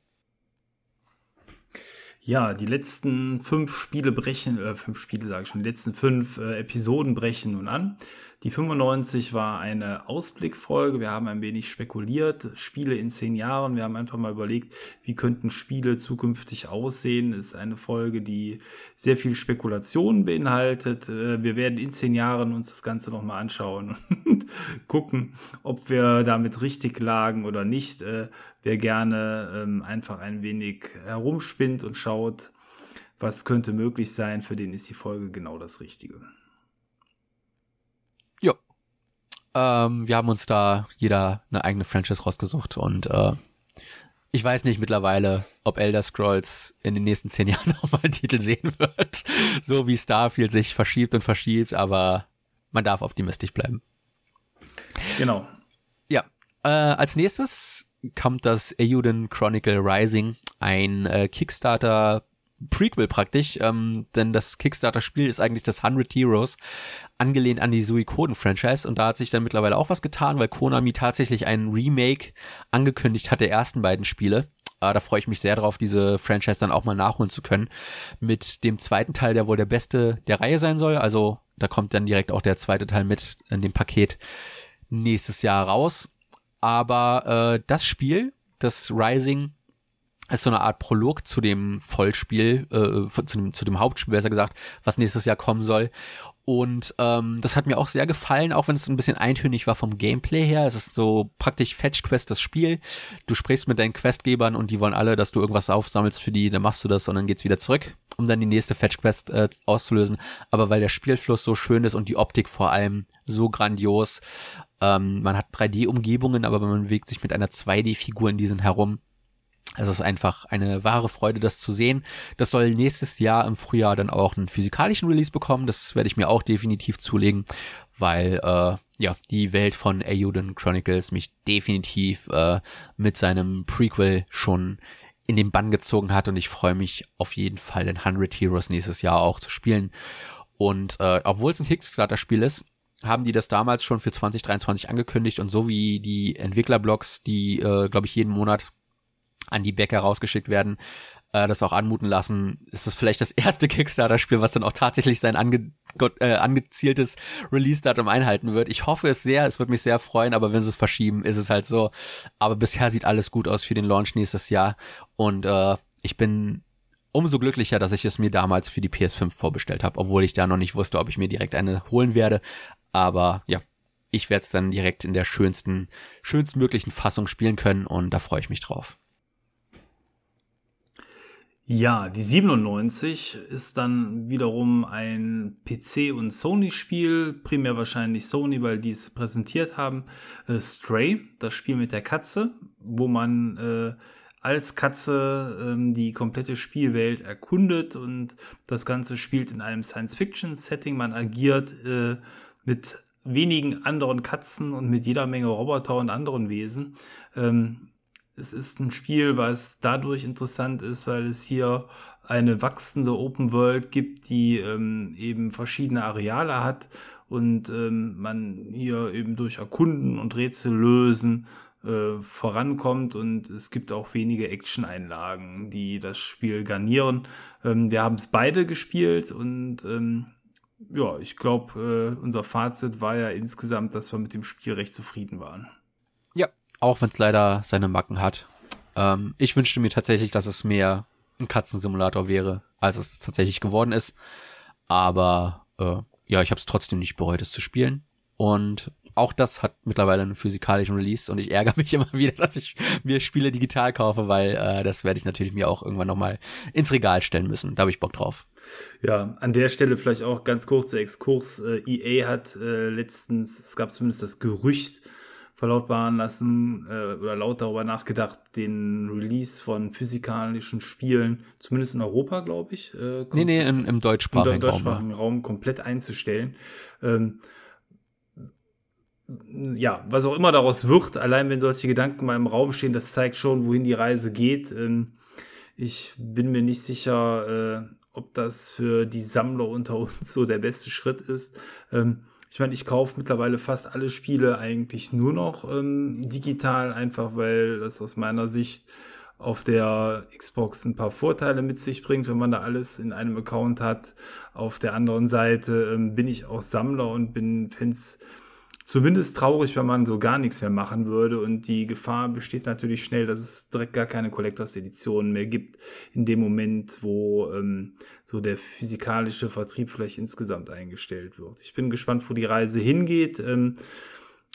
Ja, die letzten fünf Spiele brechen, äh, fünf Spiele sage ich schon, die letzten fünf äh, Episoden brechen nun an. Die 95 war eine Ausblickfolge. Wir haben ein wenig spekuliert. Spiele in zehn Jahren. Wir haben einfach mal überlegt, wie könnten Spiele zukünftig aussehen. Ist eine Folge, die sehr viel Spekulation beinhaltet. Äh, wir werden in zehn Jahren uns das Ganze nochmal anschauen und gucken, ob wir damit richtig lagen oder nicht. Äh, wer gerne ähm, einfach ein wenig herumspinnt und schaut, was könnte möglich sein, für den ist die Folge genau das Richtige. Ähm, wir haben uns da jeder eine eigene Franchise rausgesucht und äh, ich weiß nicht mittlerweile, ob Elder Scrolls in den nächsten zehn Jahren nochmal einen Titel sehen wird. So wie Starfield sich verschiebt und verschiebt, aber man darf optimistisch bleiben. Genau. Ja. Äh, als nächstes kommt das Euden Chronicle Rising, ein äh, Kickstarter Prequel praktisch, ähm, denn das Kickstarter-Spiel ist eigentlich das 100 Heroes, angelehnt an die Suikoden-Franchise und da hat sich dann mittlerweile auch was getan, weil Konami tatsächlich einen Remake angekündigt hat der ersten beiden Spiele. Äh, da freue ich mich sehr drauf, diese Franchise dann auch mal nachholen zu können. Mit dem zweiten Teil, der wohl der beste der Reihe sein soll, also da kommt dann direkt auch der zweite Teil mit in dem Paket nächstes Jahr raus. Aber äh, das Spiel, das Rising, ist so eine Art Prolog zu dem Vollspiel, äh, zu, dem, zu dem Hauptspiel, besser gesagt, was nächstes Jahr kommen soll. Und ähm, das hat mir auch sehr gefallen, auch wenn es ein bisschen eintönig war vom Gameplay her. Es ist so praktisch Fetch Quest das Spiel. Du sprichst mit deinen Questgebern und die wollen alle, dass du irgendwas aufsammelst für die, dann machst du das und dann geht's wieder zurück, um dann die nächste Fetch Quest äh, auszulösen. Aber weil der Spielfluss so schön ist und die Optik vor allem so grandios, ähm, man hat 3D-Umgebungen, aber man bewegt sich mit einer 2D-Figur in diesen herum es ist einfach eine wahre Freude, das zu sehen. Das soll nächstes Jahr im Frühjahr dann auch einen physikalischen Release bekommen. Das werde ich mir auch definitiv zulegen, weil äh, ja die Welt von Ayuden Chronicles mich definitiv äh, mit seinem Prequel schon in den Bann gezogen hat und ich freue mich auf jeden Fall den 100 Heroes nächstes Jahr auch zu spielen. Und äh, obwohl es ein Kickstarter-Spiel ist, haben die das damals schon für 2023 angekündigt und so wie die Entwicklerblogs, die, äh, glaube ich, jeden Monat an die Bäcker rausgeschickt werden, äh, das auch anmuten lassen. Ist das vielleicht das erste Kickstarter-Spiel, was dann auch tatsächlich sein ange äh, angezieltes Release-Datum einhalten wird. Ich hoffe es sehr, es wird mich sehr freuen, aber wenn sie es verschieben, ist es halt so. Aber bisher sieht alles gut aus für den Launch nächstes Jahr und äh, ich bin umso glücklicher, dass ich es mir damals für die PS5 vorbestellt habe, obwohl ich da noch nicht wusste, ob ich mir direkt eine holen werde. Aber ja, ich werde es dann direkt in der schönsten, schönstmöglichen Fassung spielen können und da freue ich mich drauf. Ja, die 97 ist dann wiederum ein PC- und Sony-Spiel, primär wahrscheinlich Sony, weil die es präsentiert haben. Äh, Stray, das Spiel mit der Katze, wo man äh, als Katze ähm, die komplette Spielwelt erkundet und das Ganze spielt in einem Science-Fiction-Setting. Man agiert äh, mit wenigen anderen Katzen und mit jeder Menge Roboter und anderen Wesen. Ähm, es ist ein Spiel, was dadurch interessant ist, weil es hier eine wachsende Open World gibt, die ähm, eben verschiedene Areale hat und ähm, man hier eben durch Erkunden und Rätsel lösen äh, vorankommt und es gibt auch wenige Action-Einlagen, die das Spiel garnieren. Ähm, wir haben es beide gespielt und ähm, ja, ich glaube, äh, unser Fazit war ja insgesamt, dass wir mit dem Spiel recht zufrieden waren. Auch wenn es leider seine Macken hat. Ähm, ich wünschte mir tatsächlich, dass es mehr ein Katzensimulator wäre, als es tatsächlich geworden ist. Aber äh, ja, ich habe es trotzdem nicht bereut, es zu spielen. Und auch das hat mittlerweile einen physikalischen Release und ich ärgere mich immer wieder, dass ich mir Spiele digital kaufe, weil äh, das werde ich natürlich mir auch irgendwann nochmal ins Regal stellen müssen. Da habe ich Bock drauf. Ja, an der Stelle vielleicht auch ganz kurzer Exkurs. Äh, EA hat äh, letztens, es gab zumindest das Gerücht, verlautbaren lassen äh, oder laut darüber nachgedacht, den Release von physikalischen Spielen, zumindest in Europa, glaube ich. Äh, nee, nee, im, im deutschsprachigen, im deutschsprachigen Raum, Raum komplett einzustellen. Ähm, ja, was auch immer daraus wird, allein wenn solche Gedanken mal im Raum stehen, das zeigt schon, wohin die Reise geht. Ähm, ich bin mir nicht sicher, äh, ob das für die Sammler unter uns so der beste Schritt ist. Ähm, ich meine, ich kaufe mittlerweile fast alle Spiele eigentlich nur noch ähm, digital, einfach weil das aus meiner Sicht auf der Xbox ein paar Vorteile mit sich bringt, wenn man da alles in einem Account hat. Auf der anderen Seite ähm, bin ich auch Sammler und bin Fans zumindest traurig, wenn man so gar nichts mehr machen würde. Und die Gefahr besteht natürlich schnell, dass es direkt gar keine Collectors Editionen mehr gibt, in dem Moment, wo ähm, so der physikalische Vertrieb vielleicht insgesamt eingestellt wird. Ich bin gespannt, wo die Reise hingeht. Ähm,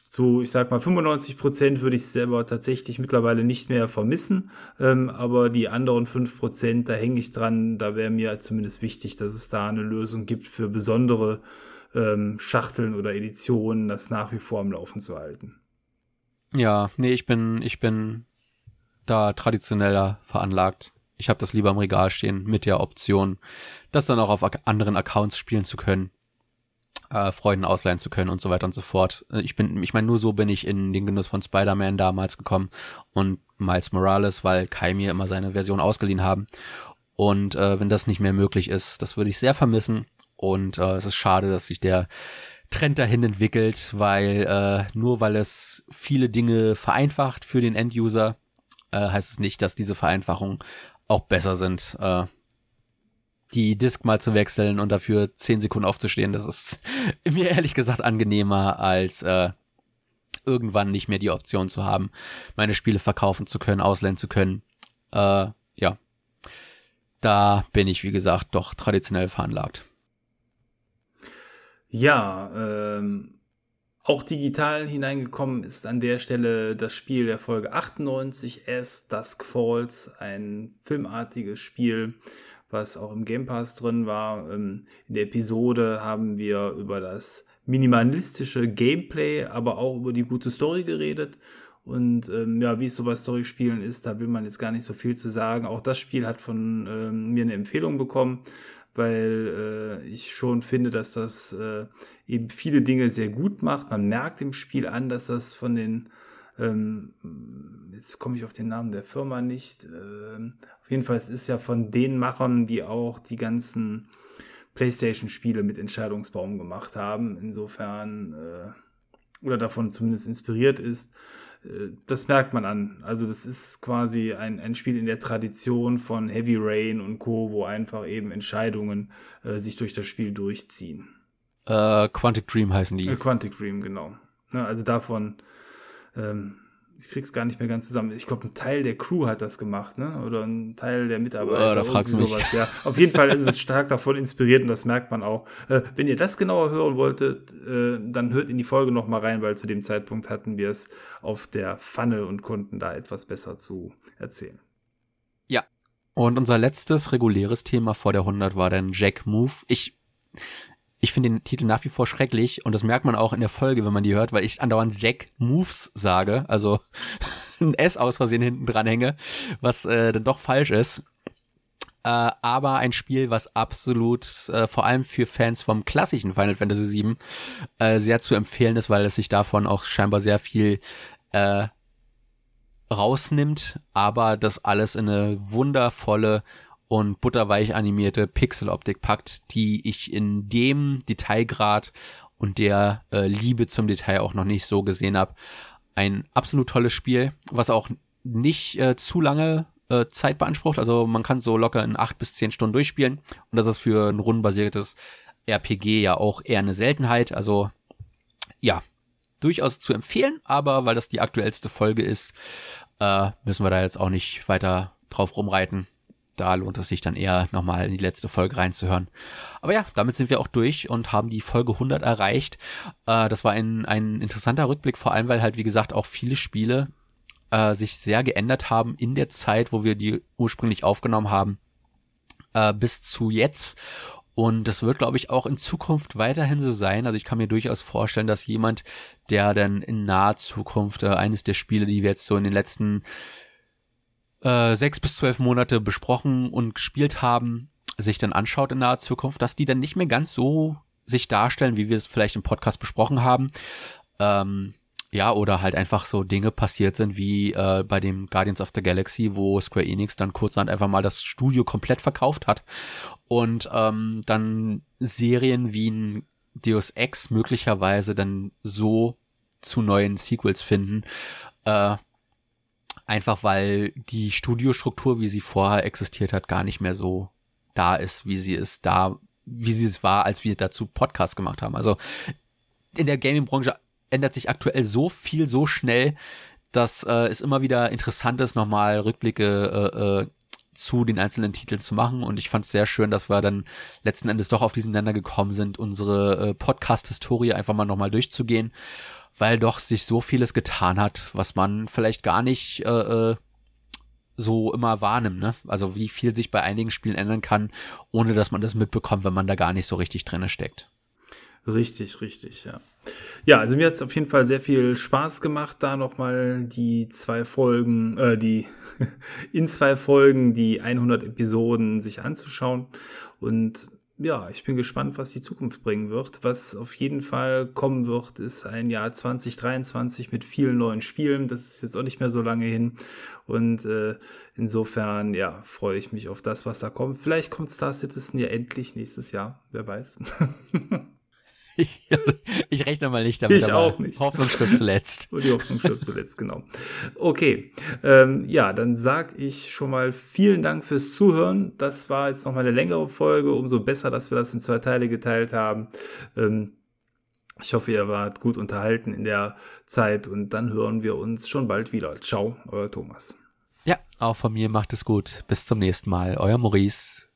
zu, ich sag mal, 95 Prozent würde ich selber tatsächlich mittlerweile nicht mehr vermissen. Ähm, aber die anderen 5 Prozent, da hänge ich dran. Da wäre mir zumindest wichtig, dass es da eine Lösung gibt für besondere ähm, Schachteln oder Editionen, das nach wie vor am Laufen zu halten. Ja, nee, ich bin, ich bin da traditioneller veranlagt. Ich habe das lieber im Regal stehen mit der Option, das dann auch auf anderen Accounts spielen zu können, äh, Freuden ausleihen zu können und so weiter und so fort. Äh, ich bin, ich meine, nur so bin ich in den Genuss von Spider-Man damals gekommen und Miles Morales, weil Kai mir immer seine Version ausgeliehen haben. Und äh, wenn das nicht mehr möglich ist, das würde ich sehr vermissen. Und äh, es ist schade, dass sich der Trend dahin entwickelt, weil äh, nur weil es viele Dinge vereinfacht für den Enduser, äh, heißt es nicht, dass diese Vereinfachungen auch besser sind. Äh, die Disk mal zu wechseln und dafür zehn Sekunden aufzustehen, das ist mir ehrlich gesagt angenehmer als äh, irgendwann nicht mehr die Option zu haben, meine Spiele verkaufen zu können, ausleihen zu können. Äh, ja, da bin ich, wie gesagt, doch traditionell veranlagt. Ja, ähm, auch digital hineingekommen ist an der Stelle das Spiel der Folge 98, As Dusk Falls, ein filmartiges Spiel, was auch im Game Pass drin war. Ähm, in der Episode haben wir über das minimalistische Gameplay, aber auch über die gute Story geredet. Und ähm, ja, wie es so bei Story-Spielen ist, da will man jetzt gar nicht so viel zu sagen. Auch das Spiel hat von ähm, mir eine Empfehlung bekommen weil äh, ich schon finde, dass das äh, eben viele Dinge sehr gut macht. Man merkt im Spiel an, dass das von den, ähm, jetzt komme ich auf den Namen der Firma nicht, äh, auf jeden Fall, es ist ja von den Machern, die auch die ganzen PlayStation-Spiele mit Entscheidungsbaum gemacht haben. Insofern, äh, oder davon zumindest inspiriert ist. Äh, das merkt man an. Also das ist quasi ein, ein Spiel in der Tradition von Heavy Rain und Co., wo einfach eben Entscheidungen äh, sich durch das Spiel durchziehen. Äh, Quantic Dream heißen die. Äh, Quantic Dream, genau. Ja, also davon ähm, ich krieg's gar nicht mehr ganz zusammen. Ich glaube, ein Teil der Crew hat das gemacht, ne? Oder ein Teil der Mitarbeiter. Oh, da fragst du mich. Sowas. Ja, auf jeden Fall ist es stark davon inspiriert und das merkt man auch. Äh, wenn ihr das genauer hören wolltet, äh, dann hört in die Folge noch mal rein, weil zu dem Zeitpunkt hatten wir es auf der Pfanne und konnten da etwas besser zu erzählen. Ja. Und unser letztes reguläres Thema vor der 100 war dann Jack Move. Ich ich finde den Titel nach wie vor schrecklich und das merkt man auch in der Folge, wenn man die hört, weil ich andauernd Jack Moves sage, also ein S aus Versehen hinten dran hänge, was äh, dann doch falsch ist. Äh, aber ein Spiel, was absolut äh, vor allem für Fans vom klassischen Final Fantasy VII äh, sehr zu empfehlen ist, weil es sich davon auch scheinbar sehr viel äh, rausnimmt, aber das alles in eine wundervolle und butterweich animierte Pixeloptik packt, die ich in dem Detailgrad und der äh, Liebe zum Detail auch noch nicht so gesehen habe. Ein absolut tolles Spiel, was auch nicht äh, zu lange äh, Zeit beansprucht. Also man kann so locker in acht bis zehn Stunden durchspielen. Und das ist für ein rundenbasiertes RPG ja auch eher eine Seltenheit. Also ja, durchaus zu empfehlen, aber weil das die aktuellste Folge ist, äh, müssen wir da jetzt auch nicht weiter drauf rumreiten da lohnt es sich dann eher nochmal in die letzte Folge reinzuhören. Aber ja, damit sind wir auch durch und haben die Folge 100 erreicht. Äh, das war ein, ein interessanter Rückblick, vor allem weil halt, wie gesagt, auch viele Spiele äh, sich sehr geändert haben in der Zeit, wo wir die ursprünglich aufgenommen haben, äh, bis zu jetzt. Und das wird, glaube ich, auch in Zukunft weiterhin so sein. Also ich kann mir durchaus vorstellen, dass jemand, der dann in naher Zukunft äh, eines der Spiele, die wir jetzt so in den letzten äh, sechs bis zwölf Monate besprochen und gespielt haben, sich dann anschaut in naher Zukunft, dass die dann nicht mehr ganz so sich darstellen, wie wir es vielleicht im Podcast besprochen haben. Ähm, ja, oder halt einfach so Dinge passiert sind wie äh, bei dem Guardians of the Galaxy, wo Square Enix dann kurzerhand einfach mal das Studio komplett verkauft hat und ähm, dann Serien wie ein Deus Ex möglicherweise dann so zu neuen Sequels finden, äh, einfach weil die Studiostruktur, wie sie vorher existiert hat, gar nicht mehr so da ist, wie sie es da, wie sie es war, als wir dazu Podcast gemacht haben. Also in der Gaming-Branche ändert sich aktuell so viel so schnell, dass äh, es immer wieder interessant ist, nochmal Rückblicke äh, äh, zu den einzelnen Titeln zu machen. Und ich fand es sehr schön, dass wir dann letzten Endes doch auf diesen Länder gekommen sind, unsere äh, Podcast-Historie einfach mal nochmal durchzugehen, weil doch sich so vieles getan hat, was man vielleicht gar nicht äh, äh, so immer wahrnimmt, ne? Also wie viel sich bei einigen Spielen ändern kann, ohne dass man das mitbekommt, wenn man da gar nicht so richtig drinne steckt. Richtig, richtig, ja. Ja, also mir hat es auf jeden Fall sehr viel Spaß gemacht, da nochmal die zwei Folgen, äh, die in zwei Folgen die 100 Episoden sich anzuschauen. Und ja, ich bin gespannt, was die Zukunft bringen wird. Was auf jeden Fall kommen wird, ist ein Jahr 2023 mit vielen neuen Spielen. Das ist jetzt auch nicht mehr so lange hin. Und äh, insofern, ja, freue ich mich auf das, was da kommt. Vielleicht kommt Star Citizen ja endlich nächstes Jahr. Wer weiß. Ich, also, ich rechne mal nicht damit. Ich auch nicht. Hoffnung stirbt zuletzt. Und die Hoffnung stirbt zuletzt, genau. Okay, ähm, ja, dann sag ich schon mal vielen Dank fürs Zuhören. Das war jetzt noch mal eine längere Folge. Umso besser, dass wir das in zwei Teile geteilt haben. Ähm, ich hoffe, ihr wart gut unterhalten in der Zeit und dann hören wir uns schon bald wieder. Ciao, euer Thomas. Ja, auch von mir macht es gut. Bis zum nächsten Mal. Euer Maurice.